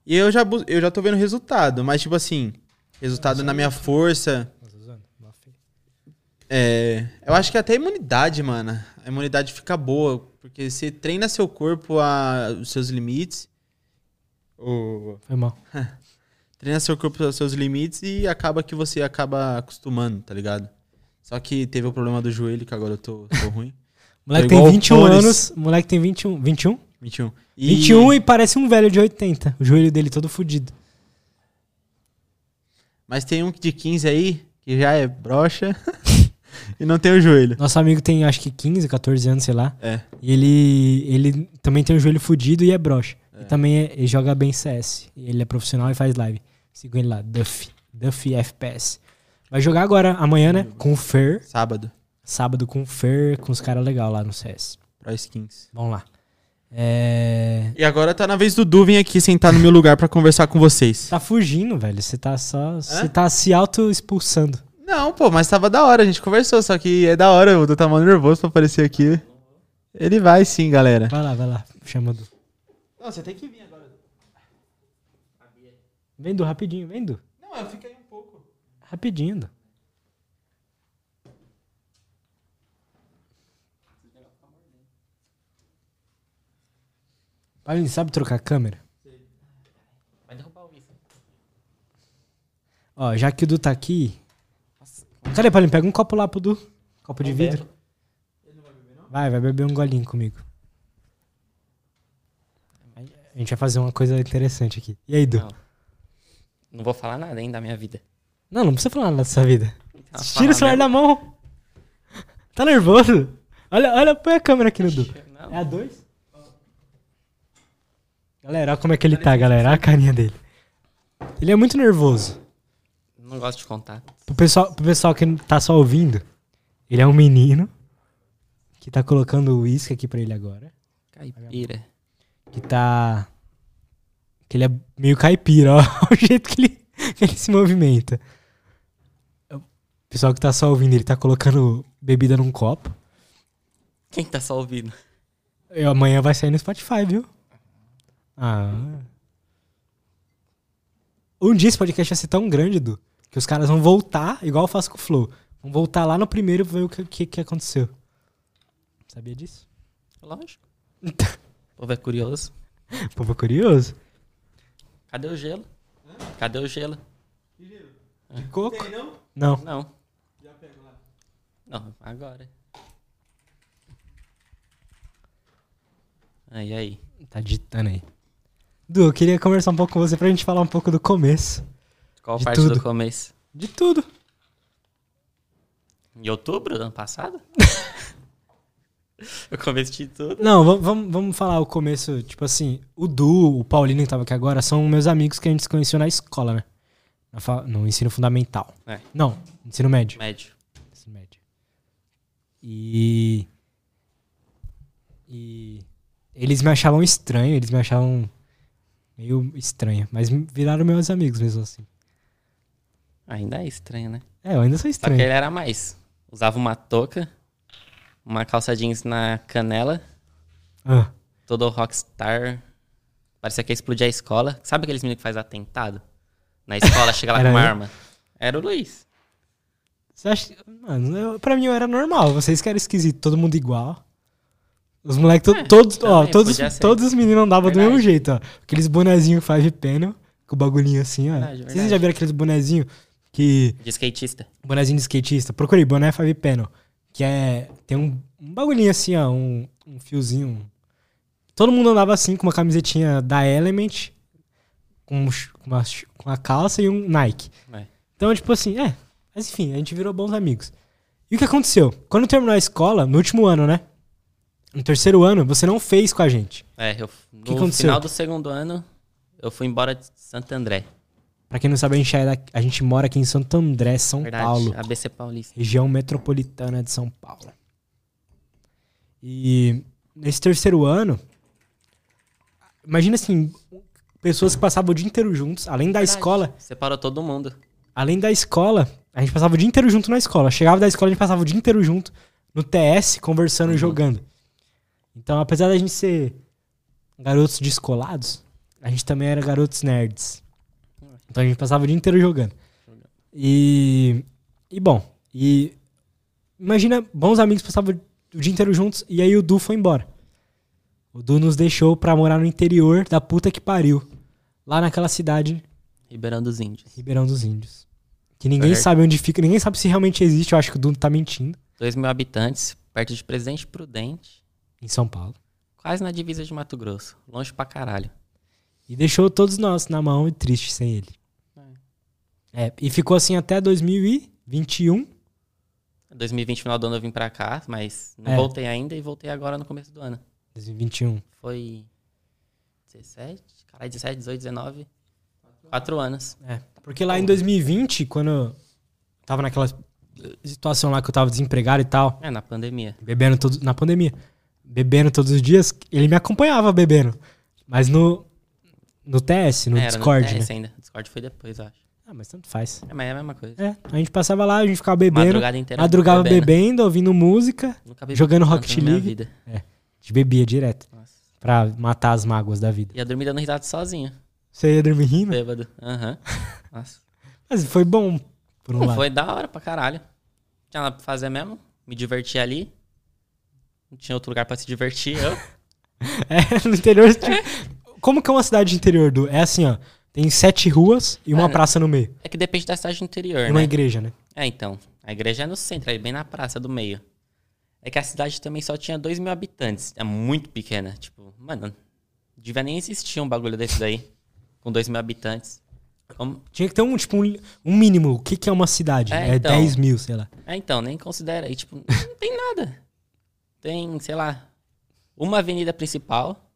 E eu já, eu já tô vendo resultado, mas, tipo assim, resultado na minha força. É, eu acho que até a imunidade, mano. A imunidade fica boa, porque você treina seu corpo a os seus limites. Foi mal. <laughs> treina seu corpo aos seus limites e acaba que você acaba acostumando, tá ligado? Só que teve o problema do joelho, que agora eu tô, tô <laughs> ruim. Moleque Tô tem o 21 Pones. anos. Moleque tem 21. 21? 21. E 21 e parece um velho de 80. O joelho dele todo fudido. Mas tem um de 15 aí, que já é broxa <laughs> e não tem o joelho. Nosso amigo tem acho que 15, 14 anos, sei lá. É. E ele, ele também tem o joelho fudido e é broxa. E também é- ele joga bem CS. Ele é profissional e faz live. Sigam ele lá, Duff. Duff FPS. Vai jogar agora, amanhã, né? Com o Fer. Sábado. Sábado com o Fer, com os caras legais lá no CS. Pro skins. Vamos lá. É... E agora tá na vez do Du vir aqui sentar no meu lugar pra conversar com vocês. Tá fugindo, velho. Você tá só. Você tá se auto-expulsando. Não, pô, mas tava da hora, a gente conversou, só que é da hora, o Du tá mal nervoso pra aparecer aqui. Ele vai sim, galera. Vai lá, vai lá. Chama do. Não, você tem que vir agora. Vem do rapidinho, vem do. Não, eu fico aí um pouco. Rapidinho, do. Paulinho, sabe trocar a câmera? Vai derrubar o. Ó, já que o Du tá aqui. Cadê, Paulinho? Pega um copo lá pro Du. Copo de Não vidro. Vai, vai beber um golinho comigo. A gente vai fazer uma coisa interessante aqui. E aí, Du? Não. Não vou falar nada ainda da minha vida. Não, não precisa falar nada dessa vida. Ah, Tira o celular da mão. Tá nervoso? Olha, olha, põe a câmera aqui no Du. mesmo. Não. É a 2? Galera, olha como é que ele tá, galera. Olha a carinha dele. Ele é muito nervoso. Não gosto de contar. Pro pessoal, pro pessoal que tá só ouvindo, ele é um menino que tá colocando uísque aqui pra ele agora. Caipira. Que tá. Que ele é meio caipira, ó. <laughs> o jeito que ele, que ele se movimenta. O pessoal que tá só ouvindo, ele tá colocando bebida num copo. Quem tá só ouvindo? E amanhã vai sair no Spotify, viu? Ah. Um dia esse podcast vai ser tão grande, Du, que os caras vão voltar, igual eu faço com o Flow. Vão voltar lá no primeiro e ver o que, que, que aconteceu. Sabia disso? Lógico. O povo é curioso. <laughs> O povo é curioso. Cadê o gelo? Cadê o gelo? De coco? Não. Não. Não, agora. Aí, aí. Tá digitando aí. Du, eu queria conversar um pouco com você pra gente falar um pouco do começo. Qual De parte tudo. do começo? De tudo. Em outubro do ano passado? <laughs> o começo de tudo. Não, vamos, vamos, vamos falar o começo. Tipo assim, o Du, o Paulino que tava aqui agora, são meus amigos que a gente se conheceu na escola, né? No ensino fundamental. É. Não, ensino médio. Médio. Ensino médio. E. E. Eles me achavam estranho, eles me achavam meio estranho. Mas viraram meus amigos mesmo assim. Ainda é estranho, né? É, eu ainda sou Só que estranho. ele era mais. Usava uma touca, uma calça jeans na canela, Ah, todo rockstar. Parecia que ia explodir a escola. Sabe aqueles meninos que faz atentado? Na escola, <laughs> chega lá com uma arma. Era o Luiz. você acha. Mano, eu, pra mim eu era normal. Vocês que eram esquisitos, todo mundo igual. Os moleques, to- É, todos, ó, todos, todos os meninos andavam do Verdade. mesmo jeito, ó. Aqueles bonezinhos five panel, com o bagulhinho assim, ó. Verdade, Vocês verdade. já viram aqueles bonezinhos que. De skatista. Bonezinho de skatista. Procurei, boné five panel. Que é. Tem um, um bagulhinho assim, ó. Um, um fiozinho. Todo mundo andava assim, com uma camisetinha da Element, com, um uma, com a calça e um Nike. É. Então, tipo assim, é. Mas enfim, a gente virou bons amigos. E o que aconteceu? Quando terminou a escola, no último ano, né? No terceiro ano, você não fez com a gente. É, eu, no aconteceu? final do segundo ano, eu fui embora de Santo André. Pra quem não sabe, a gente, é da- a gente mora aqui em Santo André, São Verdade, Paulo. ABC Paulista. região metropolitana de São Paulo. E nesse terceiro ano, imagina assim, pessoas que passavam o dia inteiro juntos, além da Verdade, escola, Separou todo mundo. além da escola, a gente passava o dia inteiro junto na escola. Chegava da escola, a gente passava o dia inteiro junto no TS, conversando Uhum. e jogando. Então, apesar da gente ser garotos descolados, a gente também era garotos nerds. Então a gente passava o dia inteiro jogando. E, e bom, e imagina, bons amigos passavam o dia inteiro juntos e aí o Du foi embora. O Du nos deixou pra morar no interior da puta que pariu. Lá naquela cidade, Ribeirão dos Índios. Ribeirão dos Índios. Que ninguém Certo. sabe onde fica, ninguém sabe se realmente existe, eu acho que o Du tá mentindo. 2 mil habitantes, perto de Presidente Prudente, Em São Paulo. quase na divisa de Mato Grosso. Longe pra caralho. E deixou todos nós na mão e triste sem ele. É, e ficou assim até 2021. 2020, final do ano, eu vim pra cá, mas não É. voltei ainda e voltei agora no começo do ano. 2021. Foi 17, caralho, 17, 18, 19. Quatro anos. É. Porque lá em 2020, quando eu tava naquela situação lá que eu tava desempregado e tal, É, na pandemia. bebendo todos na pandemia, bebendo todos os dias, ele me acompanhava bebendo. Mas no no TS, no É, Discord, no né? TS ainda. Discord foi depois, eu acho. Ah, mas tanto faz. É, mas é a mesma coisa. É, a gente passava lá, a gente ficava bebendo, Madrugada inteira. madrugava bebendo. bebendo, ouvindo música, bebi jogando Rocket League. vida. a gente bebia direto Nossa. pra matar as mágoas da vida. Ia dormir dando risada sozinho. Você ia dormir rindo? Bêbado. Aham. <laughs> Nossa. Mas foi bom, por um Não, lado. foi da hora pra caralho. Tinha nada pra fazer mesmo. Me diverti ali. Não tinha outro lugar pra se divertir. Eu. <laughs> É, no interior. tipo, Como que é uma cidade de interior, Du? É assim, ó. Tem sete ruas e uma praça no meio. É que depende da cidade do interior, E uma né? igreja, né? É, então. A igreja é no centro, aí bem na praça do meio. É que a cidade também só tinha 2 mil habitantes. É muito pequena. Tipo, mano, devia nem existir um bagulho desse daí. Com 2 mil habitantes. Como... Tinha que ter um, tipo, um, um mínimo. O que, que é uma cidade? É, É, então. 10 mil, sei lá. É, então, nem considera. E, tipo, não tem nada. Tem, sei lá, uma avenida principal.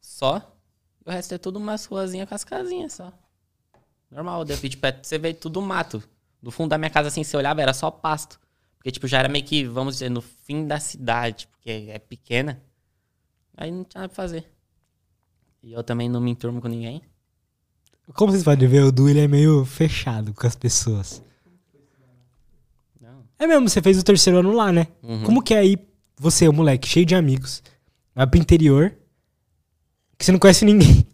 Só. O resto é tudo umas ruazinhas com as casinhas só. Normal, de tipo, é- você vê tudo mato. Do fundo da minha casa, assim, você olhava, era só pasto. Porque, tipo, já era meio que, vamos dizer, no fim da cidade, porque é pequena. Aí não tinha nada pra fazer. E eu também não me enturmo com ninguém. Como vocês podem ver, o Du ele é meio fechado com as pessoas. É mesmo, você fez o terceiro ano lá, né? Uhum. Como que é aí, você, o moleque, cheio de amigos, vai pro interior, que você não conhece ninguém.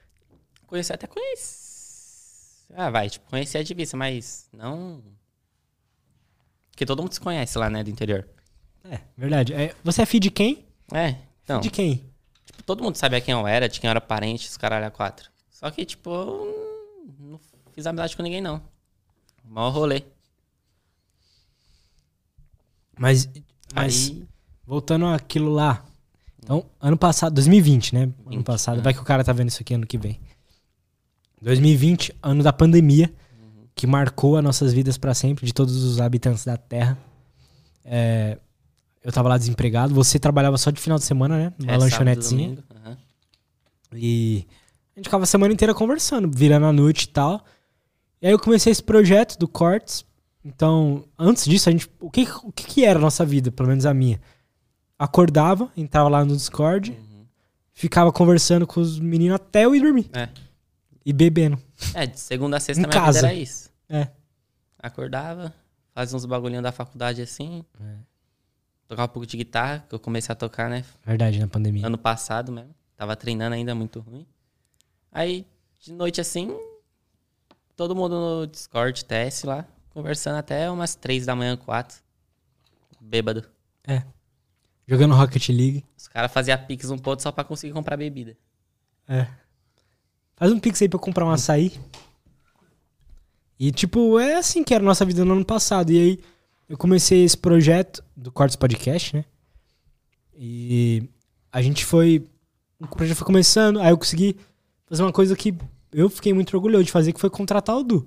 <laughs> Conhecer até conhece. Ah, vai, tipo, conhecer é de vista, mas não. Porque todo mundo se conhece lá, né, do interior. É, verdade. É, você é filho de quem? É, então. De quem? Tipo, todo mundo sabia quem eu era, de quem eu era parente, os caralho a quatro. Só que, tipo, eu não fiz amizade com ninguém, não. Mó rolê. Mas, mas Aí. voltando àquilo lá. Então, ano passado, 2020, né? ano 20, passado, né? vai que o cara tá vendo isso aqui ano que vem. 2020, ano da pandemia, que marcou as nossas vidas pra sempre, de todos os habitantes da Terra. É, eu tava lá desempregado, você trabalhava só de final de semana, né? Numa é, lanchonetezinha. aham. E a gente ficava a semana inteira conversando, virando a noite e tal. E aí eu comecei esse projeto do Cortes. Então, antes disso, a gente. O que, o que, era a nossa vida, pelo menos a minha? Acordava, entrava lá no Discord, Uhum. ficava conversando com os meninos até eu ir dormir. É. E bebendo. É, de segunda a sexta minha casa. vida era isso. É. Acordava, fazia uns bagulhinhos da faculdade assim. É. Tocava um pouco de guitarra, que eu comecei a tocar, né? Verdade, na pandemia. Ano passado mesmo. Tava treinando ainda muito ruim. Aí, de noite assim, todo mundo no Discord, TS lá, conversando até umas três da manhã, quatro. Bêbado. Jogando Rocket League. Os caras faziam pix um ponto só pra conseguir comprar bebida. É. Faz um pix aí pra eu comprar um açaí. E, tipo, é assim que era a nossa vida no ano passado. E aí, eu comecei esse projeto do Cortes Podcast, né? E a gente foi. O projeto foi começando, aí eu consegui fazer uma coisa que eu fiquei muito orgulhoso de fazer, que foi contratar o Du.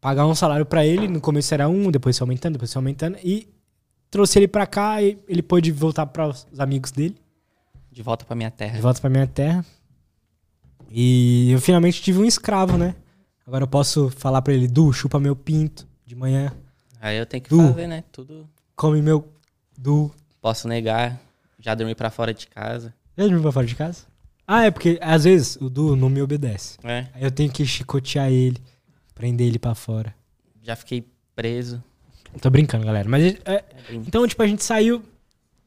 Pagar um salário pra ele, no começo era um, depois foi aumentando, depois foi aumentando. E trouxe ele pra cá e ele pôde voltar para os amigos dele, De volta pra minha de terra. volta pra minha terra. E eu finalmente tive um escravo, né? Agora eu posso falar pra ele, Du, chupa meu pinto de manhã, Aí eu tenho que Du. fazer, né? Tudo. come meu Du. Posso negar. Já dormi pra fora de casa. Já dormiu pra fora de casa? Ah, é porque às vezes o Du não me obedece. É. Aí eu tenho que chicotear ele, prender ele pra fora. Já fiquei preso. Tô brincando, galera. Mas é, É bem- Então, tipo, a gente saiu.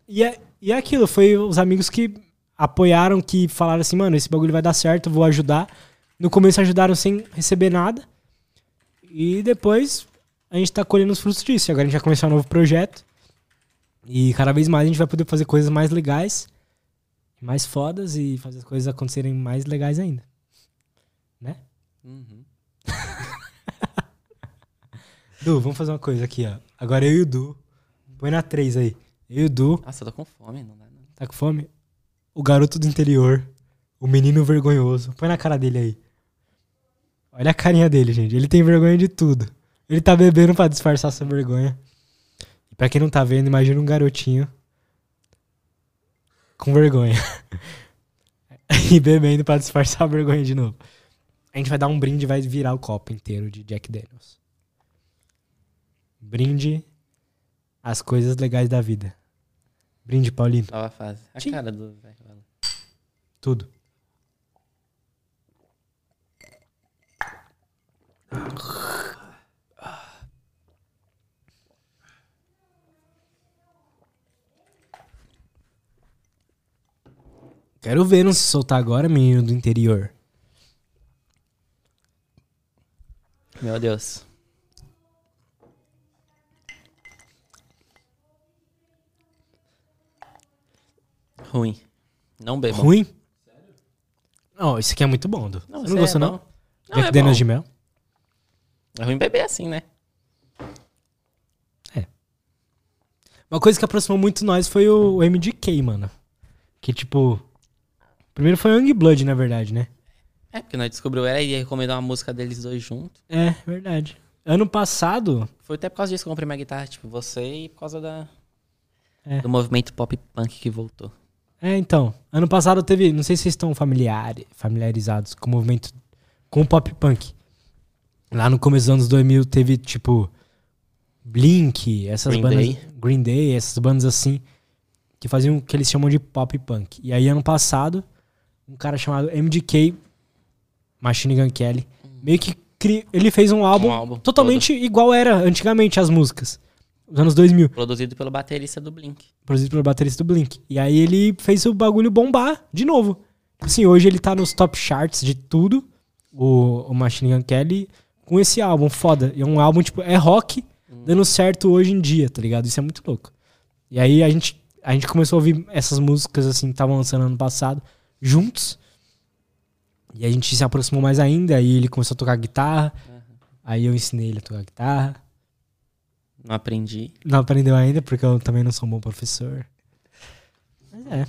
E é, e é aquilo, foi os amigos que apoiaram, que falaram assim, mano, esse bagulho vai dar certo, vou ajudar. No começo ajudaram sem receber nada. E depois a gente tá colhendo os frutos disso. E agora a gente vai começar um novo projeto. E cada vez mais a gente vai poder fazer coisas mais legais, mais fodas e fazer as coisas acontecerem mais legais ainda. Né? Uhum. <laughs> Du, vamos fazer uma coisa aqui, ó. Agora eu e o Du. Põe na 3 aí. Eu e o Du. Nossa, eu tô com fome, não dá não. Tá com fome? O garoto do interior. O menino vergonhoso. Põe na cara dele aí. Olha a carinha dele, gente. Ele tem vergonha de tudo. Ele tá bebendo pra disfarçar sua vergonha. E pra quem não tá vendo, imagina um garotinho com vergonha. <laughs> e bebendo pra disfarçar a vergonha de novo. A gente vai dar um brinde e vai virar o copo inteiro de Jack Daniels. Brinde as coisas legais da vida. Brinde, Paulino. Nova fase. A Tchim. cara do velho. Tudo. Quero ver não se soltar agora, menino do interior. Meu Deus. Ruim. Não bebam. Ruim? Não, esse aqui é muito bom, Du. Você isso não é gostou, não? Não, Jack é Daniels de mel? É ruim beber assim, né? Uma coisa que aproximou muito nós foi o MDK, mano. Que, tipo... Primeiro foi o Youngblood, na verdade, né? É, porque nós descobriu ela e ia recomendar uma música deles dois juntos. É, verdade. Ano passado... Foi até por causa disso que eu comprei minha guitarra, tipo, você e por causa da... É. Do movimento pop punk que voltou. É, então. Ano passado teve. Não sei se vocês estão familiar, familiarizados com o movimento. Com o pop punk. Lá no começo dos anos 2000 teve, tipo. Blink, essas Green bandas. Day. Green Day, essas bandas assim. Que faziam o que eles chamam de pop punk. E aí, ano passado, um cara chamado MDK, Machine Gun Kelly, meio que. cri- Ele fez um álbum, Um álbum totalmente igual era antigamente as músicas. Os anos 2000. Produzido pelo baterista do Blink. produzido pelo baterista do Blink. E aí ele fez o bagulho bombar de novo. Tipo Assim, hoje ele tá nos top charts de tudo, o, o Machine Gun Kelly, com esse álbum foda. É um álbum, tipo, é rock dando certo hoje em dia, tá ligado? Isso é muito louco. E aí a gente, a gente começou a ouvir essas músicas, assim, que estavam lançando ano passado, juntos. E a gente se aproximou mais ainda, aí ele começou a tocar guitarra, aí eu ensinei ele a tocar guitarra. Não aprendi. Não aprendeu ainda, porque eu também não sou um bom professor. Mas é,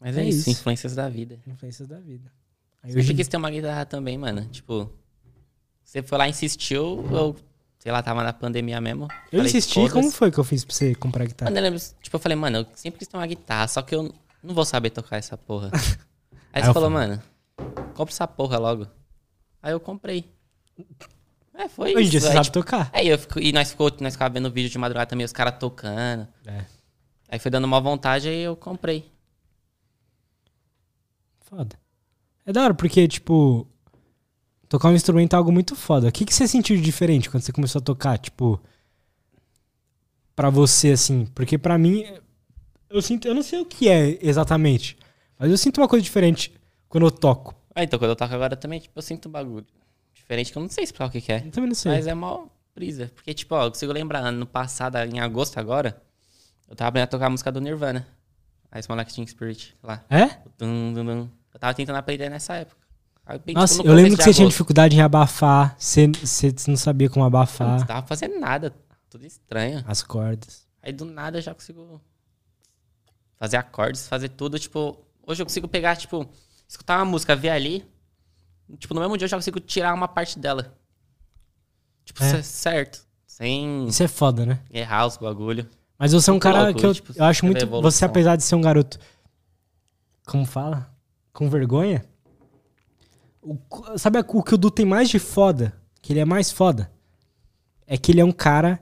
Mas É é, isso, isso. influências da vida. influências da vida. Aí Sempre hoje, quis ter uma guitarra também, mano. Tipo, você foi lá e insistiu, eu, sei lá, tava na pandemia mesmo. eu Falei, insisti, como foi que eu fiz pra você comprar guitarra? Mano, eu lembro, tipo, eu falei, mano, eu sempre quis ter uma guitarra, só que eu não vou saber tocar essa porra. <laughs> Aí Aí você falou, falei. mano, compra essa porra logo. Aí eu comprei. É, foi Hoje isso. dia você Aí, sabe tipo, tocar. aí eu fico, e nós, ficou, nós ficava vendo vídeo de madrugada também, os caras tocando. É, Aí foi dando uma vontade, aí eu comprei. foda. É da hora, porque, tipo, tocar um instrumento é algo muito foda. O que, que você sentiu de diferente quando você começou a tocar? Tipo, pra você, assim, porque pra mim, eu sinto, eu não sei o que é exatamente, mas eu sinto uma coisa diferente quando eu toco. Ah, então quando eu toco agora também, tipo, eu sinto um bagulho diferente, que eu não sei explicar o que, que é. Eu também não sei. Mas é mó brisa. Porque, tipo, ó, eu consigo lembrar, ano passado, em agosto agora, eu tava aprendendo a tocar a música do Nirvana. A Small Acting Spirit, lá. É? Dum, dum, dum. Eu tava tentando aprender nessa época. Aí, bem, Nossa, tipo, eu lembro que você tinha agosto. dificuldade em abafar, você, você não sabia como Não abafar tava fazendo nada, tudo estranho. as cordas. Aí do nada eu já consigo fazer acordes, fazer tudo, tipo, hoje eu consigo pegar, tipo, escutar uma música, ver ali, tipo, no mesmo dia eu já consigo tirar uma parte dela. Tipo, É. c- certo. sem Isso é foda, né? errar os bagulho. Mas você é um cara louco, que eu, tipo, eu acho muito. Você, apesar de ser um garoto. Como fala? Com vergonha? O sabe o que o Du tem mais de foda? Que ele é mais foda? É que ele é um cara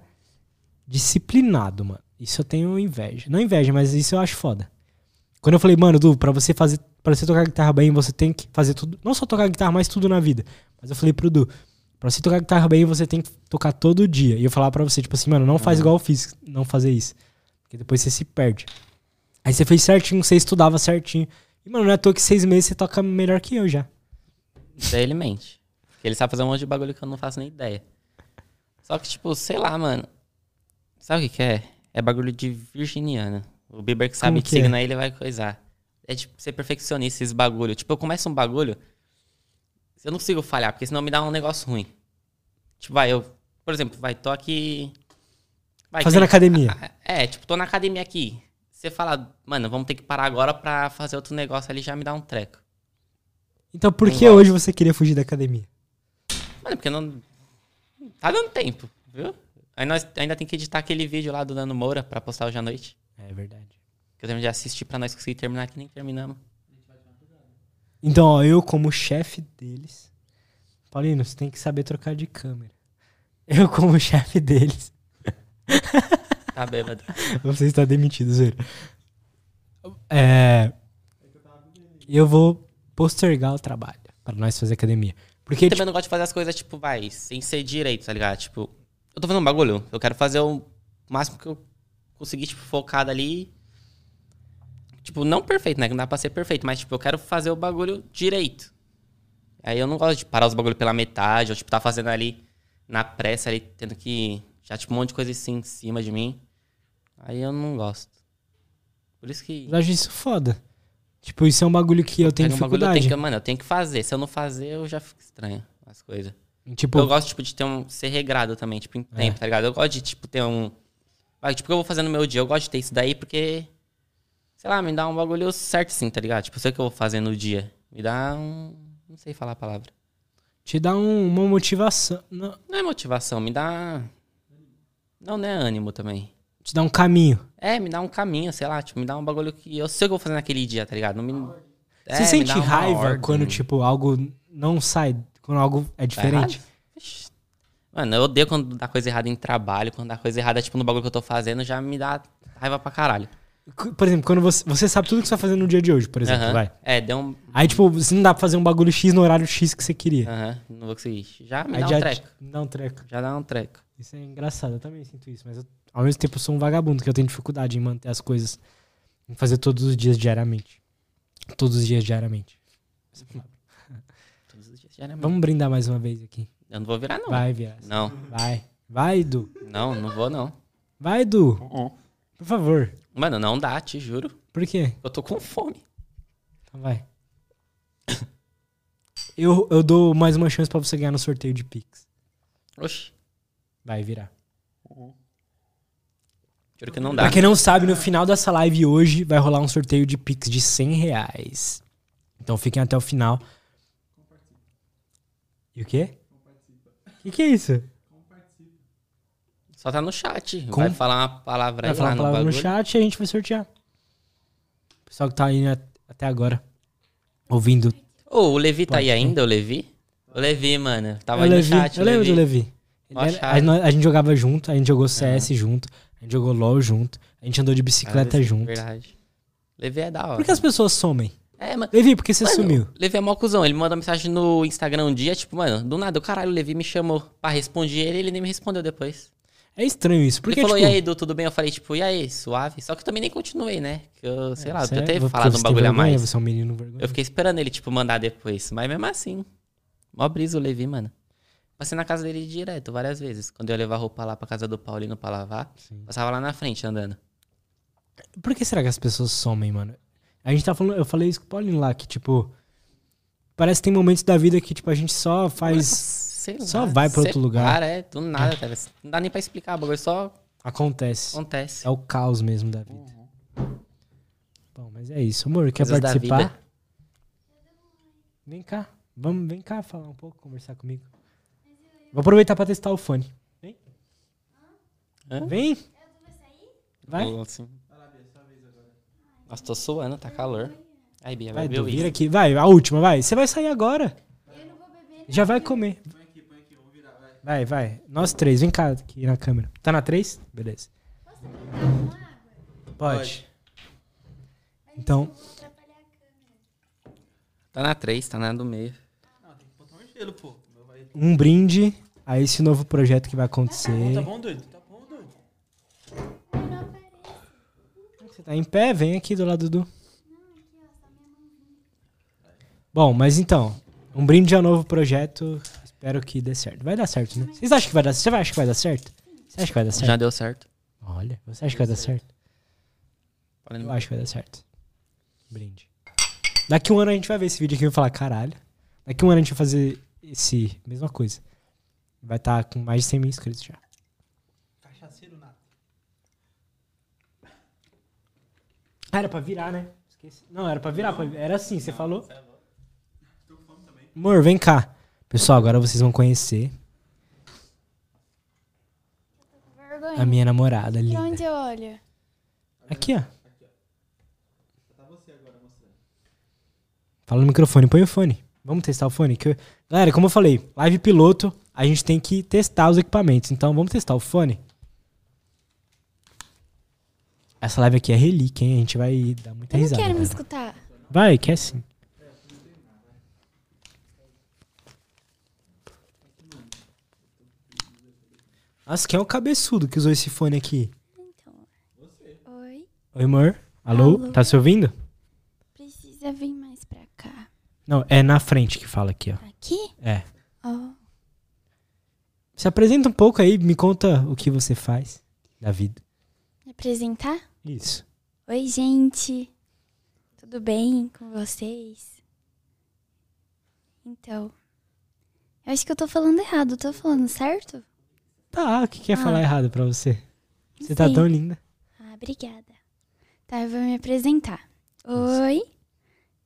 disciplinado, mano. Isso eu tenho inveja. Não inveja, mas isso eu acho foda. Quando eu falei, mano, Du, pra você fazer. Pra você tocar guitarra bem, você tem que fazer tudo. Não só tocar guitarra, mas tudo na vida. Mas eu falei pro Du, pra você tocar guitarra bem, você tem que tocar todo dia. E eu falava pra você, tipo assim, mano, não faz igual eu fiz, não fazer isso. Porque depois você se perde. Aí você fez certinho, você estudava certinho. E, mano, não é à toa que seis meses você toca melhor que eu já. Daí ele mente. Porque ele sabe fazer um monte de bagulho que eu não faço nem ideia. Só que, tipo, sei lá, mano. Sabe o que, que é? É bagulho de virginiana. O Bieber que sabe Como que, que é? signo aí ele vai coisar. É tipo, ser perfeccionista, esses bagulho. Tipo, eu começo um bagulho. Eu não consigo falhar, porque senão me dá um negócio ruim. Tipo, vai, eu. Por exemplo, vai, tô aqui. Vai, Fazendo tem- academia. É, tipo, tô na academia aqui. Você fala, mano, vamos ter que parar agora pra fazer outro negócio ali, já me dá um treco. Então por Não que gosto. hoje você queria fugir da academia? Mano, porque não. Tá dando tempo, viu? Aí nós ainda tem que editar aquele vídeo lá do Nando Moura pra postar hoje à noite. É verdade. Que eu tenho de assistir pra nós conseguir terminar que nem terminamos. Então, ó, eu como chefe deles. Paulino, você tem que saber trocar de câmera. <laughs> Eu como chefe deles. <laughs> Tá bêbado. <laughs> Você está demitido, Zé. É. Eu vou postergar o trabalho para nós fazer academia. Porque, Eu tipo, também não gosto de fazer as coisas, tipo, vai, sem ser direito, tá ligado? Tipo, eu tô fazendo um bagulho, eu quero fazer o máximo que eu conseguir, tipo, focado ali. Tipo, não perfeito, né? Que não dá pra ser perfeito, mas, tipo, eu quero fazer o bagulho direito. Aí eu não gosto de parar os bagulhos pela metade, ou, tipo, tá fazendo ali na pressa, ali, tendo que. Já, tipo, um monte de coisa assim em cima de mim. Aí eu não gosto. Por isso que. eu acho isso foda. Tipo, isso é um bagulho que eu tenho Pega um bagulho, eu dificuldade. tenho que, mano, eu tenho que fazer. Se eu não fazer, eu já fico estranho as coisas. Tipo, Eu gosto, tipo, de ter um. ser regrado também, tipo, em tempo, tá ligado? Eu gosto de, tipo, ter um. Tipo, o que eu vou fazer no meu dia? Eu gosto de ter isso daí porque. Sei lá, me dá um bagulho certo, assim, tá ligado? Tipo, eu sei o que eu vou fazer no dia. Me dá um. Não sei falar a palavra. te dá um- uma motivação. Não, Não é motivação, me dá. Não, não é ânimo também. te dá um caminho. É, me dá um caminho, sei lá, tipo, me dá um bagulho que eu sei o que eu vou fazer naquele dia, tá ligado? Não me. É, Você sente raiva ordem. quando, tipo, algo não sai, quando algo é Tá diferente? Mano, eu odeio quando dá coisa errada em trabalho, quando dá coisa errada, tipo, no bagulho que eu tô fazendo, já me dá raiva pra caralho. Por exemplo, quando você, você sabe tudo que você vai fazer no dia de hoje, por exemplo, Aham. vai. É, deu um. Aí, tipo, você não dá pra fazer um bagulho X no horário X que você queria. Aham, não vou conseguir. Já me Aí dá já um treco. dá um treco. Já dá um treco. Isso é engraçado, eu também sinto isso. Mas eu, ao mesmo tempo eu sou um vagabundo, que eu tenho dificuldade em manter as coisas, em fazer todos os dias diariamente. Todos os dias diariamente. <laughs> Todos os dias. Mano? Vamos brindar mais uma vez aqui. Eu não vou virar, não. Vai, viado. Não, Vai. Vai, Edu. não, não vou, não. Vai, Edu. Por favor. Mano, não dá, te juro. Por quê? Eu tô com fome. Então vai. <coughs> Eu, eu dou mais uma chance pra você ganhar no sorteio de Pix. Oxi, Vai virar. juro que não dá. Pra quem não sabe, no final dessa live hoje vai rolar um sorteio de Pix de 100 reais. Então fiquem até o final. E o quê? O que, que é isso? Só tá no chat. Com- Vai falar uma palavra Vai aí falar lá uma no palavra no bagulho. chat e a gente vai sortear. O pessoal que tá aí at- até agora ouvindo. Ô, o Levi tá Pode aí ser. ainda, o Levi? O Levi, mano. Tava aí no chat, eu lembro do Levi. Era- a, gente jogava junto, a gente jogou CS junto, a gente jogou LOL junto, a gente andou de bicicleta Ah, junto. Verdade. Levi é da hora. Por que as pessoas somem? É, mano. Levi, por que você Mano, sumiu? Levi é mó cuzão. Ele mandou mensagem no Instagram um dia, tipo, mano, do nada, o caralho, o Levi me chamou pra responder ele ele nem me respondeu depois. É estranho isso. Porque, ele falou, tipo, e aí, Edu, tudo bem? Eu falei, tipo, e aí, suave? Só que eu também nem continuei, né? Que eu, sei lá, eu podia é- falado um bagulho a mais. Você é um menino vergonha. Eu fiquei esperando ele, tipo, mandar depois. Mas mesmo assim, mó brisa o Levi, mano. Passei na casa dele direto, várias vezes. Quando eu ia levar roupa lá pra casa do Paulino pra lavar, passava lá na frente, andando. Por que será que as pessoas somem, mano? A gente tá falando, eu falei isso com o Paulinho lá, que, tipo, parece que tem momentos da vida que, tipo, a gente só faz. Sei só lá, vai pra outro separa, lugar. é, do nada, cara. Não dá nem pra explicar, o bagulho só Acontece. acontece. É o caos mesmo da vida. Bom, mas é isso. Amor, quer Coisas da participar? Vem cá. Vamos, vem cá falar um pouco, conversar comigo. Vou aproveitar pra testar o fone. Vem. Hã? Vem. Vai. Assim. Nossa, tô suando, tá calor. Aí, Bia, vai Vai, isso. aqui. Vai, a última, vai. Você vai sair agora. Já vai comer. Vai, vai. Nós três, vem cá aqui na câmera. Tá na três? Beleza. Pode. Então, Tá na 3, tá na do meio. Não, tem que botar um gelo, pô. Um brinde a esse novo projeto que vai acontecer. Tá bom, doido? Tá bom, doido? Você tá em pé? Vem aqui do lado do. Bom, mas então, um brinde ao novo projeto. Espero que dê certo. Vai dar certo, né? Vocês acham que vai dar certo? Você acha que vai dar certo? Você acha que vai dar certo? Já deu certo. Olha, você acha que vai dar certo? Eu acho que vai dar certo. Brinde. Daqui um ano a gente vai ver esse vídeo aqui e vai falar, caralho. Daqui um ano a gente vai fazer esse. Mesma coisa. Vai estar com mais de 100 mil inscritos já. Cachaceiro nada. Ah, era pra virar, né? Esqueci. Não, era pra virar. pra- Era assim, você falou? Amor, vem cá. Pessoal, agora vocês vão conhecer a minha namorada Pra linda. onde eu olho? Aqui, ó. Fala no microfone, põe o fone. Vamos testar o fone? Que eu- Galera, como eu falei, live piloto, a gente tem que testar os equipamentos. Então, vamos testar o fone? Essa live aqui é relíquia, hein? A gente vai dar muita Eu não risada. quero me escutar. Vai, quer sim. Nossa, quem é o cabeçudo que usou esse fone aqui? Então. Oi. Oi, amor. Alô? Alô. Tá se ouvindo? Precisa vir mais pra cá. Não, é na frente que fala aqui, ó. Aqui? É. Ó. Se apresenta um pouco aí, me conta o que você faz da vida. Me apresentar? Isso. Oi, gente. Tudo bem com vocês? Então. Eu acho que eu tô falando errado. Tô falando certo? Tá, o que quer Ah. falar errado pra você? Você tá sei. tão linda. Ah, obrigada. Tá, eu vou me apresentar. Oi.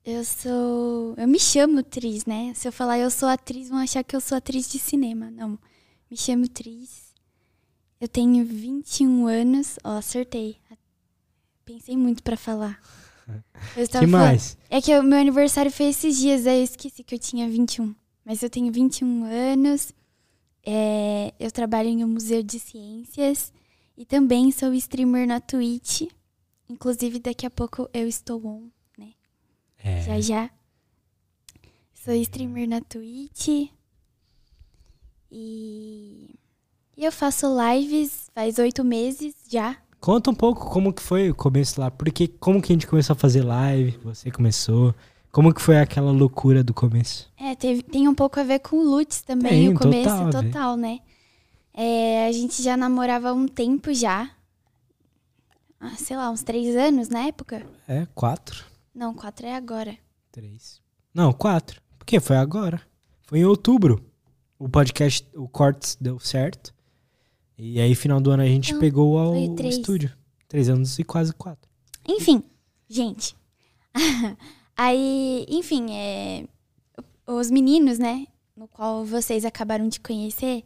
Eu sou. Eu me chamo Tris, né? Se eu falar eu sou atriz, vão achar que eu sou atriz de cinema. Não. Me chamo Tris. Eu tenho 21 anos. Ó, acertei. Pensei muito pra falar. <laughs> Eu que falando- mais? É que o meu aniversário foi esses dias, aí eu esqueci que eu tinha 21. Mas eu tenho 21 anos. É, eu trabalho em um museu de ciências. E também sou streamer na Twitch. Inclusive, daqui a pouco eu estou on, É. já já. Sou streamer na Twitch. E... e eu faço lives faz oito meses já. Conta um pouco como que foi o começo lá. Porque como que a gente começou a fazer live? Você começou. Como que foi aquela loucura do começo? É, teve- tem um pouco a ver com o Lutz também, Tem, o começo total total, né? É, a gente já namorava há um tempo já. Ah, sei lá, uns três anos na época? É, quatro. Não, quatro é agora. Três. Não, quatro. Porque foi agora. Foi em outubro. O podcast, o Cortes deu certo. E aí, final do ano, a gente Não, pegou ao três. estúdio. Três anos e quase quatro. Enfim, gente. <laughs> Aí, enfim, é, os meninos, né, no qual vocês acabaram de conhecer,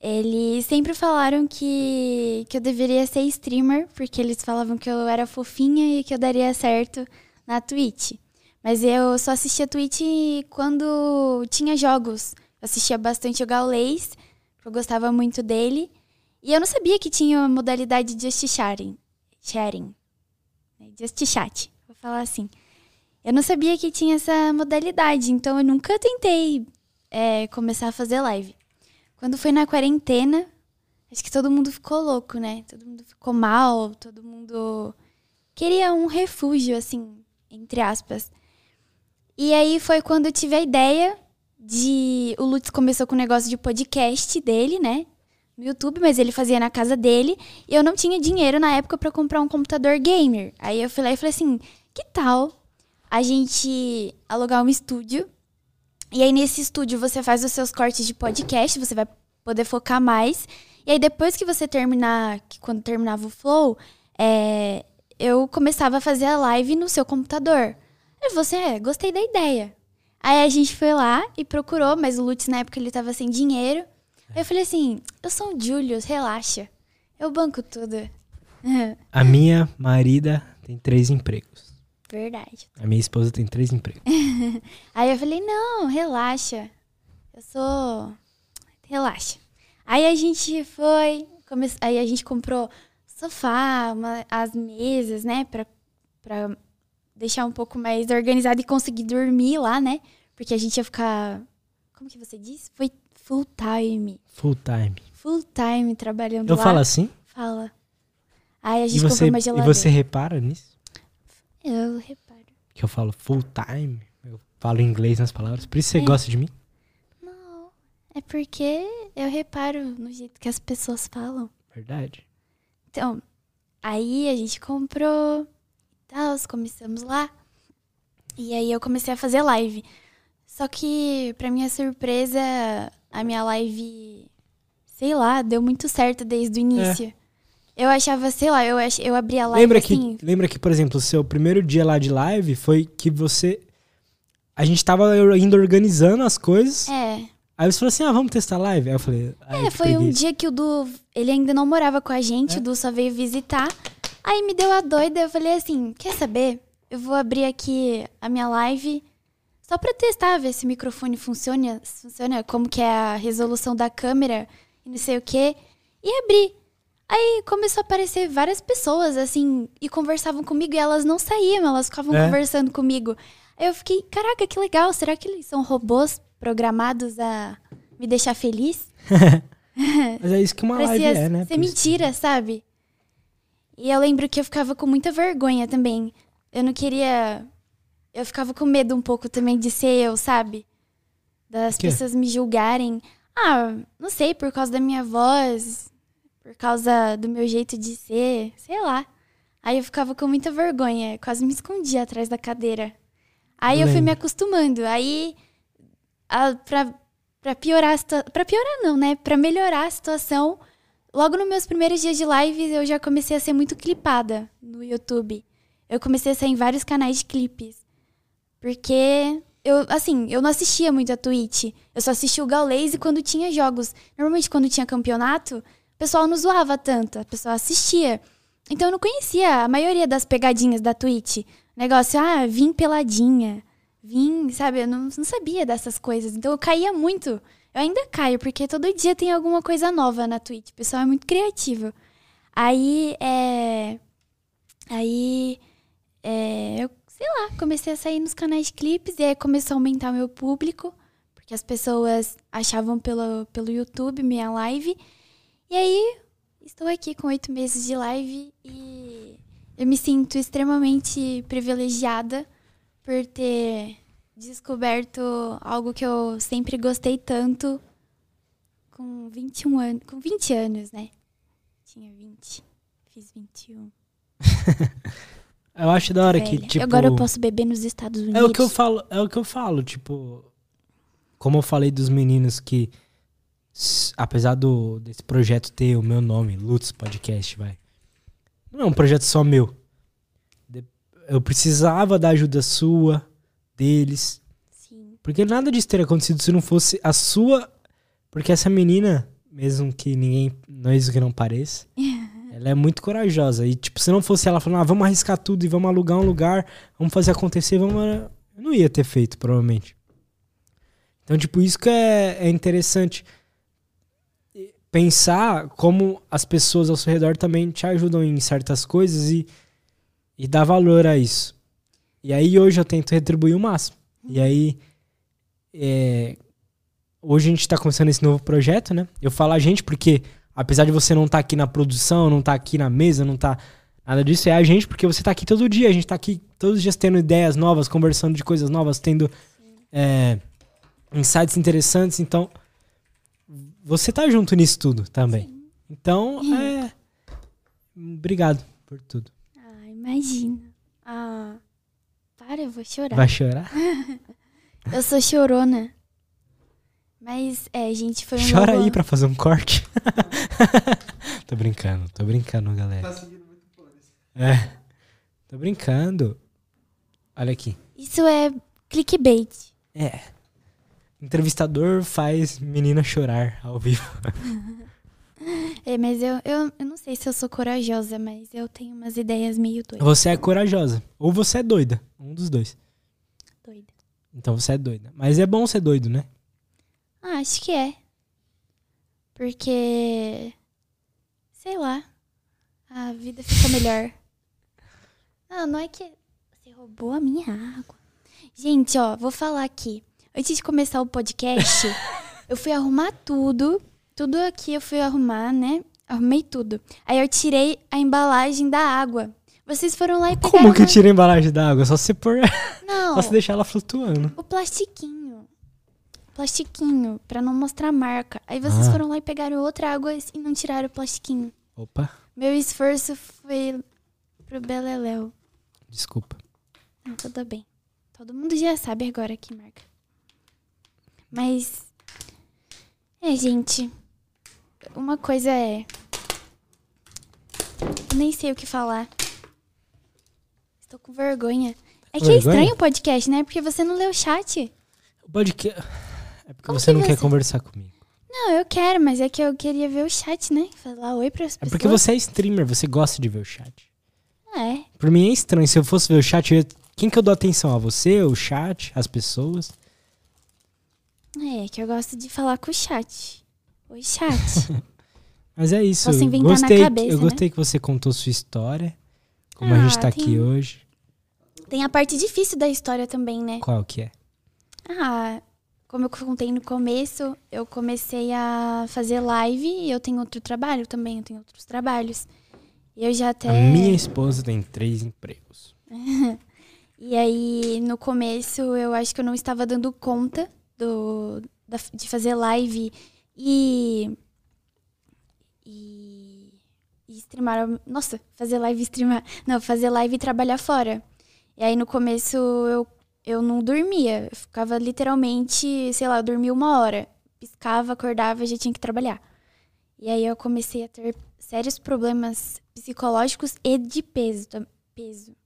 eles sempre falaram que, que eu deveria ser streamer, porque eles falavam que eu era fofinha e que eu daria certo na Twitch. Mas eu só assistia Twitch quando tinha jogos. Eu assistia bastante o porque eu gostava muito dele. E eu não sabia que tinha a modalidade de Just Sharing. Sharing. né, Just Chat, vou falar assim. Eu não sabia que tinha essa modalidade, então eu nunca tentei é, começar a fazer live. Quando foi na quarentena, acho que todo mundo ficou louco, né? Todo mundo ficou mal, todo mundo queria um refúgio, assim, entre aspas. E aí foi quando eu tive a ideia de. O Lutz começou com o negócio de podcast dele, né? No YouTube, mas ele fazia na casa dele. E eu não tinha dinheiro na época pra comprar um computador gamer. Aí eu fui lá e falei assim: que tal a gente alugar um estúdio? E aí nesse estúdio você faz os seus cortes de podcast, você vai poder focar mais. E aí depois que você terminar, que quando terminava o flow, é, eu começava a fazer a live no seu computador. Aí você, é, gostei da ideia. Aí a gente foi lá e procurou, mas o Lutz na época ele tava sem dinheiro. Aí eu falei assim: eu sou o Julius, relaxa. Eu banco tudo. A minha marida tem três empregos. Verdade. A minha esposa tem três empregos. <laughs> Aí eu falei, não, relaxa. Eu sou. Relaxa. Aí a gente foi. come- Aí a gente comprou sofá, uma- as mesas, né? Pra, pra deixar um pouco mais organizado e conseguir dormir lá, né? Porque a gente ia ficar. Como que você disse? Foi full time. Full time. Full time trabalhando Eu lá. falo assim? Fala. Aí a E gente você, comprou uma e geladeira. você repara nisso? Eu reparo. Que eu falo full time? Eu falo inglês nas palavras. Por isso você É. gosta de mim? Não. É porque eu reparo no jeito que as pessoas falam. Verdade. Então, aí a gente comprou e tal, começamos lá. E aí eu comecei a fazer live. Só que, pra minha surpresa, a minha live, sei lá, deu muito certo desde o início. Eu achava, sei lá, eu, ach... eu abri a live Lembra assim. que, lembra que, por exemplo, o seu primeiro dia lá de live foi que você. A gente tava ainda organizando as coisas. É, Aí você falou assim: ah, vamos testar live? Aí eu falei: ai, é que foi um dia que o Du, ele ainda não morava com a gente, É? o Du só veio visitar. Aí me deu a doida, eu falei assim, quer saber? Eu vou abrir aqui a minha live só pra testar, ver se o microfone funciona, se funciona, como que é a resolução da câmera e não sei o quê. E abri. Aí começou a aparecer várias pessoas, assim, e conversavam comigo e elas não saíam, elas ficavam É? conversando comigo. Aí eu fiquei, caraca, que legal, será que eles são robôs programados a me deixar feliz? <laughs> <laughs> Mas é isso que uma live é, né? ser mentira, sabe? E eu lembro que eu ficava com muita vergonha também. Eu não queria. Eu ficava com medo um pouco também de ser eu, sabe? Das pessoas me julgarem. Ah, não sei, por causa da minha voz, por causa do meu jeito de ser, sei lá. Aí eu ficava com muita vergonha, quase me escondia atrás da cadeira. Aí eu fui me acostumando. Aí, a, pra, pra piorar a situação. Pra piorar, não, né? Pra melhorar a situação, logo nos meus primeiros dias de live, eu já comecei a ser muito clipada no YouTube. Eu comecei a sair em vários canais de clipes. Porque eu, assim, eu não assistia muito a Twitch. Eu só assistia o Gaules quando tinha jogos. Normalmente, quando tinha campeonato, pessoal não zoava tanto, a pessoa assistia. Então eu não conhecia a maioria das pegadinhas da Twitch. Negócio, ah, vim peladinha. Vim, sabe? Eu não, não sabia dessas coisas. Então eu caía muito. Eu ainda caio, porque todo dia tem alguma coisa nova na Twitch. O pessoal é muito criativo. Aí, é. Aí, é, eu, sei lá, comecei a sair nos canais de clipes e aí começou a aumentar meu público, porque as pessoas achavam pelo, pelo YouTube minha live. E aí, estou aqui com oito meses de live e eu me sinto extremamente privilegiada por ter descoberto algo que eu sempre gostei tanto com 21 anos, com 20 anos, né? Tinha 20, fiz 21. <laughs> Eu acho da hora que, tipo. Agora eu posso beber nos Estados Unidos. É o que eu falo, é o que eu falo, tipo, como eu falei dos meninos que apesar do desse projeto ter o meu nome, Lutz Podcast, vai. Não é um projeto só meu. Eu precisava da ajuda sua, deles, Sim. porque nada disso teria acontecido se não fosse a sua, porque essa menina, mesmo que ninguém, não é isso que não pareça, <laughs> ela é muito corajosa. E, tipo, se não fosse ela falando, ah, vamos arriscar tudo e vamos alugar um lugar, vamos fazer acontecer, vamos. Eu não ia ter feito, provavelmente. Então, tipo, isso que é, é interessante. Pensar como as pessoas ao seu redor também te ajudam em certas coisas e, e dar valor a isso. E aí hoje eu tento retribuir o máximo. E aí. é, hoje a gente tá começando esse novo projeto, né? Eu falo a gente porque apesar de você não estar aqui na produção, não estar aqui na mesa, não tá nada disso, é a gente porque você tá aqui todo dia, a gente tá aqui todos os dias tendo ideias novas, conversando de coisas novas, tendo é, insights interessantes, então você tá junto nisso tudo também. Então, é obrigado por tudo. Ah, imagina. Ah, para, eu vou chorar. Vai chorar? <laughs> Eu sou chorona. Mas, é, gente, foi um Chora novo aí pra fazer um corte. <laughs> tô brincando, tô brincando, galera. Tá seguindo muito foda-se. É. Tô brincando. Olha aqui. Isso é clickbait. É. Entrevistador faz menina chorar ao vivo. <laughs> É, mas eu, eu, eu não sei se eu sou corajosa, mas eu tenho umas ideias meio doidas. Você é corajosa. Ou você é doida. Um dos dois. doida. Então você é doida. Mas é bom ser doido, né? Ah, acho que é. Porque. Sei lá. A vida fica melhor. <laughs> Não, não é que. Você roubou a minha água. Gente, ó, vou falar aqui. Antes de começar o podcast, <laughs> eu fui arrumar tudo. Tudo aqui eu fui arrumar, né? Arrumei tudo. Aí eu tirei a embalagem da água. Vocês foram lá e pegaram. Como que tira a embalagem da água? Só você pôr. Não, <laughs> Só você deixar ela flutuando. o plastiquinho. Plastiquinho, pra não mostrar a marca. Aí vocês Ah. foram lá e pegaram outra água e não tiraram o plastiquinho. Opa, Meu esforço foi pro Beleléu. desculpa. Não, tudo bem. Todo mundo já sabe agora que marca. Mas. É, gente. Uma coisa é. Eu nem sei o que falar. Estou com vergonha. É que é vergonha? estranho o podcast, né? Porque você não leu o chat. O podcast. É porque Como você que não quer você- conversar comigo. Não, eu quero, mas é que eu queria ver o chat, né? Falar oi pras É pessoas. porque você é streamer, você gosta de ver o chat. É. Por mim é estranho. Se eu fosse ver o chat, ia- quem que eu dou atenção? A você, o chat, as pessoas? É, que eu gosto de falar com o chat. Oi, chat. <laughs> Mas é isso. Posso eu inventar na gostei, cabeça, eu né? gostei que você contou sua história. Como a Ah, gente tá aqui tem- hoje. Tem a parte difícil da história também, né? Qual que é? Ah, como eu contei no começo, eu comecei a fazer live e eu tenho outro trabalho também, eu tenho outros trabalhos. E eu já até. A minha esposa tem três empregos. <laughs> E aí, no começo, eu acho que eu não estava dando conta do, da- de fazer live e. E. E streamar. Nossa, fazer live e streamar. Não, fazer live e trabalhar fora. E aí, no começo, eu, eu não dormia. Eu ficava literalmente, sei lá, eu dormia uma hora. Piscava, acordava e já tinha que trabalhar. E aí, eu comecei a ter sérios problemas psicológicos e de peso. peso.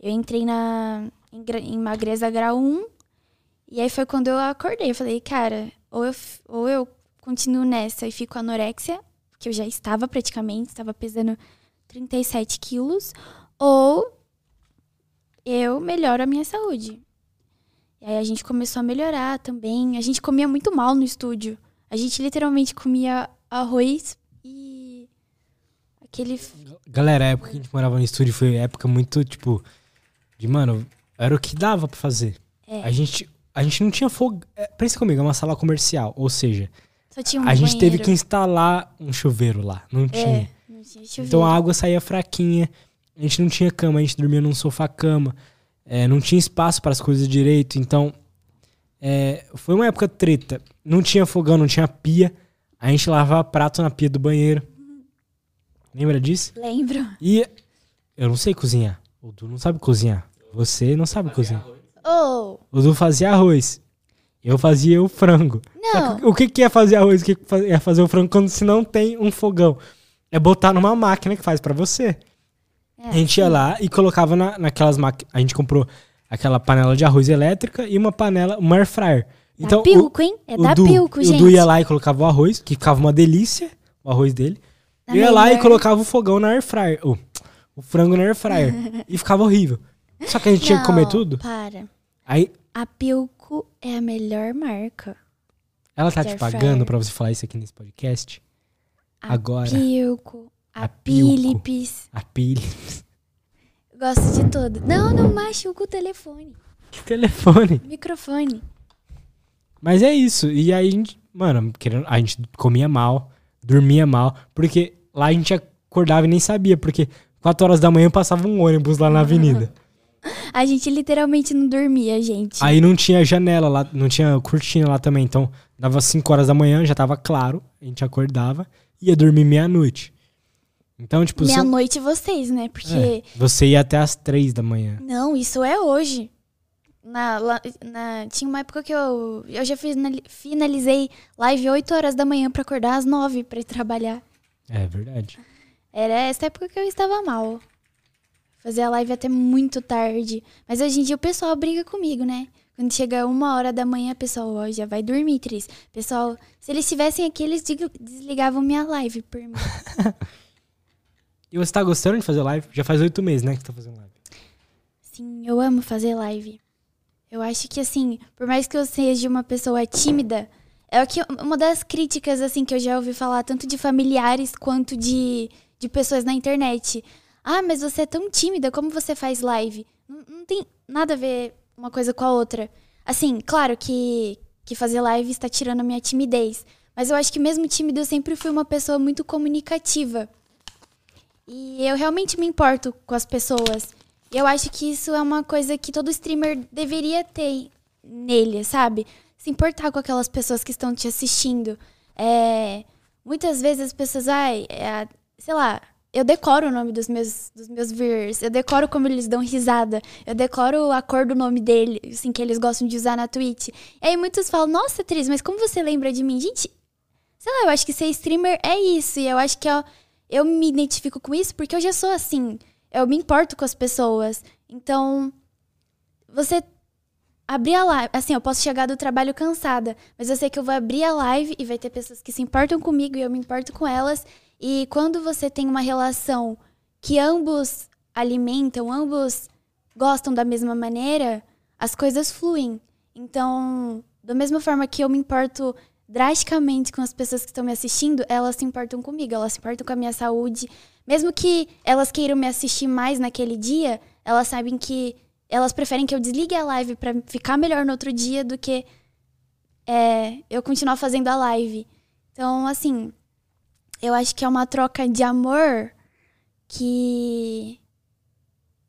Eu entrei na em magreza grau 1 e aí foi quando eu acordei. Eu falei, cara, ou eu, ou eu continuo nessa e fico anorexia, que eu já estava praticamente, estava pesando 37 quilos, ou eu melhoro a minha saúde. E aí a gente começou a melhorar também. A gente comia muito mal no estúdio. A gente literalmente comia arroz e aquele Galera, a época que a gente morava no estúdio foi época muito, tipo, de, mano, era o que dava pra fazer. É. A gente, a gente não tinha fogo. é, Pensa comigo, é uma sala comercial. Ou seja, só tinha um a gente teve banheiro. que instalar um chuveiro lá. Não tinha. É, não tinha chuveiro. Então a água saía fraquinha. A gente não tinha cama, a gente dormia num sofá-cama. é, não tinha espaço para as coisas direito. Então, é, foi uma época treta. Não tinha fogão, não tinha pia. A gente lavava prato na pia do banheiro. Lembra disso? Lembro. E eu não sei cozinhar. O Du não sabe cozinhar. Você não sabe cozinhar. Oh, O Du fazia arroz. Eu fazia o frango. Não. que o que, que é fazer arroz? O que, é fazer o frango quando se não tem um fogão? É botar numa máquina que faz pra você. É, A gente ia lá e colocava na, naquelas máquinas. A gente comprou aquela panela de arroz elétrica e uma panela, uma air fryer. Então, da Pilco, hein? É o, da Pilco, o gente. Du ia lá e colocava o arroz, que ficava uma delícia, o arroz dele. Da ia lá e melhor- colocava o fogão na air fryer. O, o frango na air fryer. <laughs> e ficava horrível. Só que a gente tinha que comer Não, tudo. para. Aí A Pilco é a melhor marca. ela tá te pagando pra você falar isso aqui nesse podcast. A Agora. Pilco, a, A Pilco. Philips. A. Gosto de tudo. Não, não machuca o telefone. Que telefone. Microfone. Mas é isso. E aí, a gente, mano, querendo, a gente comia mal, dormia mal, porque lá a gente acordava e nem sabia, porque 4 horas da manhã passava um ônibus lá na avenida. <laughs> A gente literalmente não dormia, gente. aí não tinha janela lá, não tinha cortina lá também. Então, dava 5 horas da manhã, já tava claro, a gente acordava, ia dormir meia-noite. Então, tipo, Meia-noite vocês, né? Porque. é, você ia até as 3 da manhã. Não, isso é hoje. Na, lá- na- tinha uma época que eu, eu já finali- finalizei live 8 horas da manhã pra acordar às 9 pra ir trabalhar. É verdade. Era essa época que eu estava mal. Fazia live até muito tarde. Mas hoje em dia o pessoal briga comigo, né? Quando chega uma hora da manhã, pessoal, ó, já vai dormir, Tris. Pessoal, se eles estivessem aqui, eles desligavam minha live por mim. <laughs> E você tá gostando de fazer live? Já faz oito meses, né, que você tá fazendo live. Sim, eu amo fazer live. Eu acho que, assim, por mais que eu seja uma pessoa tímida, é que, uma das críticas, assim, que eu já ouvi falar, tanto de familiares quanto de, de pessoas na internet. Ah, mas você é tão tímida, como você faz live? Não, não tem nada a ver uma coisa com a outra. Assim, claro que, que fazer live está tirando a minha timidez. Mas eu acho que mesmo tímida, eu sempre fui uma pessoa muito comunicativa. E eu realmente me importo com as pessoas. E eu acho que isso é uma coisa que todo streamer deveria ter nele, sabe? Se importar com aquelas pessoas que estão te assistindo. É, muitas vezes as pessoas, ai, é, sei lá, eu decoro o nome dos meus, dos meus viewers, eu decoro como eles dão risada, eu decoro a cor do nome dele, assim, que eles gostam de usar na Twitch. E aí muitos falam, nossa, Tris, mas como você lembra de mim? Gente, sei lá, eu acho que ser streamer é isso. E eu acho que eu, eu me identifico com isso porque eu já sou assim. Eu me importo com as pessoas. Então, você abrir a live. Assim, eu posso chegar do trabalho cansada, mas eu sei que eu vou abrir a live e vai ter pessoas que se importam comigo e eu me importo com elas. E quando você tem uma relação que ambos alimentam, ambos gostam da mesma maneira, as coisas fluem. Então, da mesma forma que eu me importo drasticamente com as pessoas que estão me assistindo, elas se importam comigo, elas se importam com a minha saúde. Mesmo que elas queiram me assistir mais naquele dia, elas sabem que elas preferem que eu desligue a live pra ficar melhor no outro dia do que é, eu continuar fazendo a live. Então, assim, eu acho que é uma troca de amor que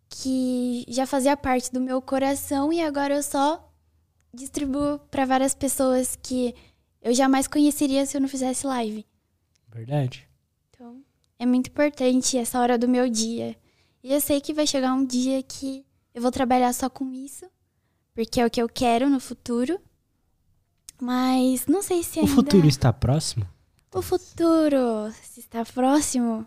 que já fazia parte do meu coração e agora eu só distribuo pra várias pessoas que eu jamais conheceria se eu não fizesse live. Verdade. Então, é muito importante essa hora do meu dia. E eu sei que vai chegar um dia que eu vou trabalhar só com isso, porque é o que eu quero no futuro. Mas não sei se O ainda... futuro está próximo? O futuro, se está próximo.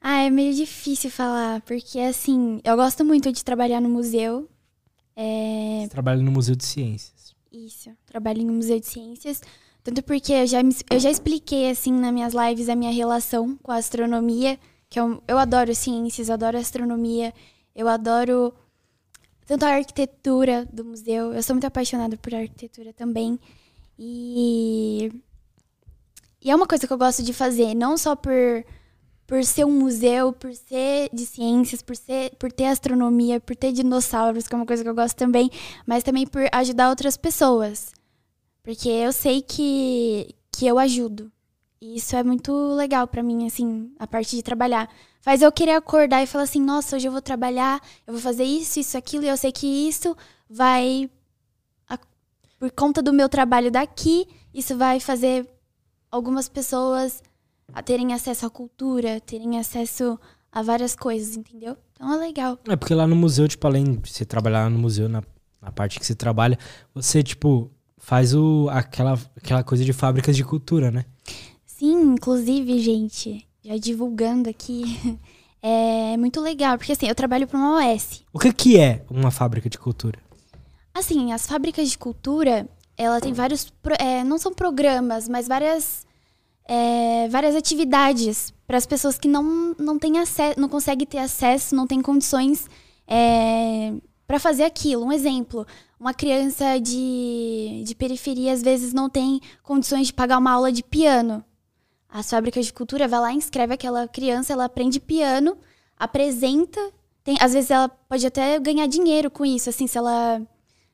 Ah, é meio difícil falar, porque assim, eu gosto muito de trabalhar no museu. É, Você trabalha no Museu de Ciências. isso, trabalho no Museu de Ciências. Tanto porque eu já, eu já expliquei, assim, nas minhas lives a minha relação com a astronomia, que eu, eu adoro ciências, eu adoro astronomia, eu adoro tanto a arquitetura do museu, eu sou muito apaixonada por arquitetura também. E, e é uma coisa que eu gosto de fazer, não só por, por ser um museu, por ser de ciências, por, ser, por ter astronomia, por ter dinossauros, que é uma coisa que eu gosto também, mas também por ajudar outras pessoas. Porque eu sei que, que eu ajudo. E isso é muito legal pra mim, assim, a parte de trabalhar. Faz eu querer acordar e falar assim, nossa, hoje eu vou trabalhar, eu vou fazer isso, isso, aquilo, e eu sei que isso vai. a- por conta do meu trabalho daqui, isso vai fazer algumas pessoas a terem acesso à cultura, terem acesso a várias coisas, entendeu? Então é legal. É porque lá no museu, tipo, além de você trabalhar no museu, na, na parte que você trabalha, você, tipo, faz o, aquela, aquela coisa de fábricas de cultura, né? Sim, inclusive, gente, já divulgando aqui, <laughs> é muito legal, porque assim, eu trabalho para uma OS. O que que é uma fábrica de cultura? Assim, as fábricas de cultura, ela tem vários, é, não são programas, mas várias, é, várias atividades para as pessoas que não, não têm acesso, não conseguem ter acesso, não têm condições para fazer aquilo. Um exemplo, uma criança de, de periferia às vezes não tem condições de pagar uma aula de piano. As fábricas de cultura vai lá, inscreve aquela criança, ela aprende piano, apresenta. Tem, às vezes ela pode até ganhar dinheiro com isso, assim, se ela,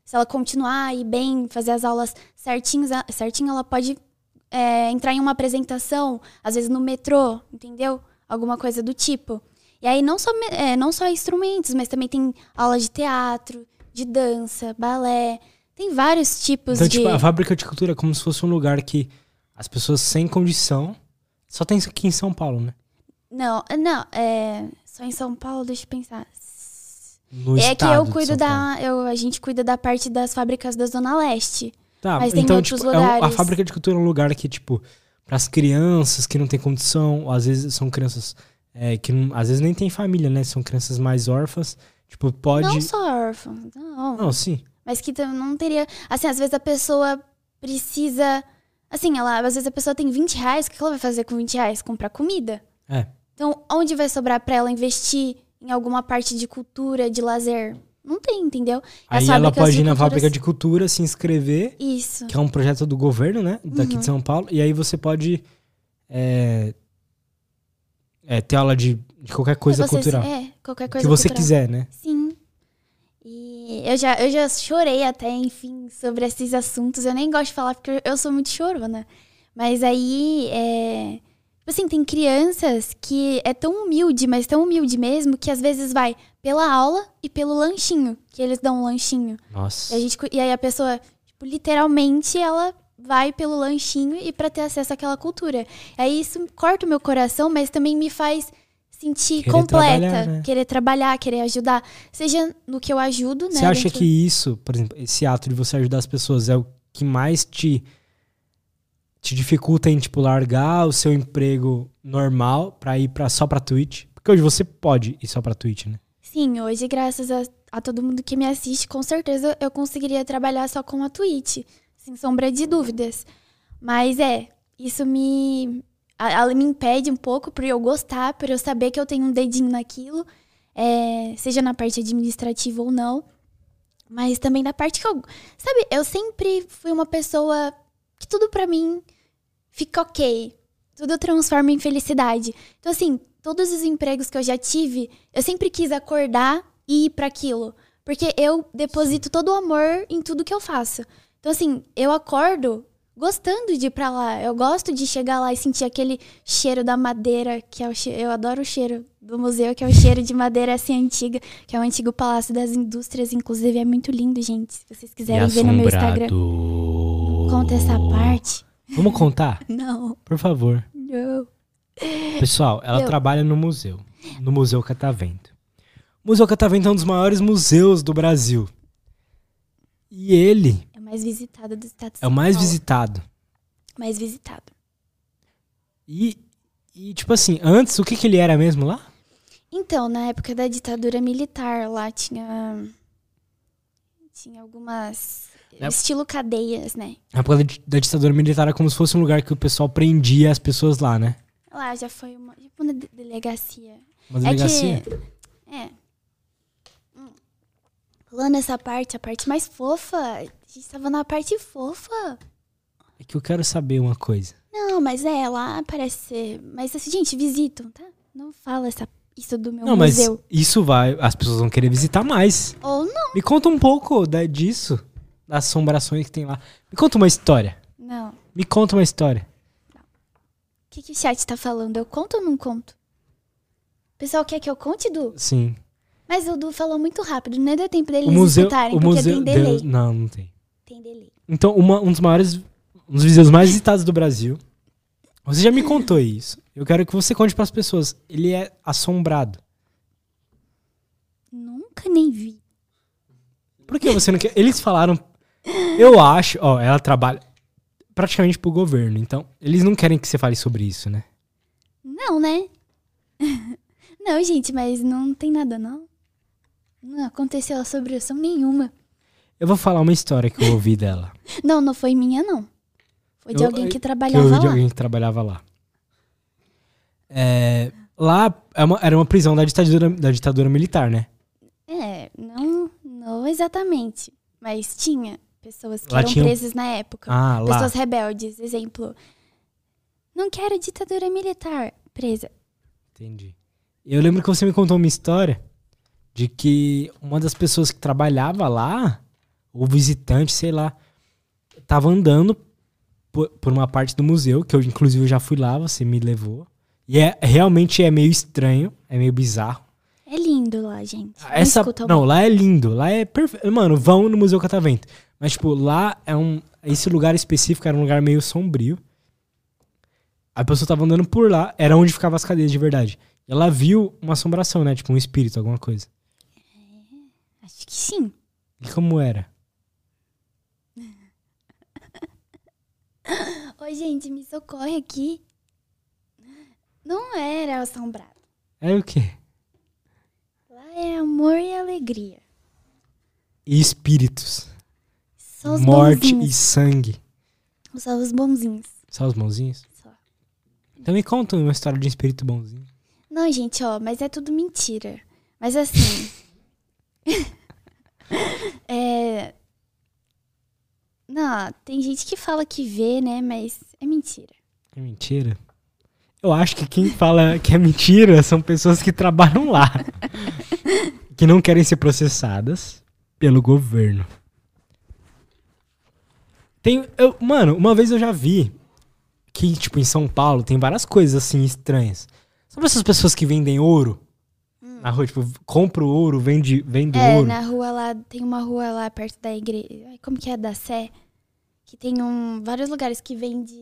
se ela continuar e bem, fazer as aulas certinhos, a- certinho, ela pode é, entrar em uma apresentação, às vezes no metrô, entendeu? Alguma coisa do tipo. E aí não só, é, não só instrumentos, mas também tem aula de teatro, de dança, balé. Tem vários tipos Então, de. tipo, a fábrica de cultura é como se fosse um lugar que as pessoas sem condição. Só tem isso aqui em São Paulo, né? Não, não, é. Só em São Paulo, deixa eu pensar. No é que eu cuido da. Eu, a gente cuida da parte das fábricas da Zona Leste. Tá, mas tem então, outros tipo, é um- a lugares. fábrica de cultura é um lugar que, tipo, pras crianças que não têm condição, ou às vezes são crianças é, que não- às vezes nem tem família, né? São crianças mais órfãs. Tipo, pode. Não só órfãos, não. Não, sim. mas que não teria. Assim, às vezes a pessoa precisa. Assim, ela, às vezes a pessoa tem 20 reais, o que ela vai fazer com 20 reais? Comprar comida. É. Então, onde vai sobrar pra ela investir em alguma parte de cultura, de lazer? Não tem, entendeu? Aí As ela pode de ir na culturas- fábrica de cultura, se inscrever, Isso. que é um projeto do governo, né? Daqui Uhum. de São Paulo. E aí você pode é, é, ter aula de, de qualquer coisa Você- cultural. É, qualquer coisa que você cultural. quiser, né? Sim. E eu já, eu já chorei até, enfim, sobre esses assuntos. Eu nem gosto de falar porque eu sou muito chorona. Mas aí, é... Tipo assim, tem crianças que é tão humilde, mas tão humilde mesmo, que às vezes vai pela aula e pelo lanchinho, que eles dão um lanchinho. Nossa. E, a gente, e aí a pessoa, tipo, literalmente, ela vai pelo lanchinho e pra ter acesso àquela cultura. Aí isso corta o meu coração, mas também me faz sentir Querer completa, trabalhar, né? querer trabalhar, querer ajudar, seja no que eu ajudo, né? Você acha dentro- que isso, por exemplo, esse ato de você ajudar as pessoas é o que mais te te dificulta em tipo largar o seu emprego normal pra ir para só pra Twitch? Porque hoje você pode ir só pra Twitch, né? Sim, hoje, graças a, a todo mundo que me assiste, com certeza eu conseguiria trabalhar só com a Twitch, sem sombra de dúvidas. Mas é, isso me, ela me impede um pouco por eu gostar, por eu saber que eu tenho um dedinho naquilo, é, seja na parte administrativa ou não. Mas também na parte que eu. Sabe, eu sempre fui uma pessoa que tudo pra mim fica ok. Tudo eu transformo em felicidade. Então, assim, todos os empregos que eu já tive, eu sempre quis acordar e ir para aquilo. Porque eu deposito todo o amor em tudo que eu faço. Então, assim, eu acordo gostando de ir pra lá. Eu gosto de chegar lá e sentir aquele cheiro da madeira, que é o cheiro. Eu adoro o cheiro do museu, que é o cheiro de madeira assim antiga, que é o antigo Palácio das Indústrias. Inclusive, é muito lindo, gente. Se vocês quiserem ver no meu Instagram. Conta essa parte. Vamos contar? <laughs> Não, Por favor. não. Pessoal, ela Eu- trabalha no museu, no Museu Catavento. O Museu Catavento é um dos maiores museus do Brasil. E ele É o mais visitado do estado de é São o mais Paulo. visitado. Mais visitado. E, e, tipo assim, antes, o que, que ele era mesmo lá? Então, na época da ditadura militar, lá tinha. Tinha algumas. É. Estilo cadeias, né? Na época da, di- da ditadura militar era como se fosse um lugar que o pessoal prendia as pessoas lá, né? Lá já foi uma, tipo uma de- delegacia. Uma delegacia. É que. É. Hum. Pulando essa parte, a parte mais fofa. A gente tava na parte fofa. É que eu quero saber uma coisa. Não, mas é, lá parece ser. Mas assim, gente, visitam, tá? Não fala essa, isso do meu Não, mas museu. isso vai. As pessoas vão querer visitar mais. Ou não. Me conta um pouco da, disso, das assombrações que tem lá. Me conta uma história. Não. O Me conta uma história. que, que o chat tá falando? Eu conto ou não conto? O pessoal quer que eu conte, Du? Sim. Mas o Du falou muito rápido, nem deu tempo deles O museu. escutarem, O porque museu tem delay. Deus, não, não tem. Tem delay. Então, uma- um dos maiores. Um dos museus mais visitados do Brasil. Você já me contou isso. Eu quero que você conte pras pessoas. Ele é assombrado. Nunca nem vi. Por que você não quer? Eles falaram. Eu acho. Ó, ela trabalha praticamente pro governo. Então, eles não querem que você fale sobre isso, né? Não, né? <laughs> não, gente, mas não tem nada, não. Não aconteceu assombração nenhuma. Eu vou falar uma história que eu ouvi <laughs> dela. Não, não foi minha, não. Foi de Eu- alguém que que eu trabalhava de lá. alguém que trabalhava lá. É, lá é uma- era uma prisão da ditadura, da ditadura militar, né? É, não, não exatamente. Mas tinha pessoas que Lá eram tinha presas na época. Ah, lá. Pessoas rebeldes, exemplo. Não quero ditadura militar. Presa. Entendi. Eu lembro que você me contou uma história de que uma das pessoas que trabalhava lá, ou visitante, sei lá, tava andando por, por uma parte do museu, que eu inclusive já fui lá, você me levou. E é realmente é meio estranho, é meio bizarro. É lindo lá, gente. Não Essa, escuta não, lá é lindo, lá é perfeito. Mano, vão no Museu Catavento. Mas, tipo, lá é um. Esse lugar específico era um lugar meio sombrio. A pessoa tava andando por lá, era onde ficavam as cadeias de verdade. E ela viu uma assombração, né? Tipo, um espírito, alguma coisa. Acho que sim. E como era? <laughs> Oi, gente, me socorre aqui. Não era assombrado. É o quê? Lá é amor e alegria. E espíritos. Morte e bonzinhos. sangue. Só os bonzinhos. Só os mãozinhos? Só. Então me conta uma história de um espírito bonzinho. Não, gente, ó, mas é tudo mentira. Mas assim. <laughs> é. Não, tem gente que fala que vê, né? Mas é mentira. É mentira? Eu acho que quem fala que é mentira são pessoas que trabalham lá. <laughs> que não querem ser processadas pelo governo. Tem, eu, mano, uma vez eu já vi que, tipo, em São Paulo tem várias coisas assim estranhas. Sabe essas pessoas que vendem ouro? Na rua, tipo, compra o ouro, vende, vende É, ouro. na rua lá, tem uma rua lá perto da igreja. Como que é? Da Sé? Que tem um, vários lugares que vende.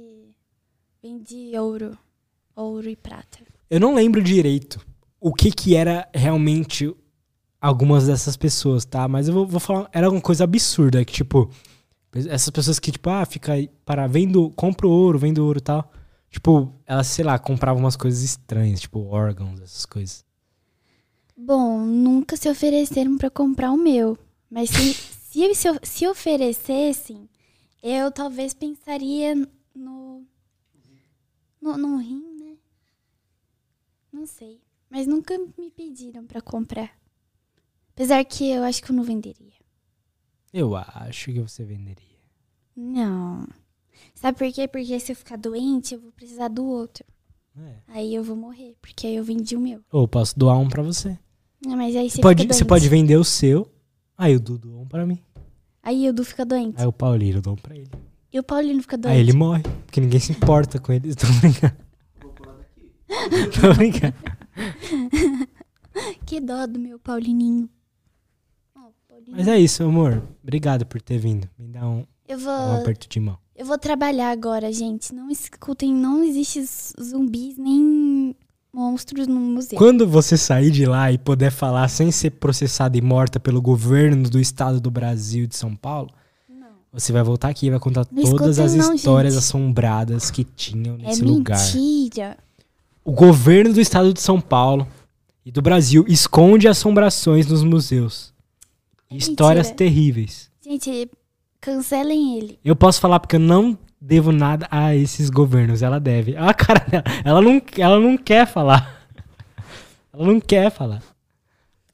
Vende ouro. Ouro e prata. Eu não lembro direito o que que era realmente algumas dessas pessoas, tá? Mas eu vou, vou falar, era uma coisa absurda, que tipo, essas pessoas que tipo, ah, fica aí, para, vendo, compra o ouro, vende ouro e tal. Tipo, elas, sei lá, compravam umas coisas estranhas, tipo órgãos, essas coisas. Bom, nunca se ofereceram pra comprar o meu. Mas se, se, se, se oferecessem, eu talvez pensaria no. No, no rim, né? Não sei. Mas nunca me pediram pra comprar. Apesar que eu acho que eu não venderia. Eu acho que você venderia. Não. Sabe por quê? Porque se eu ficar doente, eu vou precisar do outro. É. Aí eu vou morrer, porque aí eu vendi o meu. Ou posso doar um pra você. Não, mas aí você Pode, você pode vender o seu, aí o Dudu doa um pra mim. Aí o Du fica doente. Aí o Paulino dá um pra ele. E o Paulino fica doente. Aí ele morre, porque ninguém se importa com ele. <laughs> Tô brincando. Tô brincando. <laughs> Que dó do meu Paulininho. Mas é isso, amor. Obrigado por ter vindo. Me dá um, Eu um vou, aperto de mão. eu vou trabalhar agora, gente. Não escutem, não existe zumbis nem monstros no museu. Quando você sair de lá e puder falar sem ser processada e morta pelo governo do estado do Brasil e de São Paulo, Não. você vai voltar aqui e vai contar Não todas as não, histórias gente. assombradas que tinham É nesse lugar. mentira. O governo do estado de São Paulo e do Brasil esconde assombrações nos museus. É Histórias mentira. terríveis. Gente, cancelem ele. Eu posso falar porque eu não devo nada a esses governos. Ela deve. Olha a cara dela. Ela não, ela não quer falar. <laughs> Ela não quer falar.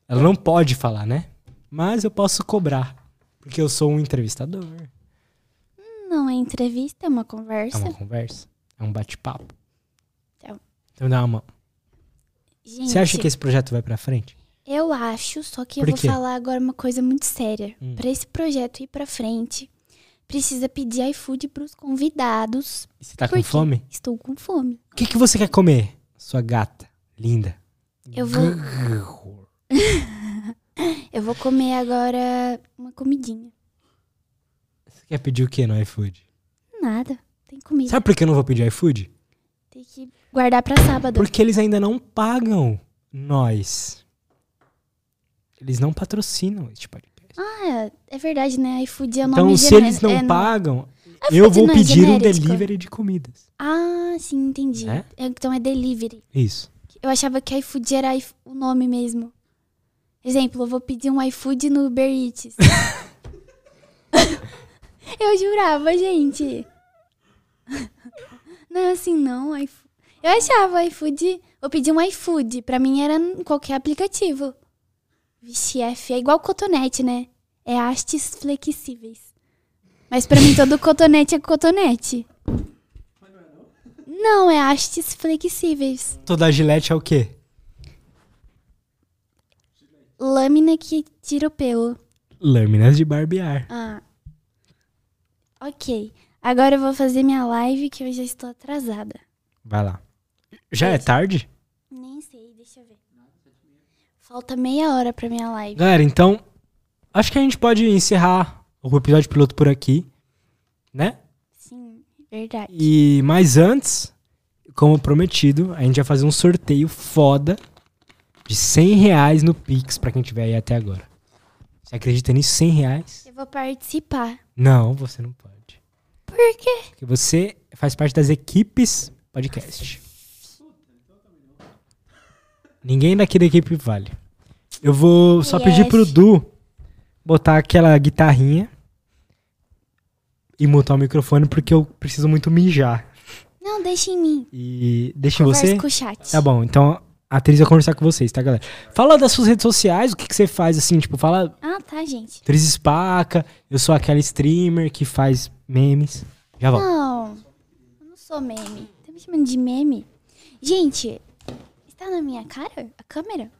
Ela não pode falar, né? Mas eu posso cobrar. Porque eu sou um entrevistador. Não é entrevista, é uma É conversa. uma conversa. É um bate-papo. Então. Então dá uma. Gente, Você acha que esse projeto vai pra frente? Eu acho, só que Por eu vou quê? falar agora uma coisa muito séria. Hum. Pra esse projeto ir pra frente, precisa pedir iFood pros convidados. E Você tá com fome? Estou com fome. O que, que você quer comer? Sua gata. Linda. Eu vou, <laughs> eu vou comer agora uma comidinha. Você quer pedir o que no iFood? Nada. Tem comida. Sabe por que eu não vou pedir iFood? Tem que guardar pra sábado. Porque eles ainda não pagam nós. Eles não patrocinam este podcast. Ah, é verdade, né? iFood é o nome então, se eles não é pagam, iFood eu vou não é pedir um delivery de comidas. Ah, sim, entendi. Né? É, Então é delivery. Isso. Eu achava que iFood era o nome mesmo. Exemplo, eu vou pedir um iFood no Uber Eats. <laughs> eu jurava, gente. <laughs> Não é assim, não. Eu achava iFood. Eu pedi um iFood. Pra mim era em qualquer aplicativo. Vixe, F é igual cotonete, né? É hastes flexíveis. Mas pra mim todo cotonete é cotonete. Não, é hastes flexíveis. Toda gilete é o quê? Lâmina que tira o pelo. Lâminas de barbear. Ah. Ok. Agora eu vou fazer minha live que eu já estou atrasada. Vai lá. Já é tarde? Nem sei, deixa eu ver. Falta meia hora pra minha live. Galera, então, acho que a gente pode encerrar o episódio piloto por aqui, né? Sim, verdade. E mais antes, como prometido, a gente vai fazer um sorteio foda de 100 reais no Pix pra quem tiver aí até agora. Você acredita nisso? 100 reais? Eu vou participar. Não, você não pode. Por quê? Porque você faz parte das equipes podcast. Ninguém daqui da equipe vale. Eu vou só pedir pro Yes. Du botar aquela guitarrinha e mutar o microfone porque eu preciso muito mijar. Não, deixa em mim. E deixa em você? com o chat. Tá bom, então a atriz vai conversar com vocês, tá, galera? Fala das suas redes sociais, o que, que você faz, assim, tipo, fala Ah, tá, gente. atriz espaca, eu sou aquela streamer que faz memes. Já volto. Não, eu não sou meme. Tá me chamando de meme? Gente, está na minha cara a câmera?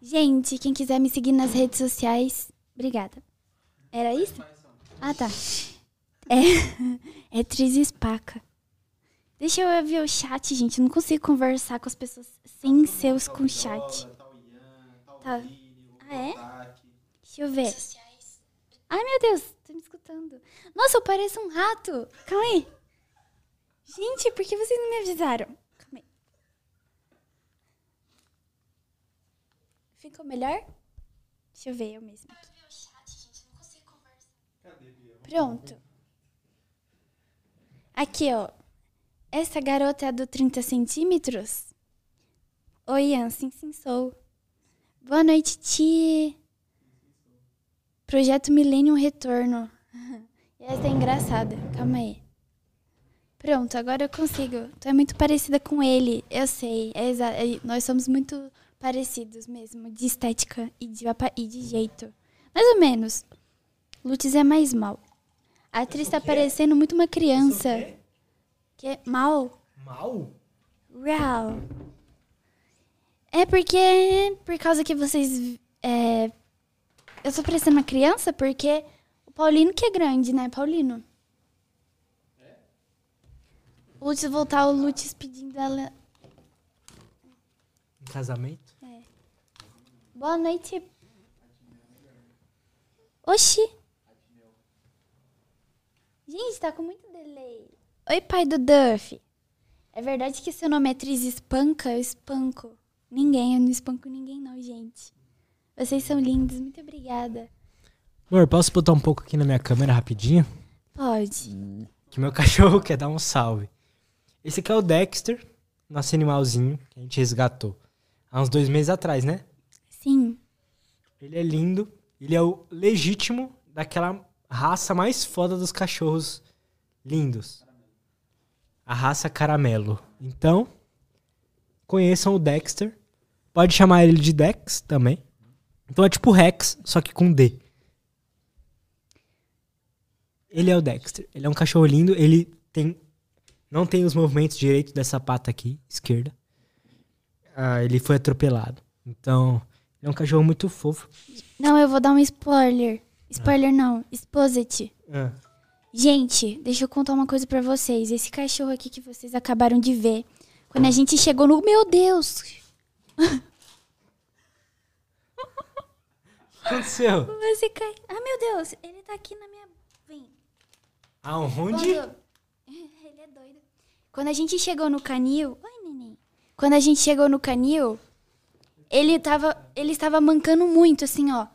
Gente, quem quiser me seguir nas redes sociais, obrigada. Era isso? Ah, tá. É, é Tris Espaca. Deixa eu ver o chat, gente. Eu não consigo conversar com as pessoas sem ser os com chat. Tá. Ah, é? Deixa eu ver. Ai, meu Deus, tô me escutando. Nossa, eu pareço um rato. Calma aí. Gente, por que vocês não me avisaram? Calma aí. Ficou melhor? Deixa eu ver eu mesma aqui. Pronto. Aqui, ó. Essa garota é do 30 centímetros? Oi, Ian. Sim, sim, sou. Boa noite, Ti. Projeto Millennium Retorno. <laughs> Essa é engraçada. Calma aí. Pronto, agora eu consigo. Tu é muito parecida com ele. Eu sei. É é- nós somos muito parecidos mesmo. De estética e de, e de jeito. Mais ou menos. Lutz é mais mal. A atriz tá parecendo muito uma criança. Que é mal. Mal? Real. É porque. Por causa que vocês. É, eu tô parecendo uma criança porque o Paulino que é grande, né, Paulino? Lutz voltar, o Lutz pedindo ela. Em casamento? Boa noite. Oxi. Gente, tá com muito delay. Oi, pai do Duff. É verdade que seu nome é Tris Espanca? Eu espanco. Ninguém, eu não espanco ninguém não, gente. Vocês são lindos, muito obrigada. Amor, posso botar um pouco aqui na minha câmera rapidinho? Pode. Que meu <laughs> cachorro quer dar um salve. Esse aqui é o Dexter, nosso animalzinho que a gente resgatou. Há uns dois meses atrás, né? Sim. Ele é lindo. Ele é o legítimo daquela raça mais foda dos cachorros lindos. A raça caramelo. Então, conheçam o Dexter. Pode chamar ele de Dex também. Então é tipo Rex, só que com D. Ele é o Dexter. Ele é um cachorro lindo. Ele tem. Não tem os movimentos direitos dessa pata aqui, esquerda. Ah, ele foi atropelado. Então, é um cachorro muito fofo. Não, eu vou dar um spoiler. Spoiler não, exposit. Ah. Gente, deixa eu contar uma coisa pra vocês. Esse cachorro aqui que vocês acabaram de ver, quando a gente chegou no. Meu Deus! O que aconteceu? Você cai. Ah, meu Deus! Ele tá aqui na minha. Vem. Aonde? Quando... É. Quando a gente chegou no canil. Oi, neném. Quando a gente chegou no canil, ele tava. Ele estava mancando muito, assim, ó.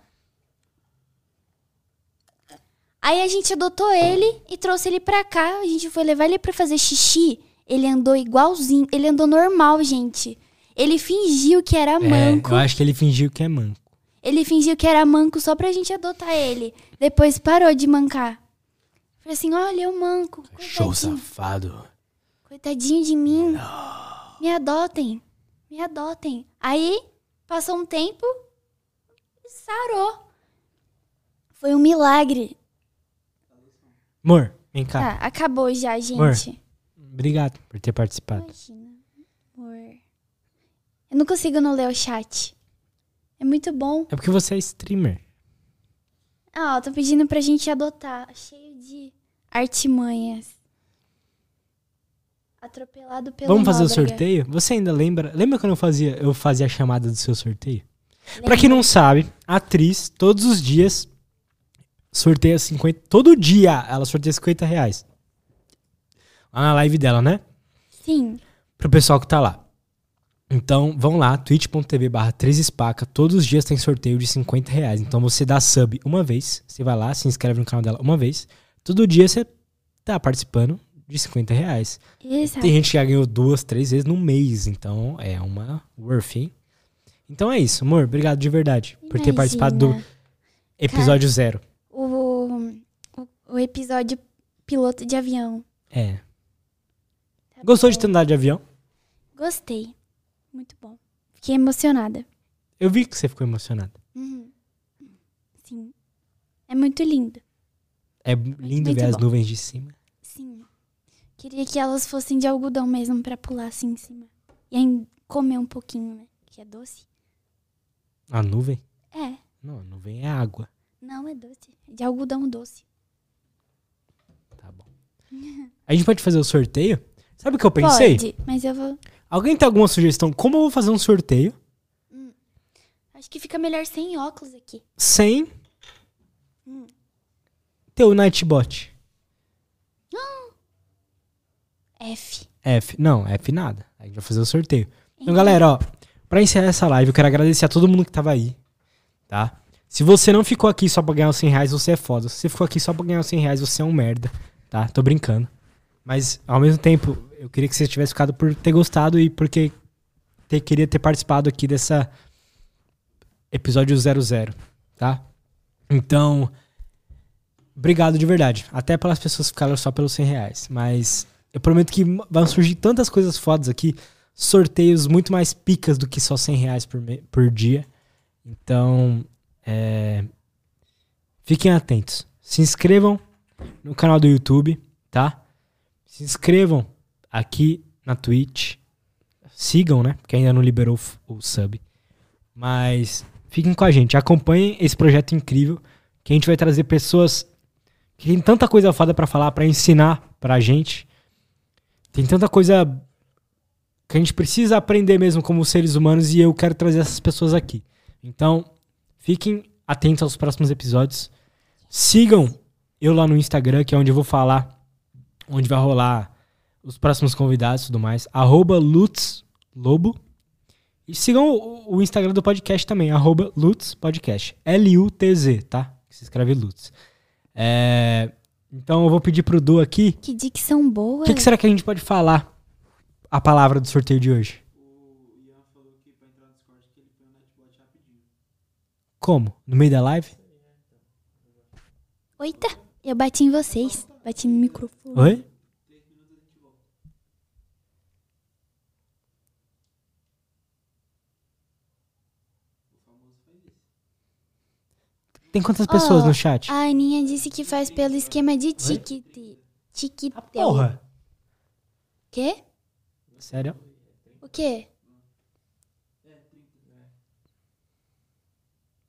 Aí a gente adotou ele e trouxe ele pra cá. A gente foi levar ele pra fazer xixi. Ele andou igualzinho. Ele andou normal, gente. Ele fingiu que era É, manco. eu acho que ele fingiu que é manco. Ele fingiu que era manco só pra gente adotar ele. Depois parou de mancar. Falei assim: olha, eu manco. Show safado. Coitadinho de mim. Me adotem. Me adotem. Aí, passou um tempo e sarou. Foi um milagre. Amor, vem cá. Tá, acabou já, gente. Amor. Obrigado por ter participado. Imagina, amor. Eu não consigo não ler o chat. É muito bom. É porque você é streamer. Ah, ó, tô pedindo pra gente adotar. Cheio de artimanhas. Atropelado pelo Vamos fazer o Nóbrega. sorteio? Você ainda lembra? Lembra quando eu fazia, eu fazia a chamada do seu sorteio? Pra quem não sabe, a atriz, todos os dias, sorteia 50. Todo dia ela sorteia 50 reais. Lá na live dela, né? Sim. Pro pessoal que tá lá. Então, vão lá, twitch.tv barra 13 espaca. Todos os dias tem sorteio de 50 reais. Então você dá sub uma vez. Você vai lá, se inscreve no canal dela uma vez. Todo dia você tá participando de 50 reais. Exato. Tem gente que já ganhou duas, três vezes no mês. Então é uma worth, hein? Então é isso, amor. Obrigado de verdade por ter Imagina. participado do Episódio zero. O, o, o episódio piloto de avião. É. Tá Gostou bom. de ter andado de avião? Gostei. Muito bom. Fiquei emocionada. Eu vi que você ficou emocionado. Uhum. Sim. É muito lindo. É lindo muito ver as bom. nuvens de cima. Queria que elas fossem de algodão mesmo pra pular assim em cima. E aí comer um pouquinho, né? Que é doce. A nuvem? É. Não, a nuvem é água. Não, é doce. É de algodão doce. Tá bom. <laughs> A gente pode fazer o sorteio? Sabe o que eu pensei? Pode, mas eu vou. Alguém tem alguma sugestão? Como eu vou fazer um sorteio Acho que fica melhor sem óculos aqui. sem Hum. ter o Nightbot? F. F. Não, F nada. A gente vai fazer o sorteio. Então, galera, ó, pra encerrar essa live, eu quero agradecer a todo mundo que tava aí, tá? Se você não ficou aqui só pra ganhar os 100 reais, você é foda. Se você ficou aqui só pra ganhar os 100 reais, você é um merda, tá? Tô brincando. Mas, ao mesmo tempo, eu queria que você tivesse ficado por ter gostado e porque ter, queria ter participado aqui dessa episódio 00, tá? Então, obrigado de verdade. Até pelas pessoas que ficaram só pelos 100 reais. Mas eu prometo que vão surgir tantas coisas fodas aqui. Sorteios muito mais picas do que só 100 reais por, por dia. Então, é, fiquem atentos. Se inscrevam no canal do YouTube, tá? Se inscrevam aqui na Twitch. Sigam, né? Porque ainda não liberou o o sub. Mas fiquem com a gente. Acompanhem esse projeto incrível. Que a gente vai trazer pessoas que tem tanta coisa foda pra falar, pra ensinar pra gente. Tem tanta coisa que a gente precisa aprender mesmo como seres humanos e eu quero trazer essas pessoas aqui. Então, fiquem atentos aos próximos episódios. Sigam eu lá no Instagram, que é onde eu vou falar, onde vai rolar os próximos convidados e tudo mais. Arroba Lutz Lobo. E sigam o, Instagram do podcast também, arroba Lutz Podcast. L-U-T-Z, tá? Se escreve Lutz. É, então eu vou pedir pro Du aqui. Que dicção boa. O que, que será que a gente pode falar a palavra do sorteio de hoje? Como? No meio da live? Oita, eu bati em vocês. Bati no microfone. Oi? Tem quantas pessoas Ó, no chat? A Aninha disse que faz pelo esquema de ticket. Tiquetel. Porra! Quê? Sério? O quê?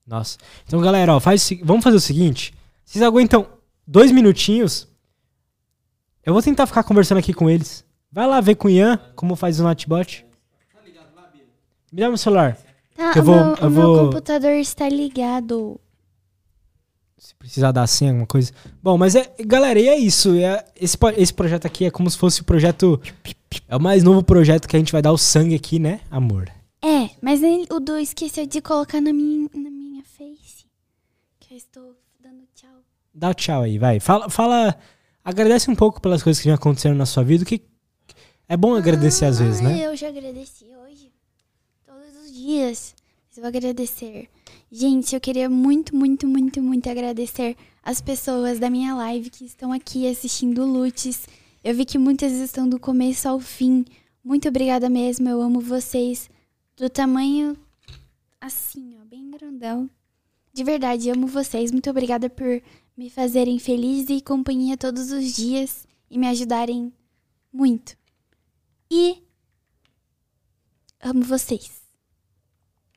Nossa. Então, galera, ó, faz, vamos fazer o seguinte. Vocês aguentam dois minutinhos? Eu vou tentar ficar conversando aqui com eles. Vai lá ver com o Ian como faz o Notbot. Me dá meu celular. Tá, eu o, vou- meu, eu o meu vou- computador está ligado. Se precisar dar senha, alguma coisa. Bom, mas é. Galera, e é isso. É, esse, esse projeto aqui é como se fosse o projeto. É o mais novo projeto que a gente vai dar o sangue aqui, né, amor? É, mas ele- o Du esqueceu de colocar na minha, na minha face. Que eu estou dando tchau. Dá o tchau aí, vai. Fala, fala. Agradece um pouco pelas coisas que já aconteceram na sua vida. Que é bom agradecer às vezes, Ah, né? Eu já agradeci hoje. Todos os dias. Mas eu vou agradecer. Gente, eu queria muito, muito, muito, muito agradecer as pessoas da minha live que estão aqui assistindo Lutes. Eu vi que muitas estão do começo ao fim. Muito obrigada mesmo. Eu amo vocês. Do tamanho assim, ó, bem grandão. De verdade, amo vocês. Muito obrigada por me fazerem feliz e companhia todos os dias e me ajudarem muito. E amo vocês.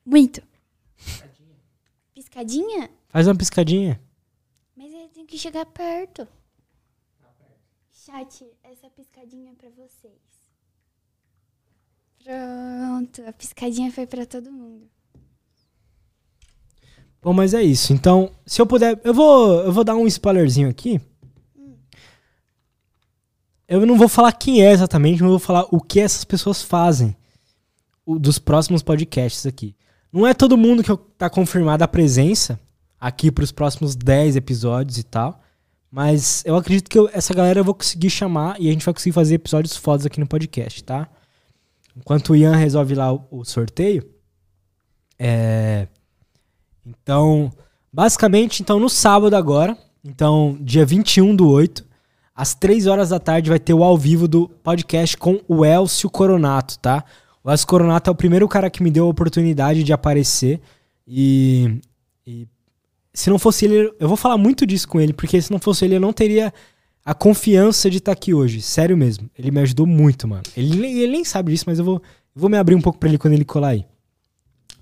Muito. Piscadinha? Faz uma piscadinha. Mas eu tenho que chegar perto. Chat, essa piscadinha é pra vocês. Pronto, a piscadinha foi pra todo mundo. Bom, mas é isso. Então, se eu puder, eu vou, eu vou dar um spoilerzinho aqui. Eu não vou falar quem é exatamente, mas eu vou falar o que essas pessoas fazem o- dos próximos podcasts aqui. Não é todo mundo que tá confirmada a presença aqui pros próximos 10 episódios e tal. Mas eu acredito que eu- essa galera eu vou conseguir chamar e a gente vai conseguir fazer episódios fodas aqui no podcast, tá? Enquanto o Ian resolve lá o, o sorteio. É. Então, Basicamente, então, no sábado agora, então, dia 21 do 8, às 3 horas da tarde, vai ter o ao vivo do podcast com o Elcio Coronato, tá? Elcio Coronato é o primeiro cara que me deu a oportunidade de aparecer. E, e se não fosse ele, eu vou falar muito disso com ele, porque se não fosse ele, eu não teria a confiança de estar aqui hoje. Sério mesmo. Ele me ajudou muito, mano. Ele, ele nem sabe disso, mas eu vou, eu vou me abrir um pouco pra ele quando ele colar aí.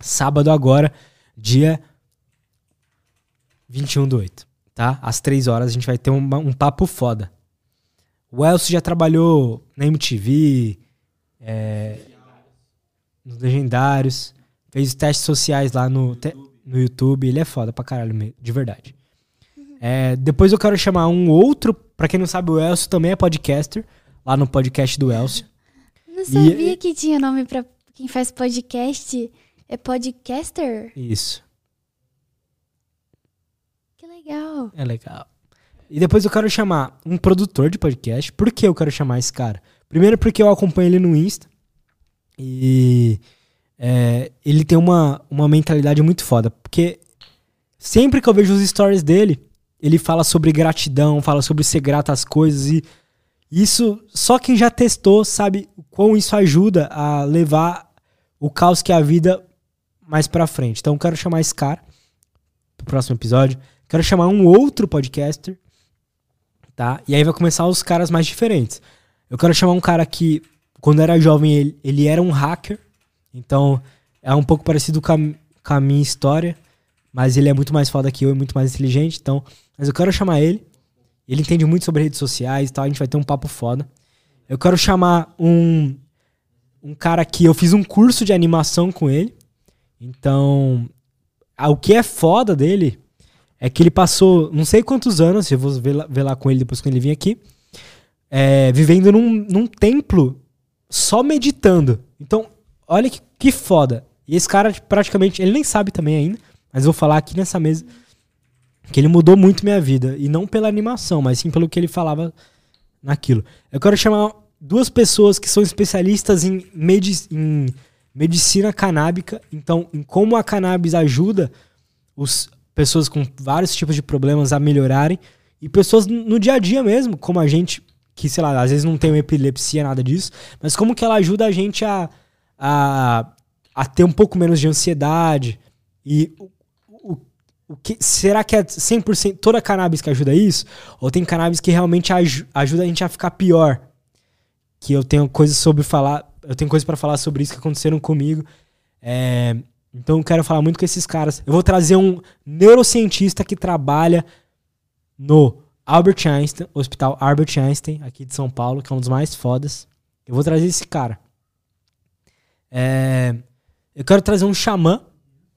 Sábado agora, dia 21 do 8, tá? Às 3 horas a gente vai ter um, um papo foda. O Elcio já trabalhou na MTV, é, nos Legendários, fez os testes sociais lá no, te- no YouTube. Ele é foda pra caralho, me- de verdade. É, depois eu quero chamar um outro, pra quem não sabe, o Elcio também é podcaster, lá no podcast do Elcio. Não sabia E- que tinha nome pra quem faz podcast. É podcaster? Isso. Que legal. É legal. E depois eu quero chamar um produtor de podcast. Por que eu quero chamar esse cara? Primeiro porque eu acompanho ele no Insta. E é, ele tem uma, uma mentalidade muito foda. Porque sempre que eu vejo os stories dele, ele fala sobre gratidão, fala sobre ser grato às coisas. E isso, só quem já testou sabe quão isso ajuda a levar o caos que é a vida mais pra frente. Então quero chamar esse cara pro próximo episódio. Quero chamar um outro podcaster, tá? E aí vai começar os caras mais diferentes. Eu quero chamar um cara que, quando era jovem, ele, ele era um hacker. Então, é um pouco parecido com a, com a minha história. Mas ele é muito mais foda que eu e muito mais inteligente. Então, mas eu quero chamar ele. Ele entende muito sobre redes sociais e tal. A gente vai ter um papo foda. Eu quero chamar um, um cara que eu fiz um curso de animação com ele. Então, o que é foda dele é que ele passou não sei quantos anos, eu vou ver lá, ver lá com ele depois quando ele vir aqui, é, vivendo num, num templo só meditando. Então, olha que, que foda. E esse cara praticamente, ele nem sabe também ainda, mas eu vou falar aqui nessa mesa que ele mudou muito minha vida. E não pela animação, mas sim pelo que ele falava naquilo. Eu quero chamar duas pessoas que são especialistas em, em medicina canábica, então em como a cannabis ajuda os pessoas com vários tipos de problemas a melhorarem e pessoas no dia a dia mesmo, como a gente que sei lá, às vezes não tem uma epilepsia nada disso, mas como que ela ajuda a gente a, a, a ter um pouco menos de ansiedade e o, o, o que será que é 100% toda cannabis que ajuda isso ou tem cannabis que realmente aju- ajuda a gente a ficar pior? Que eu tenho coisas sobre falar, eu tenho coisas para falar sobre isso que aconteceram comigo. É, então eu quero falar muito com esses caras. Eu vou trazer um neurocientista que trabalha no Albert Einstein, Hospital Albert Einstein, aqui de São Paulo, que é um dos mais fodas. Eu vou trazer esse cara. É, eu quero trazer um xamã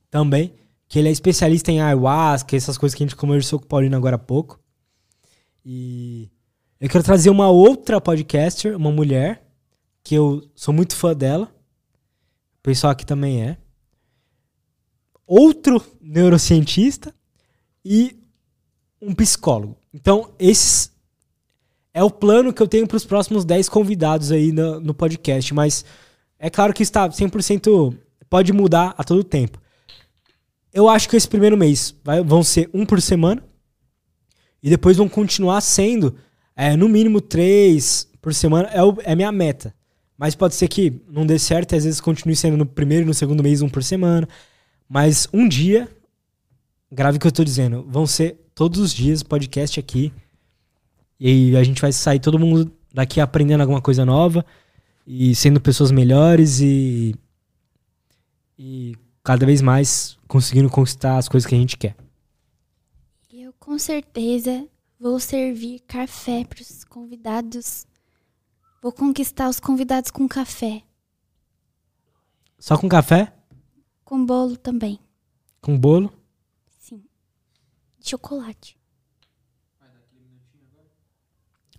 também, que ele é especialista em ayahuasca, essas coisas que a gente conversou com o Paulino agora há pouco. E eu quero trazer uma outra podcaster, uma mulher, que eu sou muito fã dela. O pessoal aqui também é. Outro neurocientista e um psicólogo. Então, esses é o plano que eu tenho para os próximos 10 convidados aí no, no podcast, mas é claro que está 100% pode mudar a todo tempo. Eu acho que esse primeiro mês vai- vão ser um por semana e depois vão continuar sendo é, no mínimo três por semana é, o- é minha meta. Mas pode ser que não dê certo e às vezes continue sendo no primeiro e no segundo mês um por semana. Mas um dia, grave o que eu tô dizendo, vão ser todos os dias podcast aqui. E a gente vai sair todo mundo daqui aprendendo alguma coisa nova e sendo pessoas melhores e e cada vez mais conseguindo conquistar as coisas que a gente quer. Eu com certeza vou servir café para os convidados. Vou conquistar os convidados com café. Só com café, Com bolo também. com bolo. Chocolate.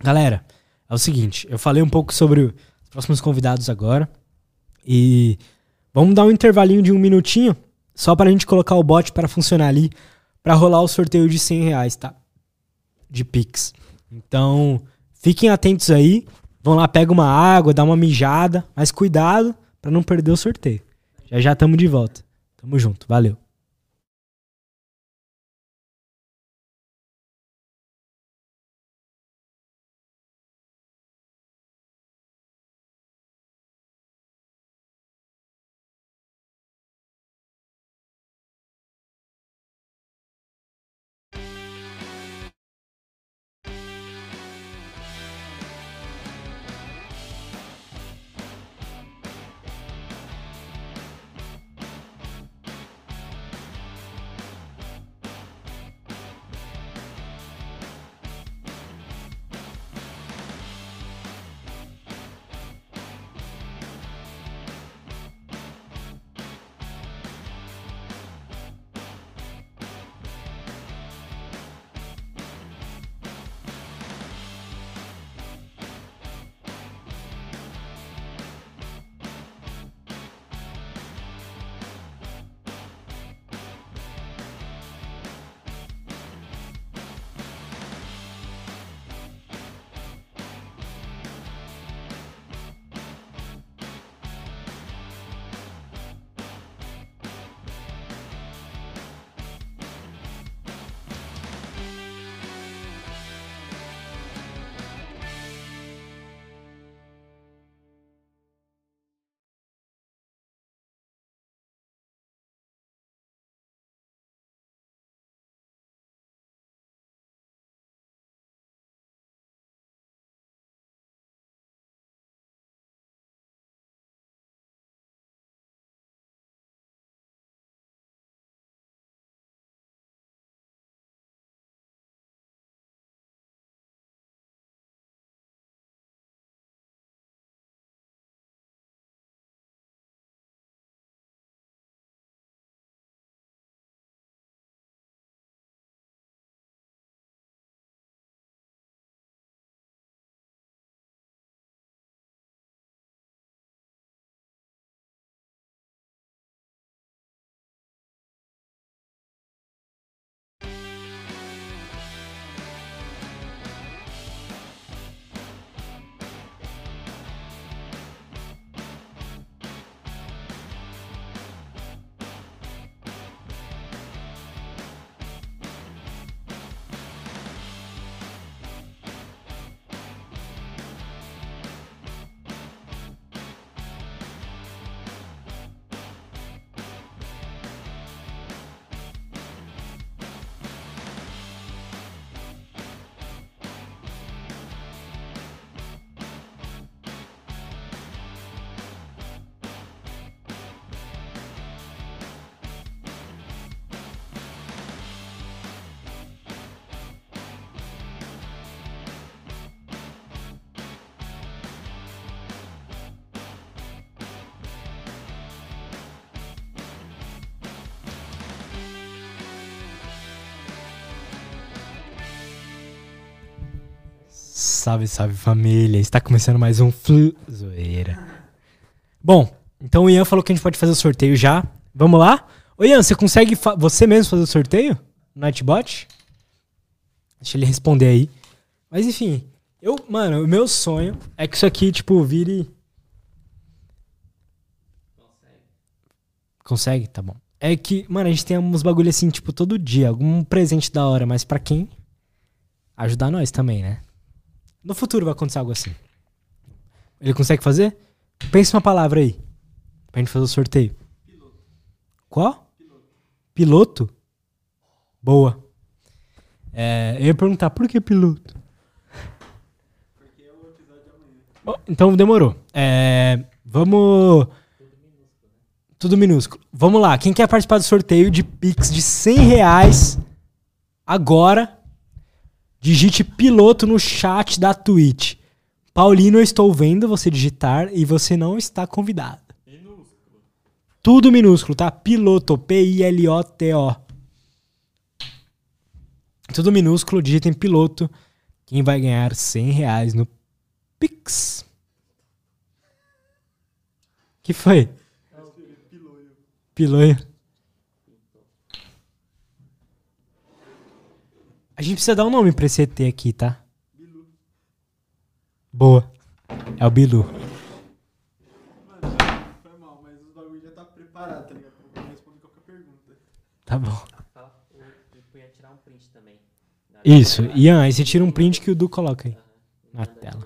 Galera, é o seguinte, eu falei um pouco sobre os próximos convidados agora. E vamos dar um intervalinho de um minutinho, só pra gente colocar o bot para funcionar ali, pra rolar o sorteio de 100 reais, tá? De Pix. Então, fiquem atentos aí. Vão lá, pega uma água, dá uma mijada, mas cuidado pra não perder o sorteio. Já já tamo de volta. Tamo junto, valeu. Salve, salve família. Está começando mais um Flu Zoeira. Bom, então o Ian falou que a gente pode fazer o sorteio já. Vamos lá? Ô Ian, você consegue você mesmo fazer o sorteio? Nightbot? Deixa ele responder aí. Mas enfim, eu, mano, o meu sonho é que isso aqui, tipo, vire. Consegue? Tá bom. É que, mano, a gente tem uns bagulho assim, tipo, todo dia. Algum presente da hora, mas pra quem? Ajudar nós também, né? No futuro vai acontecer algo assim. Ele consegue fazer? Pensa uma palavra aí. Pra gente fazer o sorteio. Qual? Piloto. Boa. É, eu ia perguntar, por que piloto? Oh, então demorou. É, vamos. Tudo minúsculo. Vamos lá. Quem quer participar do sorteio de Pix de 100 reais agora? Digite piloto no chat da Twitch. Paulino, eu estou vendo você digitar e você não está convidado. Tudo minúsculo, tá? Piloto, P-I-L-O-T-O. Tudo minúsculo, digitem piloto. Quem vai ganhar 100 reais no Pix? que foi? Piloio. A gente precisa dar um nome pra esse ET aqui, tá? Boa. É o Bilu. Foi mal, mas os bagulho já tá preparado, tá ligado? Pra responder qualquer pergunta. Tá bom. Eu. Isso. Ian, aí você tira um print que o Du coloca aí. Na tela.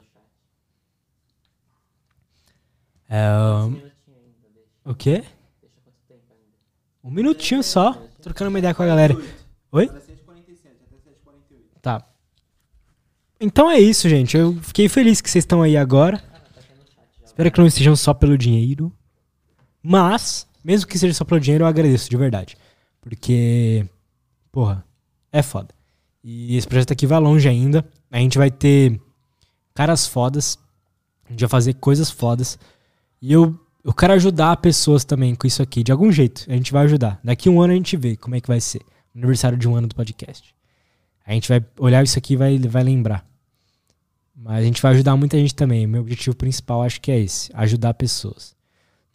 É, um, o quê? Um minutinho só. Trocando uma ideia com a galera. Oi? Era 7h47, até 7h48. Tá. Então é isso, gente. Eu fiquei feliz que vocês estão aí agora. Espero que não estejam só pelo dinheiro. Mas, mesmo que seja só pelo dinheiro, eu agradeço de verdade. Porque, porra, é foda. E esse projeto aqui vai longe ainda. A gente vai ter caras fodas. A gente vai fazer coisas fodas. E eu, eu quero ajudar pessoas também com isso aqui, de algum jeito. A gente vai ajudar. Daqui um ano a gente vê como é que vai ser. Aniversário de um ano do podcast. A gente vai olhar isso aqui e vai, vai lembrar. Mas a gente vai ajudar muita gente também. Meu objetivo principal acho que é esse: ajudar pessoas.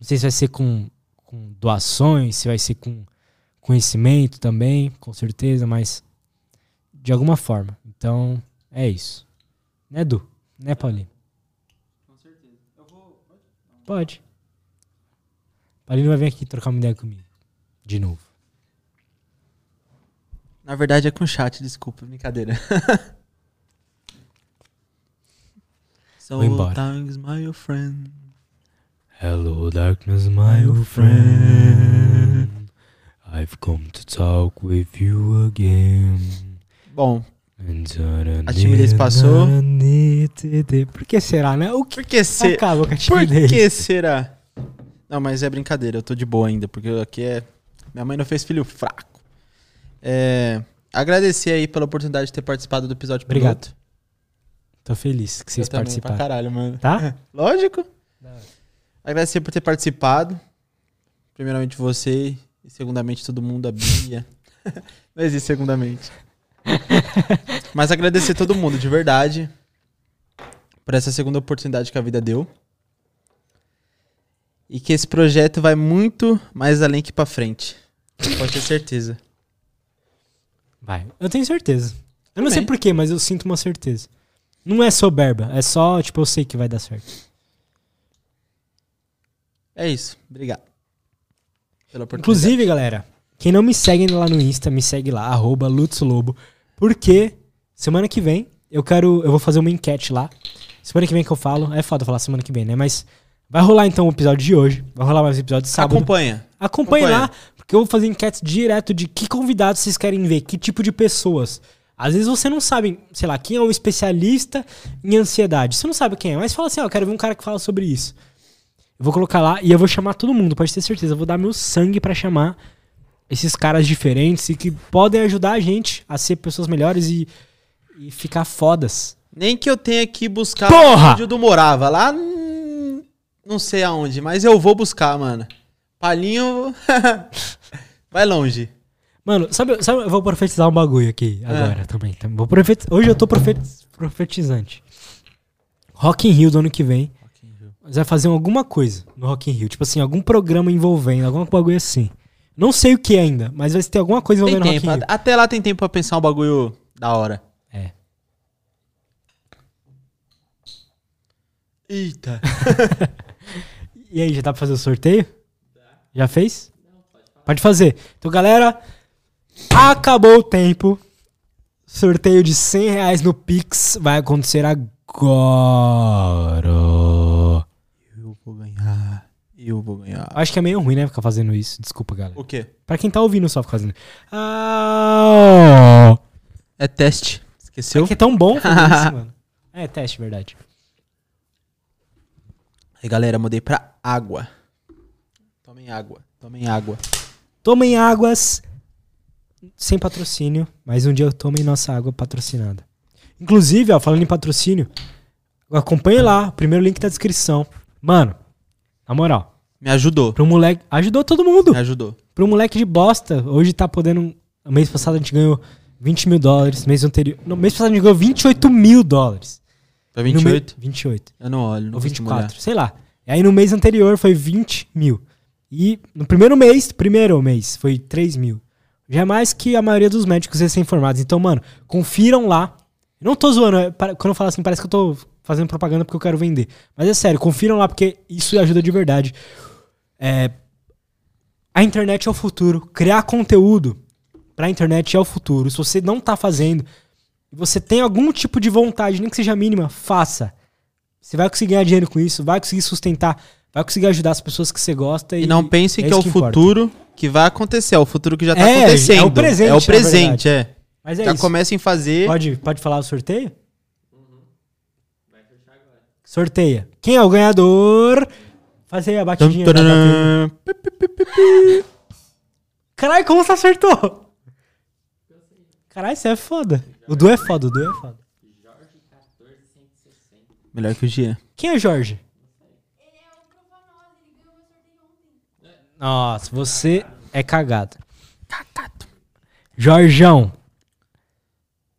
Não sei se vai ser com, com doações, se vai ser com conhecimento também, com certeza, mas de alguma forma. Então, é isso. Né, Du? Né, Paulinho? Com certeza. Eu vou. Pode. Paulinho vai vir aqui trocar uma ideia comigo. De novo. Na verdade é com chat, desculpa, brincadeira. <laughs> so thanks, my friend. Hello, darkness, my old friend. I've come to talk with you again. Bom, A timidez passou. Por que será, né? O que por que ser? acaba com a Por timidez? que será? Não, mas é brincadeira, eu tô de boa ainda, porque aqui é. Minha mãe não fez filho fraco. É, Agradecer aí pela oportunidade de ter participado do episódio Obrigado. piloto. Tô feliz que vocês também, pra participaram. caralho, mano. Tá? <laughs> Lógico. Agradecer por ter participado. Primeiramente você e segundamente todo mundo, a Bia. <laughs> Não existe segundamente. <laughs> Mas agradecer todo mundo, de verdade, por essa segunda oportunidade que a vida deu. E que esse projeto vai muito mais além que pra frente. Pode ter certeza. Vai. Eu tenho certeza. Eu não sei Também. porquê, mas eu sinto uma certeza. Não é soberba, é só, tipo, eu sei que vai dar certo. É isso. Obrigado. Pela oportunidade. Inclusive, galera, quem não me segue lá no Insta, me segue lá, arroba porque semana que vem eu quero. Eu vou fazer uma enquete lá. Semana que vem que eu falo. É foda falar semana que vem, né? Mas vai rolar então o episódio de hoje. Vai rolar mais episódio de sábado. Acompanha. Acompanhe Acompanha. lá, porque eu vou fazer enquetes direto de que convidados vocês querem ver, que tipo de pessoas. Às vezes você não sabe, sei lá, quem é um especialista em ansiedade. Você não sabe quem é, mas fala assim, ó, eu quero ver um cara que fala sobre isso. Eu vou colocar lá e eu vou chamar todo mundo, pode ter certeza. Eu vou dar meu sangue pra chamar esses caras diferentes e que podem ajudar a gente a ser pessoas melhores e, e ficar fodas. Nem que eu tenha que buscar Porra! o Du morava. Lá, hum, não sei aonde, mas eu vou buscar, mano. Palinho <laughs> vai longe. Mano, sabe, sabe, eu vou profetizar um bagulho aqui agora também. tá? Vou profet... Hoje eu tô profet... profetizante. Rock in Rio do ano que vem. Vai fazer alguma coisa no Rock in Rio. Tipo assim, algum programa envolvendo, algum bagulho assim. Não sei o que ainda, mas vai ter alguma coisa Tem envolvendo Rock tempo. in Rio. Até lá tem tempo pra pensar um bagulho da hora. É. Eita. <laughs> E aí, já dá pra fazer o sorteio? Já fez? Pode fazer. Então, galera, acabou o tempo. Sorteio de 100 reais no Pix vai acontecer agora. Eu vou ganhar. Eu vou ganhar. Acho que é meio ruim, né? Ficar fazendo isso. Desculpa, galera. O quê? Pra quem tá ouvindo só ficar fazendo. Ah, É teste. Esqueceu? é que é tão bom fazer isso, <laughs> mano. É, teste, verdade. Aí, galera, mudei pra água. Tomem água. Tomem água. Tomem águas sem patrocínio, mas um dia eu tomem nossa água patrocinada. Inclusive, ó, falando em patrocínio, acompanhe lá, o primeiro link da descrição. Mano, na moral, Me ajudou. pro moleque. Ajudou todo mundo. Me ajudou. Pro moleque de bosta, hoje tá podendo. Mês passado a gente ganhou 20 mil dólares. Mês anterior. No mês passado a gente ganhou 28 mil dólares. Pra No me- 28? 28. Eu não olho. Não Ou costumo 24, sei lá. E aí no mês anterior foi 20 mil. E no primeiro mês, primeiro mês, foi 3 mil. Já é mais que a maioria dos médicos recém-formados. Então, mano, confiram lá. Não tô zoando, é, quando eu falo assim, parece que eu tô fazendo propaganda porque eu quero vender. Mas é sério, confiram lá porque isso ajuda de verdade. É, a internet é o futuro. Criar conteúdo pra internet é o futuro. Se você não tá fazendo você tem algum tipo de vontade, nem que seja mínima, faça. Você vai conseguir ganhar dinheiro com isso, vai conseguir sustentar, vai conseguir ajudar as pessoas que você gosta. E, E não pense é que é o que futuro que vai acontecer. É o futuro que já tá É, acontecendo. é o presente, É o na presente, é. Mas é já isso. comecem a fazer. Pode, pode falar o sorteio? Sorteia. Quem é o ganhador? Faz aí a Tum, batidinha. bateria. Caralho, como você acertou? Caralho, você é foda. O Du é foda, o Du é foda. Melhor que o Gia. Quem é Jorge? Nossa, você é cagado. Cagado. Jorjão.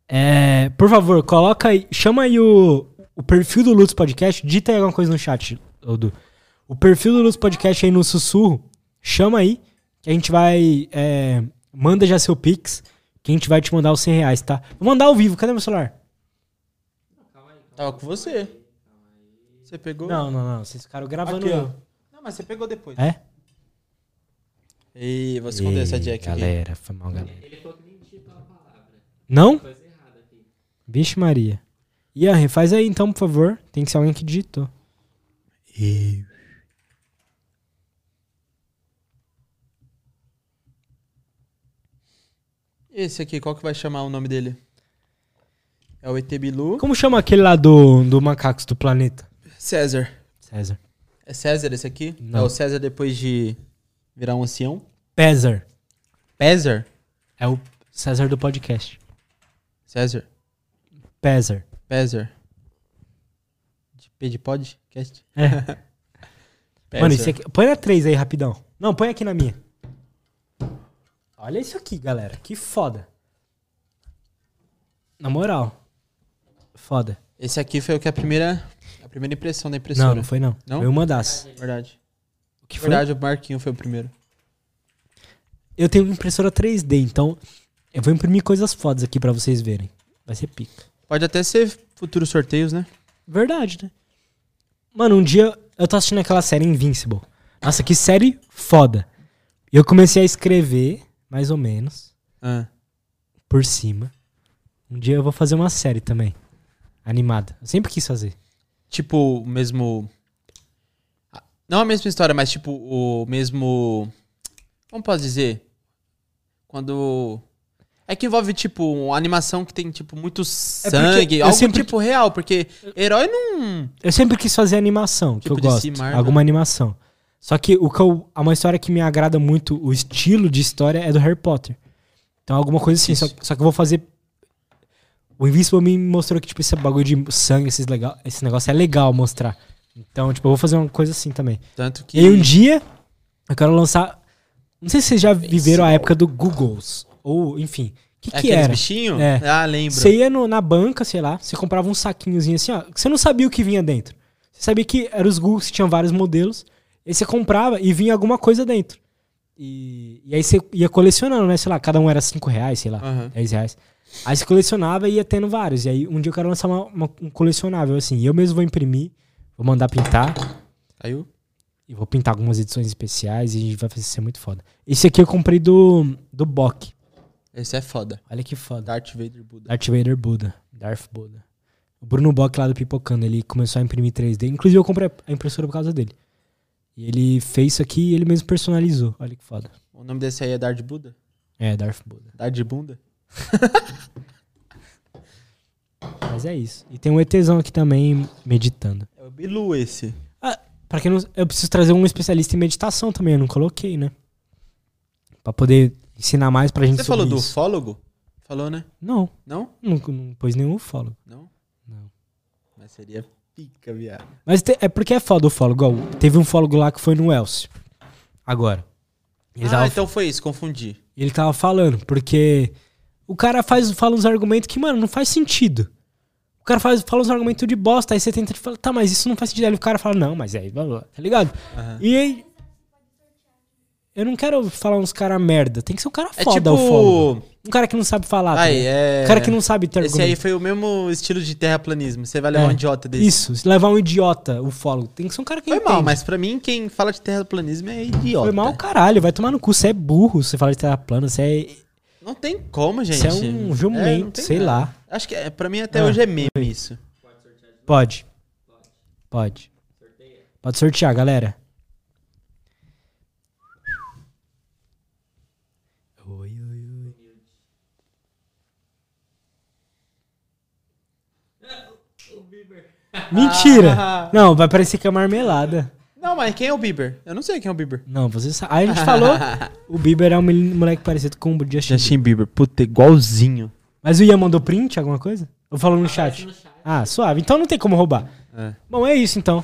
É, por favor, coloca aí. Chama aí o, o perfil do Lutz Podcast. Dita aí alguma coisa no chat, Odu. O perfil do Lutz Podcast aí no sussurro. Chama aí. Que a gente vai. é, manda já seu Pix. Que a gente vai te mandar os 100 reais, tá? Vou mandar ao vivo. Cadê meu celular? Tava com você. Você pegou? Não, não, não. Vocês ficaram gravando. Aqui, ó. eu. Não, mas você pegou depois. É? Ei, vou esconder essa jack aqui. Galera, foi mal, galera. Não? Vixe Maria. Ian, faz aí então, por favor. Tem que ser alguém que digitou. Ei. Esse aqui, qual que vai chamar o nome dele? É o ET Bilu. Como chama aquele lá do, do Macacos do Planeta? César. César. É César esse aqui? Não. É o César depois de virar um ancião? Pézar. César? É o César do podcast. César. Pézar. César. De P de podcast? É. <laughs> Mano, esse aqui. Põe na 3 aí, rapidão. Não, põe aqui na minha. Olha isso aqui, galera. Que foda. Na moral. Foda. Esse aqui foi o que a primeira, a primeira impressão da impressora. Não, não foi não. Não? Foi uma das. Verdade. O que foi? Verdade, o Marquinho foi o primeiro. Eu tenho uma impressora 3D, então eu vou imprimir coisas fodas aqui pra vocês verem. Vai ser pica. Pode até ser futuros sorteios, né? Verdade, né? Mano, um dia eu tô assistindo aquela série Invincible. Nossa, que série foda. E eu comecei a escrever, mais ou menos, Ah. por cima. Um dia eu vou fazer uma série também. Animada. Eu sempre quis fazer. Tipo, o mesmo. Não a mesma história, mas tipo, o mesmo. Como posso dizer? Quando. É que envolve, tipo, uma animação que tem, tipo, muito sangue. eu algo sempre- tipo real, porque herói não. Eu sempre quis fazer animação, que Tipo eu de gosto. si, Marvel. Alguma animação. Só que o que eu, uma história que me agrada muito, o estilo de história é do Harry Potter. Então alguma coisa assim. Só, só que eu vou fazer. O Invincible me mostrou que, tipo, esse bagulho de sangue, esses legal, esse negócio é legal mostrar. Então, tipo, eu vou fazer uma coisa assim também. Tanto que. E um dia eu quero lançar. Não sei se vocês já viveram a época do Googles. Ou, enfim, que, É que era? bichinhos? É. Ah, lembro. Você ia no- na banca, sei lá, você comprava um saquinhozinho assim, ó. Você não sabia o que vinha dentro. Você sabia que eram os Google que tinham vários modelos. Aí você comprava e vinha alguma coisa dentro. E, e aí você ia colecionando, né? Sei lá, cada um era 5 reais, sei lá. 10 reais. Aí você colecionava e ia tendo vários. E aí um dia eu quero lançar uma- uma- um colecionável, assim. E eu mesmo vou imprimir, vou mandar pintar. Saiu? E vou pintar algumas edições especiais e vai fazer ser muito foda. Esse aqui eu comprei do, do Bock. Esse é foda. Olha que foda. Darth Vader Buda. Darth Vader Buda. Darth Buda. O Bruno Bock lá do Pipocando, ele começou a imprimir 3D. Inclusive eu comprei a impressora por causa dele. E ele fez isso aqui e ele mesmo personalizou. Olha que foda. O nome desse aí é Darth Buda? É, Darth Buda. Darth Bunda? <laughs> Mas é isso. E tem um ETzão aqui também meditando. É o Bilu esse. Pra quem não. Eu preciso trazer um especialista em meditação também, eu não coloquei, né? Pra poder ensinar mais pra gente Você falou do isso. ufólogo? Falou, né? Não, Não? não, não pôs nenhum follow. Não? Não. Mas seria pica, viado. Mas te- é porque é foda o follow. Igual, teve um follow lá que foi no Elcio. Agora. Ele, ah, então foi isso, confundi. ele tava falando, porque o cara faz, fala uns argumentos que, mano, não faz sentido. O cara faz, fala uns argumentos de bosta, aí você tenta falar, tá, mas isso não faz sentido. Aí o cara fala, não, mas aí, blá, blá, tá ligado? Aham. E aí. Eu não quero falar uns cara merda. Tem que ser um cara É foda o follow. tipo. Um cara que não sabe falar. tá Aí, é. Um cara que não sabe ter Esse aí argumento. foi o mesmo estilo de terraplanismo. Você vai levar É. um idiota desse. Isso, levar um idiota, o follow. Tem que ser um cara que Foi entende. mal, mas pra mim, quem fala de terraplanismo é idiota. Foi mal, caralho. Vai tomar no cu. Você é burro. Você fala de terra plana. Você é. Não tem como, gente. Você é um É, jumento, tem sei nada. lá. Acho que é, pra mim até Ah, hoje é meme isso. Pode. Pode. Pode sortear, galera. Oi, oi, oi. <laughs> Mentira! Não, vai parecer que é marmelada. Não, mas quem é o Bieber? Eu não sei quem é o Bieber. Não, você sabe. Aí a gente falou. <laughs> o Bieber é um moleque parecido com o Justin. Bieber. Justin Bieber, puta, igualzinho. Mas o Ian mandou print, alguma coisa? Ou falou no chat? Ah, suave. Então não tem como roubar. É. Bom, é isso então.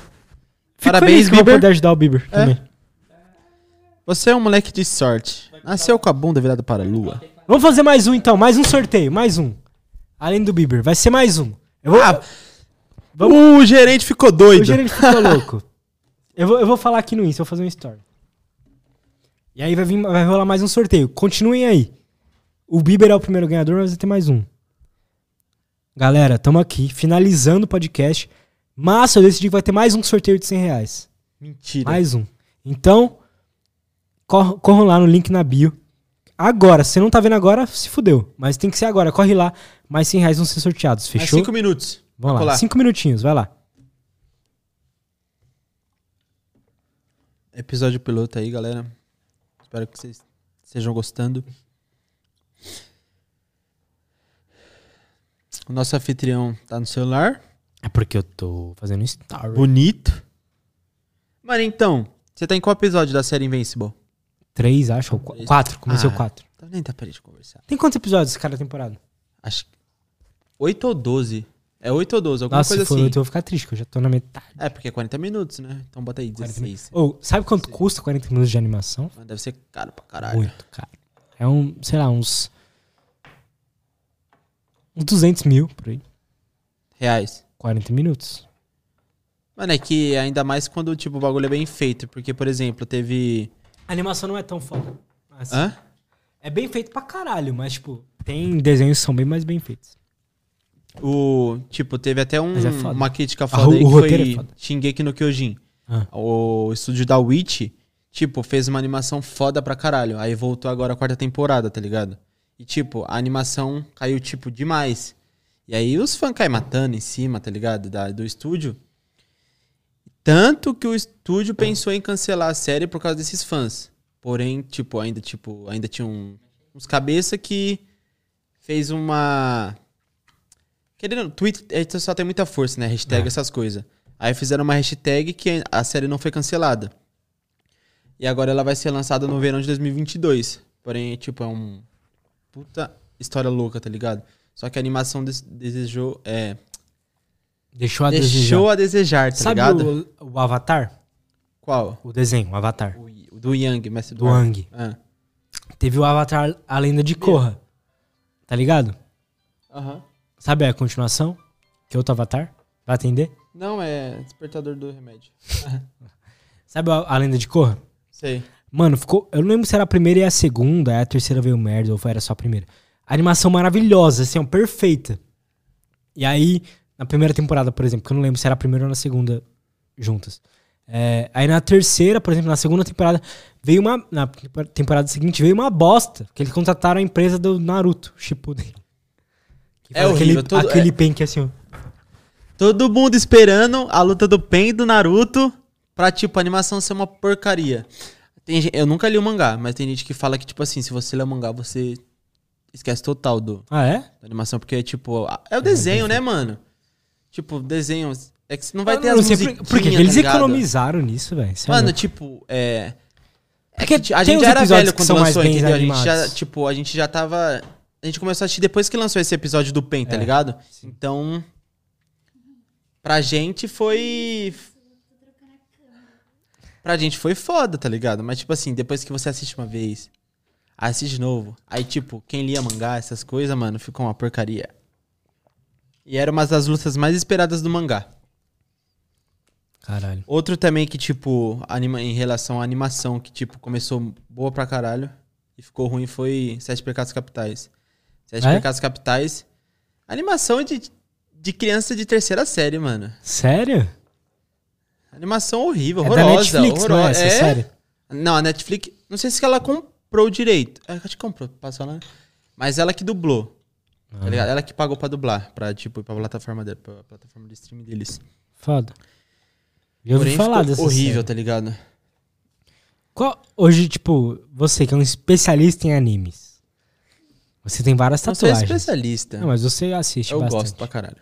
Fico Parabéns, feliz que eu vou Bieber. poder ajudar o Bieber É. também. Você é um moleque de sorte. Nasceu com a bunda virada para a lua. Vamos fazer mais um então, mais um sorteio, mais um. Além do Bieber, vai ser mais um. Eu vou, Ah, O gerente ficou o doido. gerente ficou louco. <laughs> Eu vou, eu vou falar aqui no Insta, eu vou fazer um story. E aí vai, vir, vai rolar mais um sorteio. Continuem aí. O Bieber é o primeiro ganhador, mas vai ter mais um. Galera, tamo aqui, finalizando o podcast. Massa, eu decidi que vai ter mais um sorteio de 100 reais. Mentira. Mais um. Então, cor- corram lá no link na bio. Agora, se você não tá vendo agora, se fudeu. Mas tem que ser agora. Corre lá. Mais 100 reais vão ser sorteados. Mais Fechou? cinco minutos. Vamos lá. Cinco minutinhos, vai lá. Episódio piloto aí, galera. Espero que vocês estejam gostando. O nosso anfitrião tá no celular. É porque eu tô fazendo story. Bonito. Mano, então, você tá em qual episódio da série Invincible? Três, acho. Ou qu- Três. quatro. Comecei Ah. o quatro. Tá nem dá pra gente conversar. Tem quantos episódios cada temporada? Acho que. 8 ou 12. É 8 ou 12, alguma Nossa, coisa se for assim. oito, eu vou ficar triste, que eu já tô na metade. É, porque é 40 minutos, né? Então bota aí 16. Ou, sabe quanto custa 40 minutos de animação? Mas Deve ser caro pra caralho. Muito caro. É um, sei lá, uns. Uns 200 mil por aí. Reais. 40 minutos. Mano, é que ainda mais quando tipo, o bagulho é bem feito. Porque, por exemplo, teve. A animação não é tão foda. Assim, Hã? É bem feito pra caralho, mas, tipo, tem desenhos que são bem mais bem feitos. O. Tipo, teve até um, é uma crítica o- foda aí o que é foi foda. Shingeki no Kyojin. Ah. O estúdio da Witch, tipo, fez uma animação foda pra caralho. Aí voltou agora a quarta temporada, tá ligado? E, tipo, a animação caiu, tipo, demais. E aí os fãs caem matando em cima, tá ligado? Da, do estúdio. Tanto que o estúdio pensou em cancelar a série por causa desses fãs. Porém, tipo, ainda, tipo, ainda tinha um- uns cabeça que fez uma. Querendo, Twitter é, só tem muita força, né? Hashtag É. essas coisas. Aí fizeram uma hashtag que a série não foi cancelada. E agora ela vai ser lançada no verão de 2022. Porém, tipo, é um puta história louca, tá ligado? Só que a animação des- desejou, é, Deixou a deixou desejar. a desejar, tá Sabe ligado? o, o Avatar? Qual? O desenho, o Avatar. O, do Yang, mestre Do ar. Ang. Ah. Teve o Avatar A Lenda de Korra. Tá ligado? Aham. Sabe a continuação? Que é outro Avatar? Vai atender? Não, é despertador do remédio. <laughs> Sabe a, a lenda de Korra? Sei. Mano, ficou. Eu não lembro se era a primeira e a segunda, aí a terceira veio merda, ou era só a primeira. A animação maravilhosa, assim, ó, perfeita. E aí, na primeira temporada, por exemplo, que eu não lembro se era a primeira ou na segunda juntas. É, aí na terceira, por exemplo, na segunda temporada, veio uma. Na temporada seguinte, veio uma bosta. Que eles contrataram a empresa do Naruto, Shippuden. É faz horrível, Aquele, todo- aquele pen que é assim, ó. Todo mundo esperando a luta do Pen e do Naruto pra, tipo, a animação ser uma porcaria. Tem eu nunca li o mangá, mas tem gente que fala que, tipo assim, se você ler o mangá, você esquece total do, Ah, é? da animação, porque, tipo, a- é o desenho, né, mano? Tipo, desenho. É que não vai Eu ter não as sei por, que tá eles ligado? economizaram nisso, velho? É Mano, tipo, é. É que a tem gente já era velho quando lançou, entendeu? A gente já, tipo, a gente já tava. A gente começou a assistir depois que lançou esse episódio do Pen, tá É, ligado? Então. Pra gente foi. Pra gente foi foda, tá ligado? Mas, tipo assim, depois que você assiste uma vez, assiste de novo. Aí, tipo, quem lia mangá, essas coisas, mano, ficou uma porcaria. E era uma das lutas mais esperadas do mangá. Caralho. Outro também que, tipo, anima, em relação à animação, que, tipo, começou boa pra caralho e ficou ruim foi Sete Pecados Capitais. Sete é? Pecados Capitais. Animação de, de criança de terceira série, mano. Sério? Animação horrível, É horrorosa. da Netflix, não é essa série? Não, a Netflix. Não sei se ela comprou direito. É, acho que comprou, passou lá. Mas ela que dublou. Ah. Tá? Ela que pagou pra dublar. Pra, tipo, ir pra plataforma dela, pra plataforma de streaming deles. Foda. Já ouvi falar dessa horrível, série. tá ligado? Qual, hoje, tipo, você que é um especialista em animes. Você tem várias Não sou tatuagens. especialista. Não, mas você assiste Eu bastante. gosto pra caralho.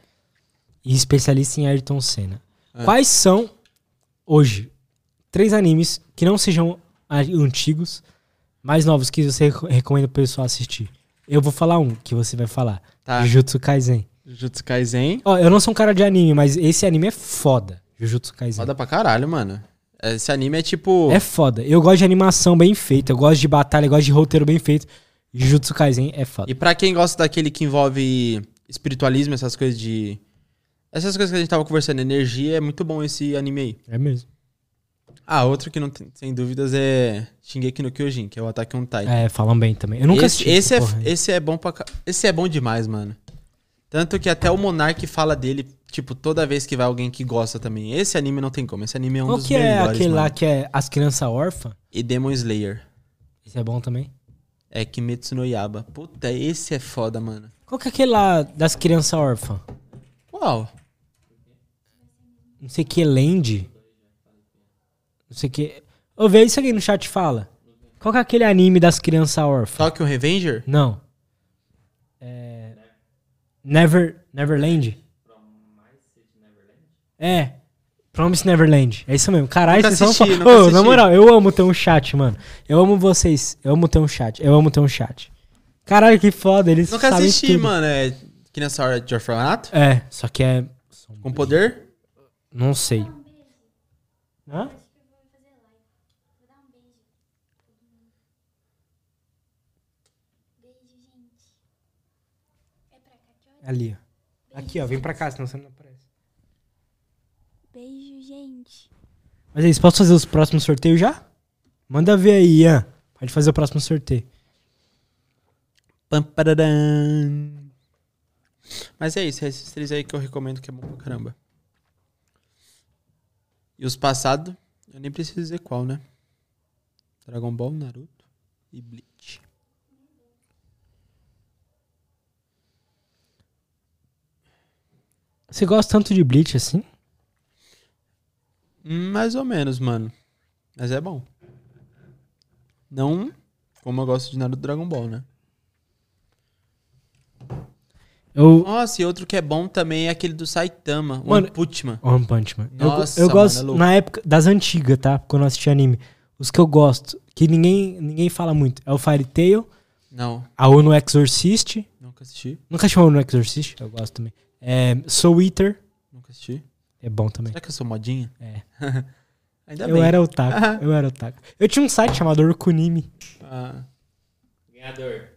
E especialista em Ayrton Senna. É. Quais são, hoje, três animes que não sejam antigos, mais novos, que você reco- recomenda pro pessoal assistir? Eu vou falar um que você vai falar. Tá. Jujutsu Kaisen. Jujutsu Kaisen. Ó, eu não sou um cara de anime, mas esse anime é foda. Jujutsu Kaisen. Foda pra caralho, mano. Esse anime é tipo. É foda. Eu gosto de animação bem feita, eu gosto de batalha, eu gosto de roteiro bem feito. Jujutsu Kaisen é foda. E pra quem gosta daquele que envolve espiritualismo, essas coisas de. Essas coisas que a gente tava conversando, energia, é muito bom esse anime aí. É mesmo. Ah, outro que não tem, sem dúvidas é Shingeki no Kyojin, que é o Attack on Titan. É, falam bem também. Eu nunca esse, assisti. esse, é, esse é bom pra. ca- Esse é bom demais, mano. Tanto que até o Monark fala dele, tipo, toda vez que vai alguém que gosta também. Esse anime não tem como. Esse anime é um Qual dos que é melhores. aquele lá mano. que é As Crianças Órfãs? E Demon Slayer. Esse é bom também. É Kimetsu no Yaba. Puta, esse é foda, mano. Qual que é aquele lá das crianças órfãs? Qual? Não sei que Land. Não sei que. Ô, vê isso aqui no chat fala. Qual que é aquele anime das crianças órfãs? Tokyo Revenger? Não. É. Never. Neverland? É. Promise Neverland. É isso mesmo. Caralho, vocês assisti, falando. nunca Ô, na moral, eu amo ter um chat, mano. Eu amo vocês. Eu amo ter um chat. Eu amo ter um chat. Caralho, que foda. Eles Nunca sabem assisti, tudo. mano. É Criança Hora de Orfanato? É, só que é. Com poder? Não sei. Hã? Ali, ó. Aqui, ó. Vem pra cá, senão você não aparece. Beijo, gente. Mas é isso, posso fazer os próximos sorteios já? Manda ver aí, Ian. Pode fazer o próximo sorteio. Pam. Mas é isso, é esses três aí que eu recomendo que é bom pra caramba. E os passados, eu nem preciso dizer qual, né? Dragon Ball, Naruto e Bleach. Você gosta tanto de Bleach assim? Mais ou menos, mano. Mas é bom. Não como eu gosto de Naruto e Dragon Ball, né? Eu. Nossa, e outro que é bom também é aquele do Saitama, o Mano, One Punch Man. One Punch Man. Eu, Nossa, eu mano, gosto é na época das antigas, tá? Quando eu assisti anime. Os que eu gosto, que ninguém, ninguém fala muito, é o Fairy Tail, Não, a Ono Exorcist. nunca assisti. Nunca chamou Ono Exorcist? Eu gosto também. É, Soul Eater, Nunca assisti. É bom também. Será que eu sou modinha? É. <laughs> Ainda Eu bem. era otaku, eu era otaku. Eu tinha um site chamado Orkunimi. Ah, Ganhador.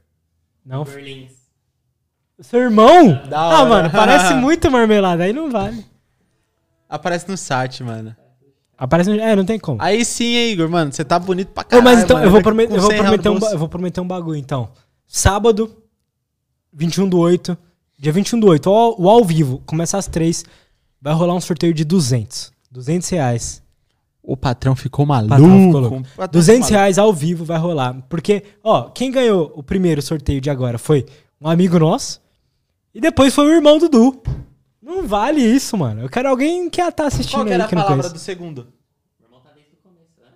Não, Berlins. Seu irmão? Da Ah, hora. mano, parece <laughs> muito marmelada. Aí não vale. Aparece no site, mano. Aparece. no- É, não tem como. Aí sim, hein, Igor, mano. Você tá bonito pra Ô, caralho. mas então, mano. eu vou, promet- eu, vou 100 reais prometer um, eu vou prometer um bagulho, então. Sábado, 21 do 8, dia 21 do 8, o, o ao vivo, começa às 3, vai rolar um sorteio de 200. 200 reais. O patrão ficou maluco. Patrão ficou louco. Patrão 200 ficou reais ao vivo vai rolar. Porque, ó, quem ganhou o primeiro sorteio de agora foi um amigo nosso e depois foi o irmão do Du. Não vale isso, mano. Eu quero alguém que tá assistindo Qual que era a que não palavra do segundo?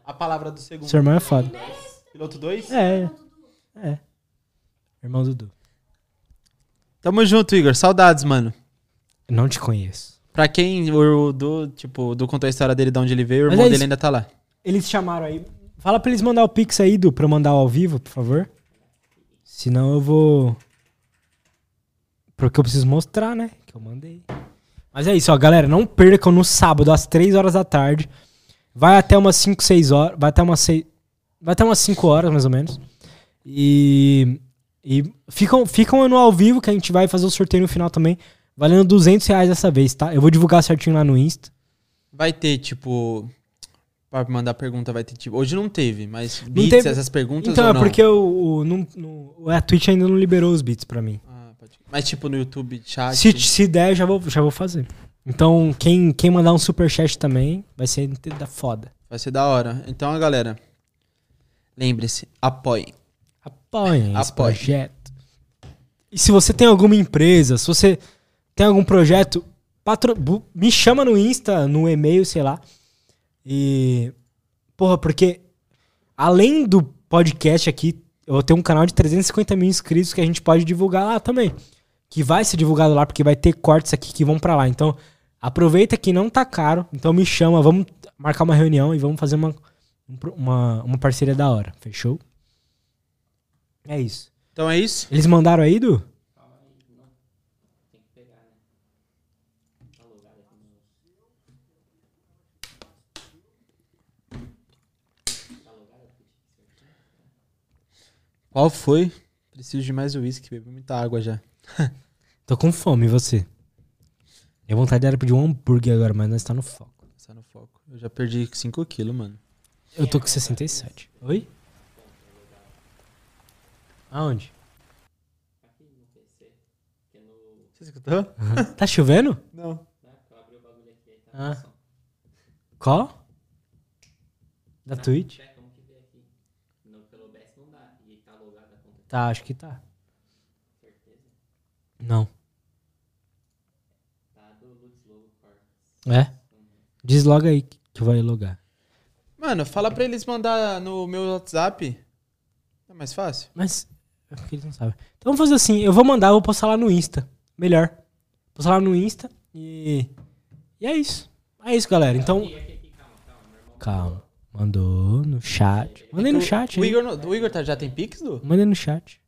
A palavra do segundo. Seu irmão é foda. Piloto 2? É, é. Irmão do Du. Tamo junto, Igor. Saudades, mano. Não te conheço. Pra quem o do, tipo, do contou a história dele de onde ele veio, o Mas irmão é dele isso. ainda tá lá. Eles chamaram aí. Fala pra eles mandar o Pix aí, Du, pra eu mandar ao vivo, por favor. Senão eu vou. Porque eu preciso mostrar, né? Que eu mandei. Mas é isso, ó, galera. Não percam no sábado, às 3 horas da tarde. Vai até umas 5, 6 horas. Vai até umas 6. Vai até umas 5 horas, mais ou menos. E. E ficam, ficam no ao vivo que a gente vai fazer o sorteio no final também. Valendo 200 reais dessa vez, tá? Eu vou divulgar certinho lá no Insta. Vai ter, tipo. Pra mandar pergunta, vai ter, tipo. Hoje não teve, mas beats, teve- essas perguntas. Então, é porque o, o, não- não- a Twitch ainda não liberou os beats pra mim. Ah, pode- Mas, tipo, no YouTube, chat. Se, se der, já vou, já vou fazer. Então, quem, quem mandar um superchat também vai ser da foda. Vai ser da hora. Então, galera. Lembre-se, apoiem. Apoiem esse projeto. E se você tem alguma empresa, se você tem algum projeto, patro- me chama no Insta, no e-mail, sei lá. E. Porra, porque além do podcast aqui, eu tenho um canal de 350 mil inscritos que a gente pode divulgar lá também. Que vai ser divulgado lá, porque vai ter cortes aqui que vão pra lá. Então, aproveita que não tá caro. Então me chama, vamos marcar uma reunião e vamos fazer uma, um uma, uma parceria da hora. Fechou? É isso. Então é isso. Eles mandaram aí, Du? Qual foi? Preciso de mais uísque, bebi muita água já. <laughs> Tô com fome, e você? Minha vontade era pedir um hambúrguer agora, mas nós tá no foco. Tá no foco. Eu já perdi 5 quilos, mano. Eu tô com 67. Oi? Aonde? Você escutou? Tá chovendo? <laughs> Não. Ah. Qual? Da Twitch? Tá, acho que tá. Não. É? Desloga aí que vai logar. Mano, fala pra eles mandar no meu WhatsApp. É mais fácil? Mas é porque eles não sabem. Então vamos fazer assim, eu vou mandar, eu vou postar lá no Insta. Melhor. Postar lá no Insta e. E é isso. É isso, galera. Então. Calma. Mandou no chat. Mandei no O- chat. O aí. Igor, o Igor tá, já tem Pix, Du? Mandei no chat.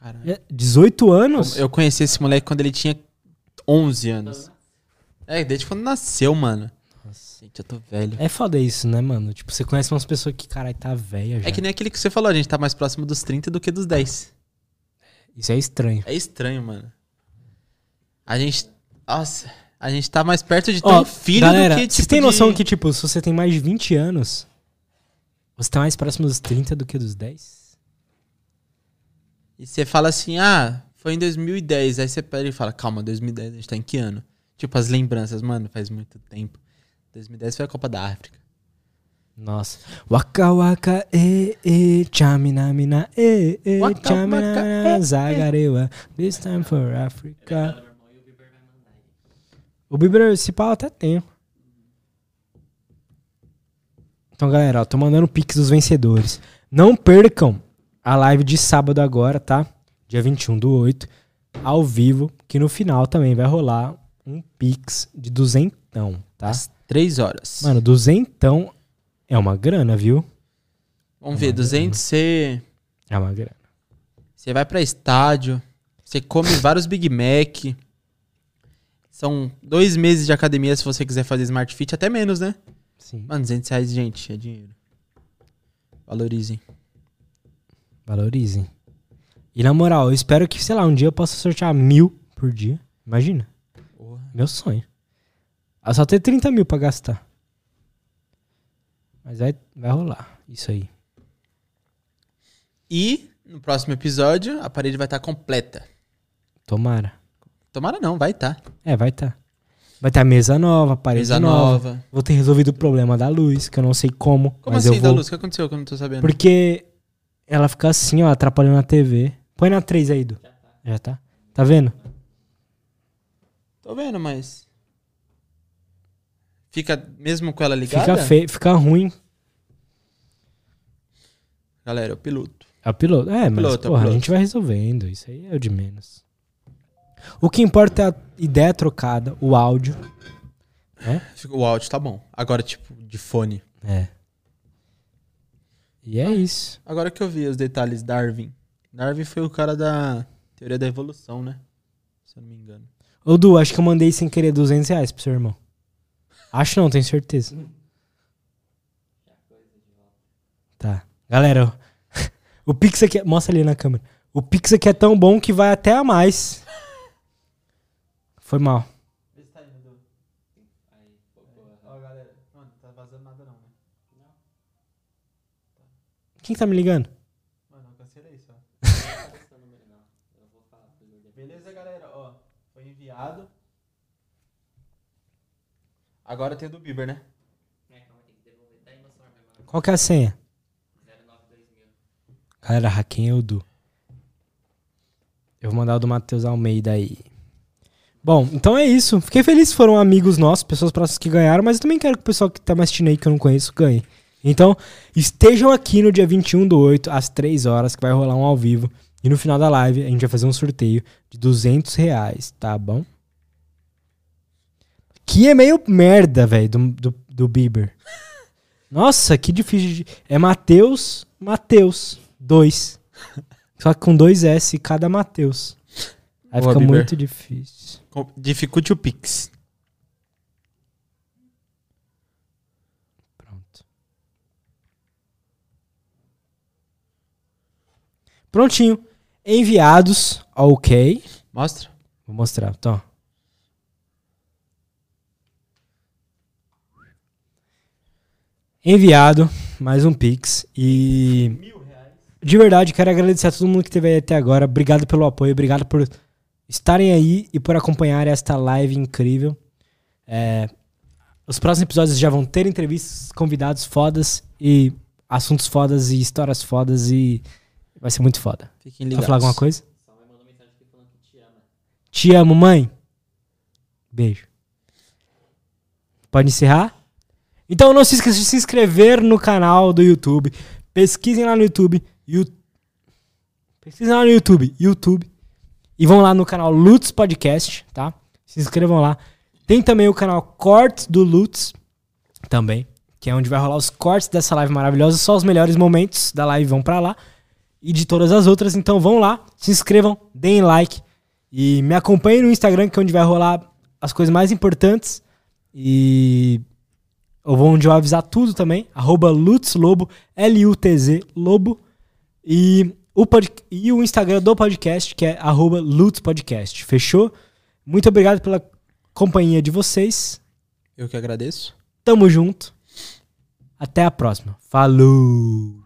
Caralho. É, 18 anos? Eu conheci esse moleque quando ele tinha 11 anos. É, desde quando nasceu, mano. Nossa. Gente, eu tô velho. É foda isso, né, mano? Tipo, você conhece umas pessoas que, caralho, tá velha já. É que nem aquele que você falou, a gente tá mais próximo dos 30 do que dos 10. Isso é estranho. É estranho, mano. A gente. Nossa, a gente tá mais perto de ter Ó, um filho galera, do que tipo. vocês têm de- noção que, tipo, se você tem mais de 20 anos, você tá mais próximo dos 30 do que dos 10? E você fala assim, ah, foi em 2010. Aí você pega e fala, calma, 2010, a gente tá em que ano? Tipo, as lembranças, mano, faz muito tempo. 2010 foi a Copa da África. Nossa. Waka waka e e chamina mina e e chamina zagarewa this time for Africa. O esse pau eu até tenho. Então, galera, ó, tô mandando o pix dos vencedores. Não percam a live de sábado agora, tá? Dia 21 do 8, ao vivo, que no final também vai rolar um pix de duzentão, tá? Às 3 horas. Mano, duzentão é uma grana, viu? Vamos ver, 200 você. É uma grana. Você vai pra estádio, você come vários Big Mac. São dois meses de academia se você quiser fazer Smart Fit, até menos, né? Sim. Mano, 200 reais, gente, é dinheiro. Valorizem. Valorizem. E na moral, eu espero que, sei lá, um dia eu possa sortear mil por dia. Imagina. Porra. Meu sonho. Eu só ter 30 mil pra gastar. Mas vai, vai rolar. Isso aí. E no próximo episódio a parede vai estar completa. Tomara. Tomara não, vai estar. É, vai tá. Vai ter a mesa nova, a parede Mesa nova. nova. Vou ter resolvido o problema da luz, que eu não sei como. Como mas assim, eu da vou... luz? O que aconteceu que eu não tô sabendo? Porque ela fica assim, ó, atrapalhando a TV. Põe na 3 aí, Du. Já tá. tá? vendo? Tô vendo, mas. Fica mesmo com ela ligada? Fica feio, fica ruim. Galera, o piloto. É o piloto. É, mas Piloto, é o porra, a piloto. gente vai resolvendo. Isso aí é o de menos. O que importa é a ideia trocada, o áudio. Fica- O áudio tá bom. Agora, tipo, de fone. É. E é isso. Agora que eu vi os detalhes, Darwin. Darwin foi o cara da teoria da evolução, né? Se eu não me engano. Ô, Du, acho que eu mandei sem querer 200 reais pro seu irmão. Acho não, tenho certeza. Tá. Galera, <laughs> o Pix aqui... é- Mostra ali na câmera. O Pix aqui é tão bom que vai até a mais. Foi mal. Vê se tá indo, Du. Ó, galera. Mano, tá vazando nada não, né? Quem que tá me ligando? Mano, eu cancelei só. Beleza, galera? Ó, foi enviado. Agora tem o do Bieber, né? Qual que é a senha? Galera, hackeia o Du. Eu vou mandar o do Matheus Almeida aí. Bom, então é isso. Fiquei feliz foram amigos nossos, pessoas próximas que ganharam, mas eu também quero que o pessoal que tá me assistindo aí, que eu não conheço, ganhe. Então, estejam aqui no dia 21 do 8, às 3 horas, que vai rolar um ao vivo. E no final da live, a gente vai fazer um sorteio de 200 reais, tá bom? Que é meio merda, velho, do, do, do Bieber. <laughs> Nossa, que difícil. De... É Mateus, Mateus, 2. Só que com dois S cada Mateus. Aí Boa, fica Bieber. muito difícil. Dificulte o Pix. Pronto. Prontinho. Enviados. Ok. Mostra. Vou mostrar. Então. Enviado. Mais um Pix. E. De verdade, quero agradecer a todo mundo que esteve aí até agora. Obrigado pelo apoio. Obrigado por estarem aí e por acompanhar esta live incrível. É, os próximos episódios já vão ter entrevistas, convidados fodas e assuntos fodas e histórias fodas e vai ser muito foda. Fiquem Quer ligados. falar alguma coisa? Te amo, mãe. Beijo. Pode encerrar? Então não se esqueça de se inscrever no canal do YouTube. Pesquisem lá no YouTube. You... Pesquisem lá no YouTube. YouTube. E vão lá no canal Lutz Podcast, tá? Se inscrevam lá. Tem também o canal Cortes do Lutz. Também. Que é onde vai rolar os cortes dessa live maravilhosa. Só os melhores momentos da live vão pra lá. E de todas as outras. Então vão lá, se inscrevam, deem like. E me acompanhem no Instagram, que é onde vai rolar as coisas mais importantes. E eu vou onde eu avisar tudo também. Arroba Lutz Lobo, L-U-T-Z Lobo. E o, pod... e o Instagram do podcast, que é arroba Lutz Podcast. Fechou? Muito obrigado pela companhia de vocês. Eu que agradeço. Tamo junto. Até a próxima. Falou!